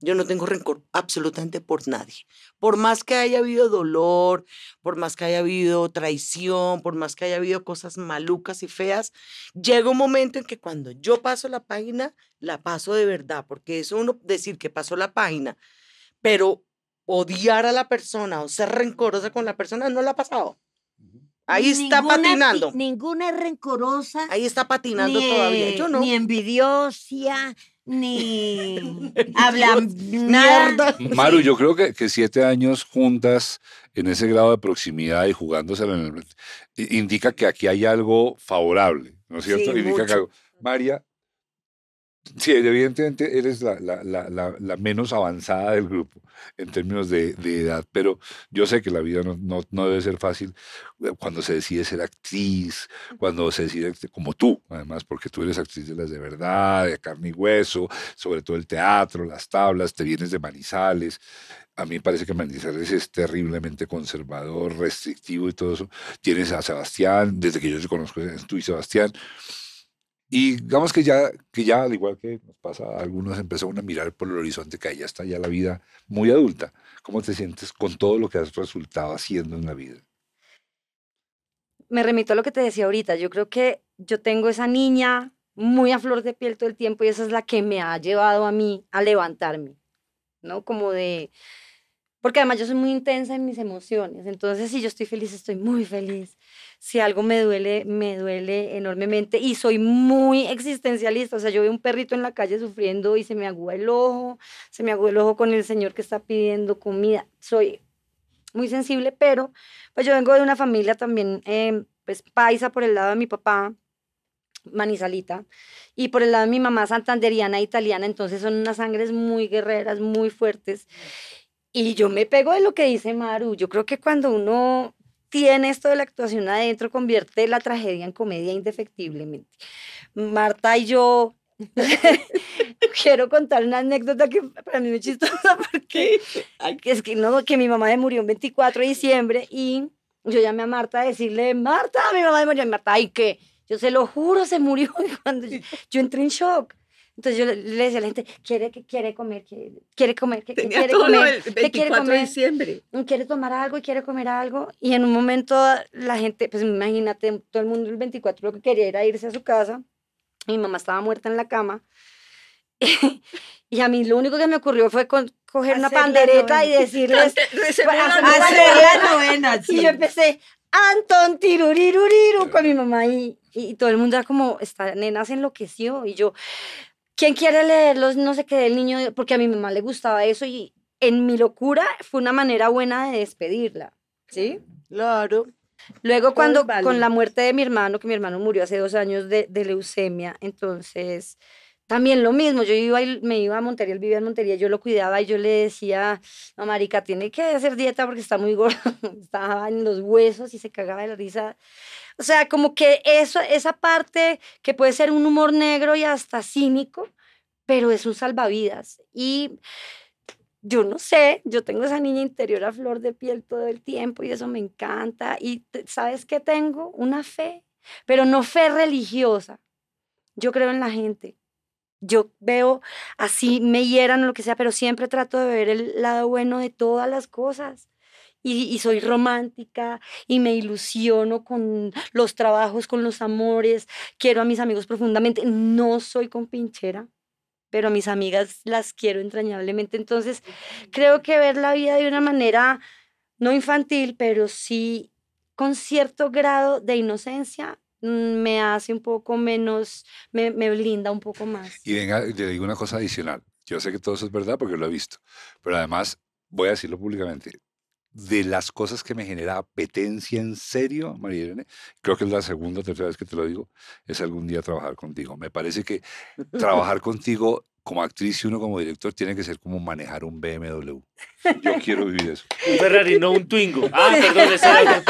Yo no tengo rencor absolutamente por nadie. Por más que haya habido dolor, por más que haya habido traición, por más que haya habido cosas malucas y feas, llega un momento en que cuando yo paso la página, la paso de verdad, porque es uno decir que pasó la página, pero odiar a la persona o ser rencorosa con la persona no la ha pasado. Ahí está Ninguna patinando. Ninguna es rencorosa. Ahí está patinando ni, todavía. Yo no. Ni envidiosa, ni habla nada. Mierda. Maru, yo creo que, que siete años juntas en ese grado de proximidad y jugándosela en el, indica que aquí hay algo favorable, ¿no es cierto? Sí, indica que mucho. algo. María, sí, evidentemente eres la, la- la- la- menos avanzada del grupo en términos de, de edad, pero yo sé que la vida no, no- no debe ser fácil eh, cuando se decide ser actriz, cuando se decide, como tú, además, porque tú eres actriz de las de verdad, de carne y hueso, sobre todo el teatro, las tablas, te vienes de Manizales. A mí me parece que Manizales es terriblemente conservador, restrictivo y todo eso. Tienes a Sebastián, desde que yo te conozco, tú y Sebastián. Y digamos que ya, que ya, al igual que nos pasa a algunos, empezó a mirar por el horizonte que ya está ya la vida muy adulta. ¿Cómo te sientes con todo lo que has resultado haciendo en la vida? me remito a lo que te decía ahorita. Yo creo que yo tengo esa niña muy a flor de piel todo el tiempo y esa es la que me ha llevado a mí a levantarme, ¿no? Como de... Porque además yo soy muy intensa en mis emociones, entonces si yo estoy feliz, estoy muy feliz. Si algo me duele, me duele enormemente y soy muy existencialista, o sea, yo veo un perrito en la calle sufriendo y se me agúa el ojo, se me agúa el ojo con el señor que está pidiendo comida. Soy muy sensible, pero pues yo vengo de una familia también, eh, pues paisa por el lado de mi papá, manizalita, y por el lado de mi mamá santanderiana, italiana, entonces son unas sangres muy guerreras, muy fuertes. Y yo me pego de lo que dice Maru, yo creo que cuando uno tiene esto de la actuación adentro, convierte la tragedia en comedia indefectiblemente. Marta y yo quiero contar una anécdota que para mí es chistosa porque es que no que mi mamá me murió el 24 de diciembre y yo llamé a Marta a decirle Marta mi mamá me murió y Marta ay qué yo se lo juro se murió. Y cuando yo, yo entré en shock entonces yo le, le decía a la gente, quiere, que quiere comer, quiere, quiere comer, que quiere todo comer, el ¿qué 24 quiere de comer, diciembre. quiere tomar algo y quiere comer algo. Y en un momento la gente, pues imagínate, todo el mundo el 24 lo que quería era irse a su casa. Mi mamá estaba muerta en la cama. y a mí lo único que me ocurrió fue con- coger una Hacer pandereta y decirles, Hacer la novena, y yo empecé, Anton tiruriruriru con mi mamá y, y todo el mundo era como, esta nena se enloqueció y yo, ¿quién quiere leer los no sé qué del niño? Porque a mi mamá le gustaba eso y en mi locura fue una manera buena de despedirla, ¿sí? Claro. Luego cuando vale. con la muerte de mi hermano, que mi hermano murió hace dos años de, de leucemia, entonces también lo mismo, yo iba y me iba a Montería, él vivía en Montería, yo lo cuidaba y yo le decía, no, marica, tiene que hacer dieta porque está muy gordo, estaba en los huesos y se cagaba de la risa. O sea, como que eso, esa parte que puede ser un humor negro y hasta cínico, pero es un salvavidas. Y yo no sé, yo tengo esa niña interior a flor de piel todo el tiempo y eso me encanta. Y ¿sabes qué tengo? Una fe, pero no fe religiosa. Yo creo en la gente. Yo veo así, me hieran o lo que sea, pero siempre trato de ver el lado bueno de todas las cosas. Y, y soy romántica y me ilusiono con los trabajos, con los amores. Quiero a mis amigos profundamente. No soy compinchera, pero a mis amigas las quiero entrañablemente. Entonces, creo que ver la vida de una manera no infantil, pero sí con cierto grado de inocencia, me hace un poco menos, me, me blinda un poco más. Y venga, le digo una cosa adicional. Yo sé que todo eso es verdad porque lo he visto, pero además voy a decirlo públicamente. De las cosas que me genera apetencia en serio, María Irene, creo que es la segunda o tercera vez que te lo digo, es algún día trabajar contigo. Me parece que trabajar contigo como actriz y uno como director tiene que ser como manejar un BMW. Yo quiero vivir eso. Un Ferrari, no un Twingo. Ah, perdón, ese era.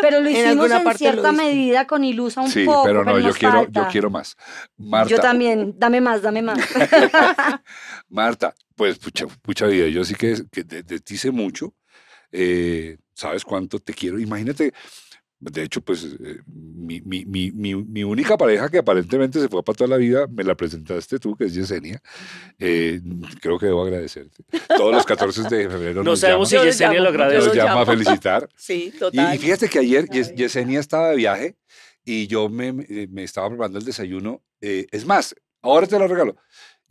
Pero lo En hicimos alguna en cierta medida con Ilusa un Sí, poco, pero no, yo quiero, yo quiero más. Marta, Yo también, dame más, dame más. Marta, pues pucha, pucha vida, yo sí que, que de, de ti sé mucho, eh, sabes cuánto te quiero. Imagínate, de hecho, pues eh, mi, mi, mi, mi, mi única pareja que aparentemente se fue para toda la vida, me la presentaste tú, que es Yesenia. Eh, creo que debo agradecerte. Todos los 14 de febrero No nos sabemos si llama, Yo lo Yesenia lo agradece. nos llama a felicitar. Sí, Y, total. y fíjate que ayer Yes- Yesenia estaba de viaje y yo me, me- me estaba preparando el desayuno. eh, es más, ahora te lo regalo.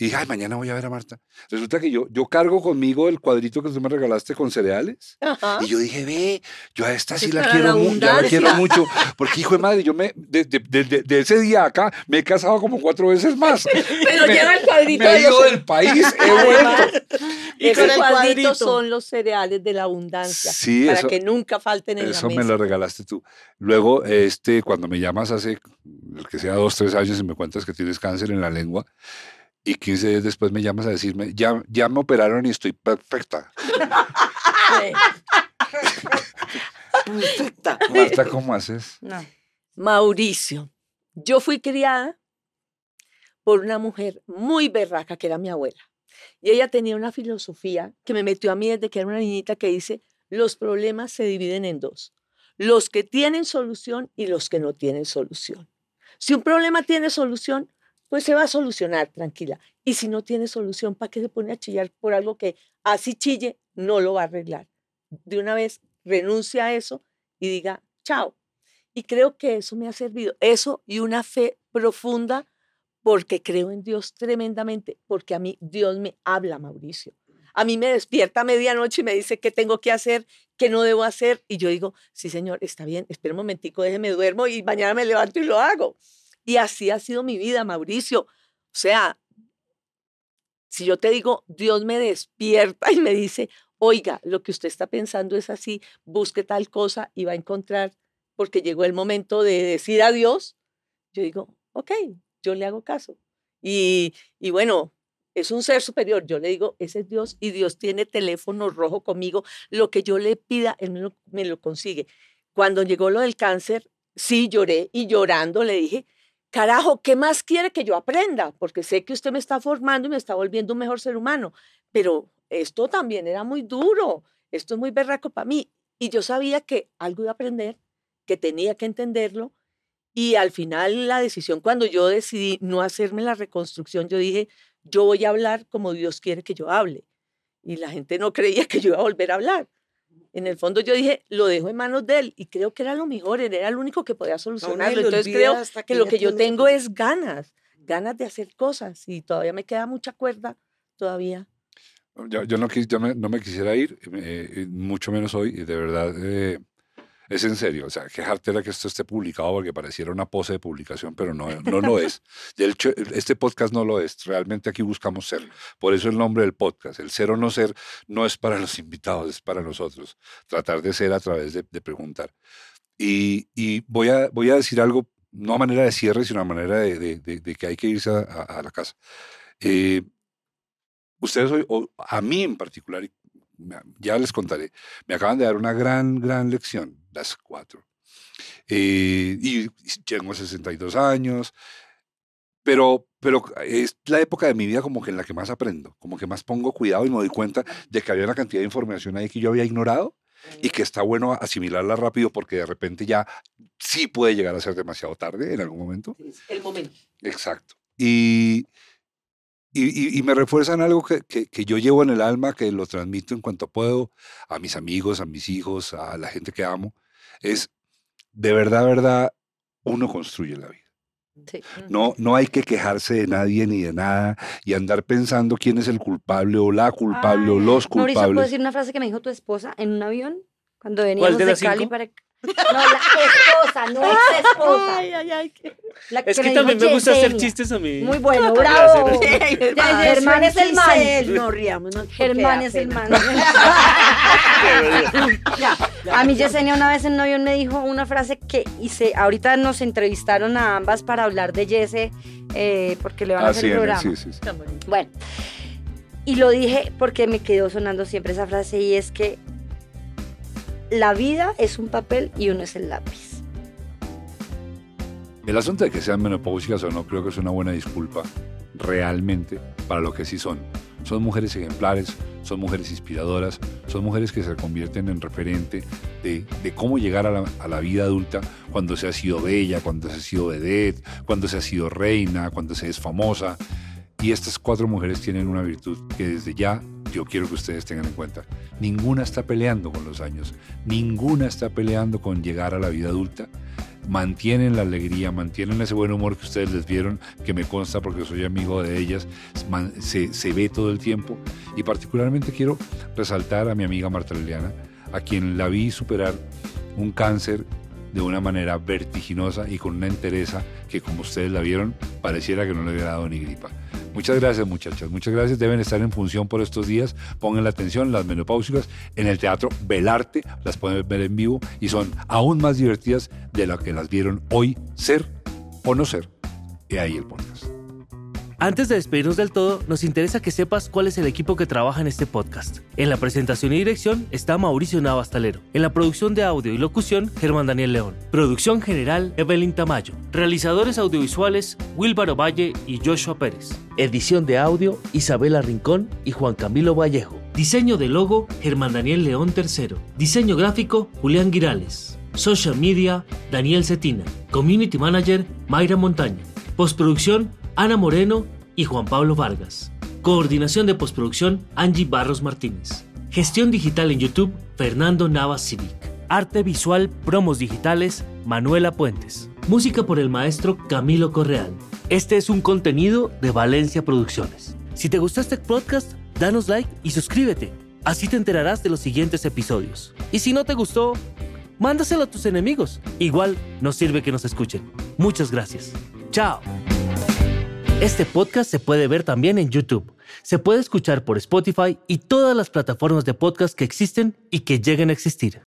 Y dije, ay, mañana voy a ver a Marta. Resulta que yo, yo cargo conmigo el cuadrito que tú me regalaste con cereales. Ajá. Y yo dije, ve, yo a esta sí la quiero, la mu- ya la quiero mucho. Porque, hijo de madre, yo me, de, de- de- de- de ese día acá me he casado como cuatro veces más. Pero me, lleva el cuadrito me he ido del país, he vuelto. Y con el cuadrito. son los cereales de la abundancia. Sí, para eso- que nunca falten en Eso la me mesa. lo regalaste tú. Luego, este, cuando me llamas hace, el que sea dos, tres años y me cuentas que tienes cáncer en la lengua, y 15 días después me llamas a decirme, ya, ya me operaron y estoy perfecta. Perfecta. Marta, ¿cómo haces? No. Mauricio, yo fui criada por una mujer muy berraca que era mi abuela. Y ella tenía una filosofía que me metió a mí desde que era una niñita que dice, los problemas se dividen en dos, los que tienen solución y los que no tienen solución. Si un problema tiene solución, pues se va a solucionar, tranquila. Y si no tiene solución, ¿para qué se pone a chillar por algo que así chille, no lo va a arreglar? De una vez renuncia a eso y diga, chao. Y creo que eso me ha servido. Eso y una fe profunda porque creo en Dios tremendamente, porque a mí Dios me habla, Mauricio. A mí me despierta a medianoche y me dice qué tengo que hacer, qué no debo hacer. Y yo digo, sí, señor, está bien, espera un momentico, déjeme duermo y mañana me levanto y lo hago. Y así ha sido mi vida, Mauricio. O sea, si yo te digo, Dios me despierta y me dice, oiga, lo que usted está pensando es así, busque tal cosa y va a encontrar, porque llegó el momento de decir adiós, yo digo, ok, yo le hago caso. Y, y bueno, es un ser superior. Yo le digo, ese es Dios y Dios tiene teléfono rojo conmigo. Lo que yo le pida, Él me lo, me lo consigue. Cuando llegó lo del cáncer, sí lloré y llorando le dije, carajo, ¿qué más quiere que yo aprenda? Porque sé que usted me está formando y me está volviendo un mejor ser humano. Pero esto también era muy duro. Esto es muy berraco para mí. Y yo sabía que algo iba a aprender, que tenía que entenderlo. Y al final la decisión, cuando yo decidí no hacerme la reconstrucción, yo dije, yo voy a hablar como Dios quiere que yo hable. Y la gente no creía que yo iba a volver a hablar. En el fondo yo dije, lo dejo en manos de él y creo que era lo mejor, él era el único que podía solucionarlo. Entonces creo hasta que que lo que yo tengo es ganas, ganas de hacer cosas y todavía me queda mucha cuerda todavía. Yo, yo no, quis- yo me- no me quisiera ir, eh, eh, mucho menos hoy, y de verdad eh, es en serio. O sea, quejarte era que esto esté publicado porque pareciera una pose de publicación, pero no, no lo es. De hecho, este podcast no lo es. Realmente aquí buscamos ser. Por eso el nombre del podcast. El ser o no ser no es para los invitados, es para nosotros. Tratar de ser a través de, de preguntar. Y, y voy, a, voy a decir algo, no a manera de cierre, sino a manera de, de- de- que hay que irse a, a- a la casa. Eh, ustedes hoy, o a mí en particular, ya les contaré, me acaban de dar una gran, gran lección, las cuatro. Eh, y tengo 62 años, pero, pero es la época de mi vida como que en la que más aprendo, como que más pongo cuidado y me doy cuenta de que había una cantidad de información ahí que yo había ignorado y que está bueno asimilarla rápido porque de repente ya sí puede llegar a ser demasiado tarde en algún momento. El momento. Exacto. Y, y, y- y me refuerzan algo que, que- que yo llevo en el alma, que lo transmito en cuanto puedo a mis amigos, a mis hijos, a la gente que amo. Es, de verdad, verdad, uno construye la vida. Sí. No, no hay que quejarse de nadie ni de nada y andar pensando quién es el culpable o la culpable o los Mauricio, ¿puedo culpables. decir una frase que me dijo tu esposa en un avión? Cuando veníamos de de, Cali cinco? para... No, la esposa, no ex esposa. Ay, ay, ay. qué- La Es que dijo también me gusta hacer chistes a mí. Muy bueno, bravo. Germán es el man. No riamos. no, Germán es el man. A mí Yesenia una vez en un avión me dijo una frase que hice, ahorita nos entrevistaron a ambas para hablar de Yese, eh, porque le van a Ah, hacer sí, el el- programa. sí, sí. Bueno, y lo dije porque me quedó sonando siempre esa frase y es que la vida es un papel y uno es el lápiz. El asunto de que sean menopáusicas o no creo que es una buena disculpa realmente para lo que sí son. Son mujeres ejemplares, son mujeres inspiradoras, son mujeres que se convierten en referente de, cómo llegar a la, a la vida adulta cuando se ha sido bella, cuando se ha sido vedette, cuando se ha sido reina, cuando se es famosa. Y estas cuatro mujeres tienen una virtud que desde ya yo quiero que ustedes tengan en cuenta. Ninguna está peleando con los años, ninguna está peleando con llegar a la vida adulta mantienen la alegría, mantienen ese buen humor que ustedes les vieron, que me consta porque soy amigo de ellas, se ve todo el tiempo. Y particularmente quiero resaltar a mi amiga Marta Liliana, a quien la vi superar un cáncer de una manera vertiginosa y con una entereza que como ustedes la vieron, pareciera que no le hubiera dado ni gripa. Muchas gracias muchachas, muchas gracias. Deben estar en función por estos días. Pongan la atención, las menopáusicas en el teatro Belarte, las pueden ver en vivo y son aún más divertidas de lo que las vieron hoy ser o no ser. Y ahí el podcast. Antes de despedirnos del todo, nos interesa que sepas cuál es el equipo que trabaja en este podcast. En la presentación y dirección está Mauricio Navastalero. En la producción de audio y locución, Germán Daniel León. Producción general, Evelyn Tamayo. Realizadores audiovisuales, Wilbaro Valle y Joshua Pérez. Edición de audio, Isabela Rincón y Juan Camilo Vallejo. Diseño de logo, Germán Daniel León III. Diseño gráfico, Julián Girales. Social Media, Daniel Cetina. Community Manager, Mayra Montaña. Postproducción, Ana Moreno y Juan Pablo Vargas. Coordinación de postproducción, Angie Barros Martínez. Gestión digital en YouTube, Fernando Navas Civic. Arte visual, promos digitales, Manuela Puentes. Música por el maestro Camilo Correal. Este es un contenido de Valencia Producciones. Si te gustó este podcast, danos like y suscríbete. Así te enterarás de los siguientes episodios. Y si no te gustó, mándaselo a tus enemigos. Igual nos sirve que nos escuchen. Muchas gracias. Chao. Este podcast se puede ver también en YouTube. Se puede escuchar por Spotify y todas las plataformas de podcast que existen y que lleguen a existir.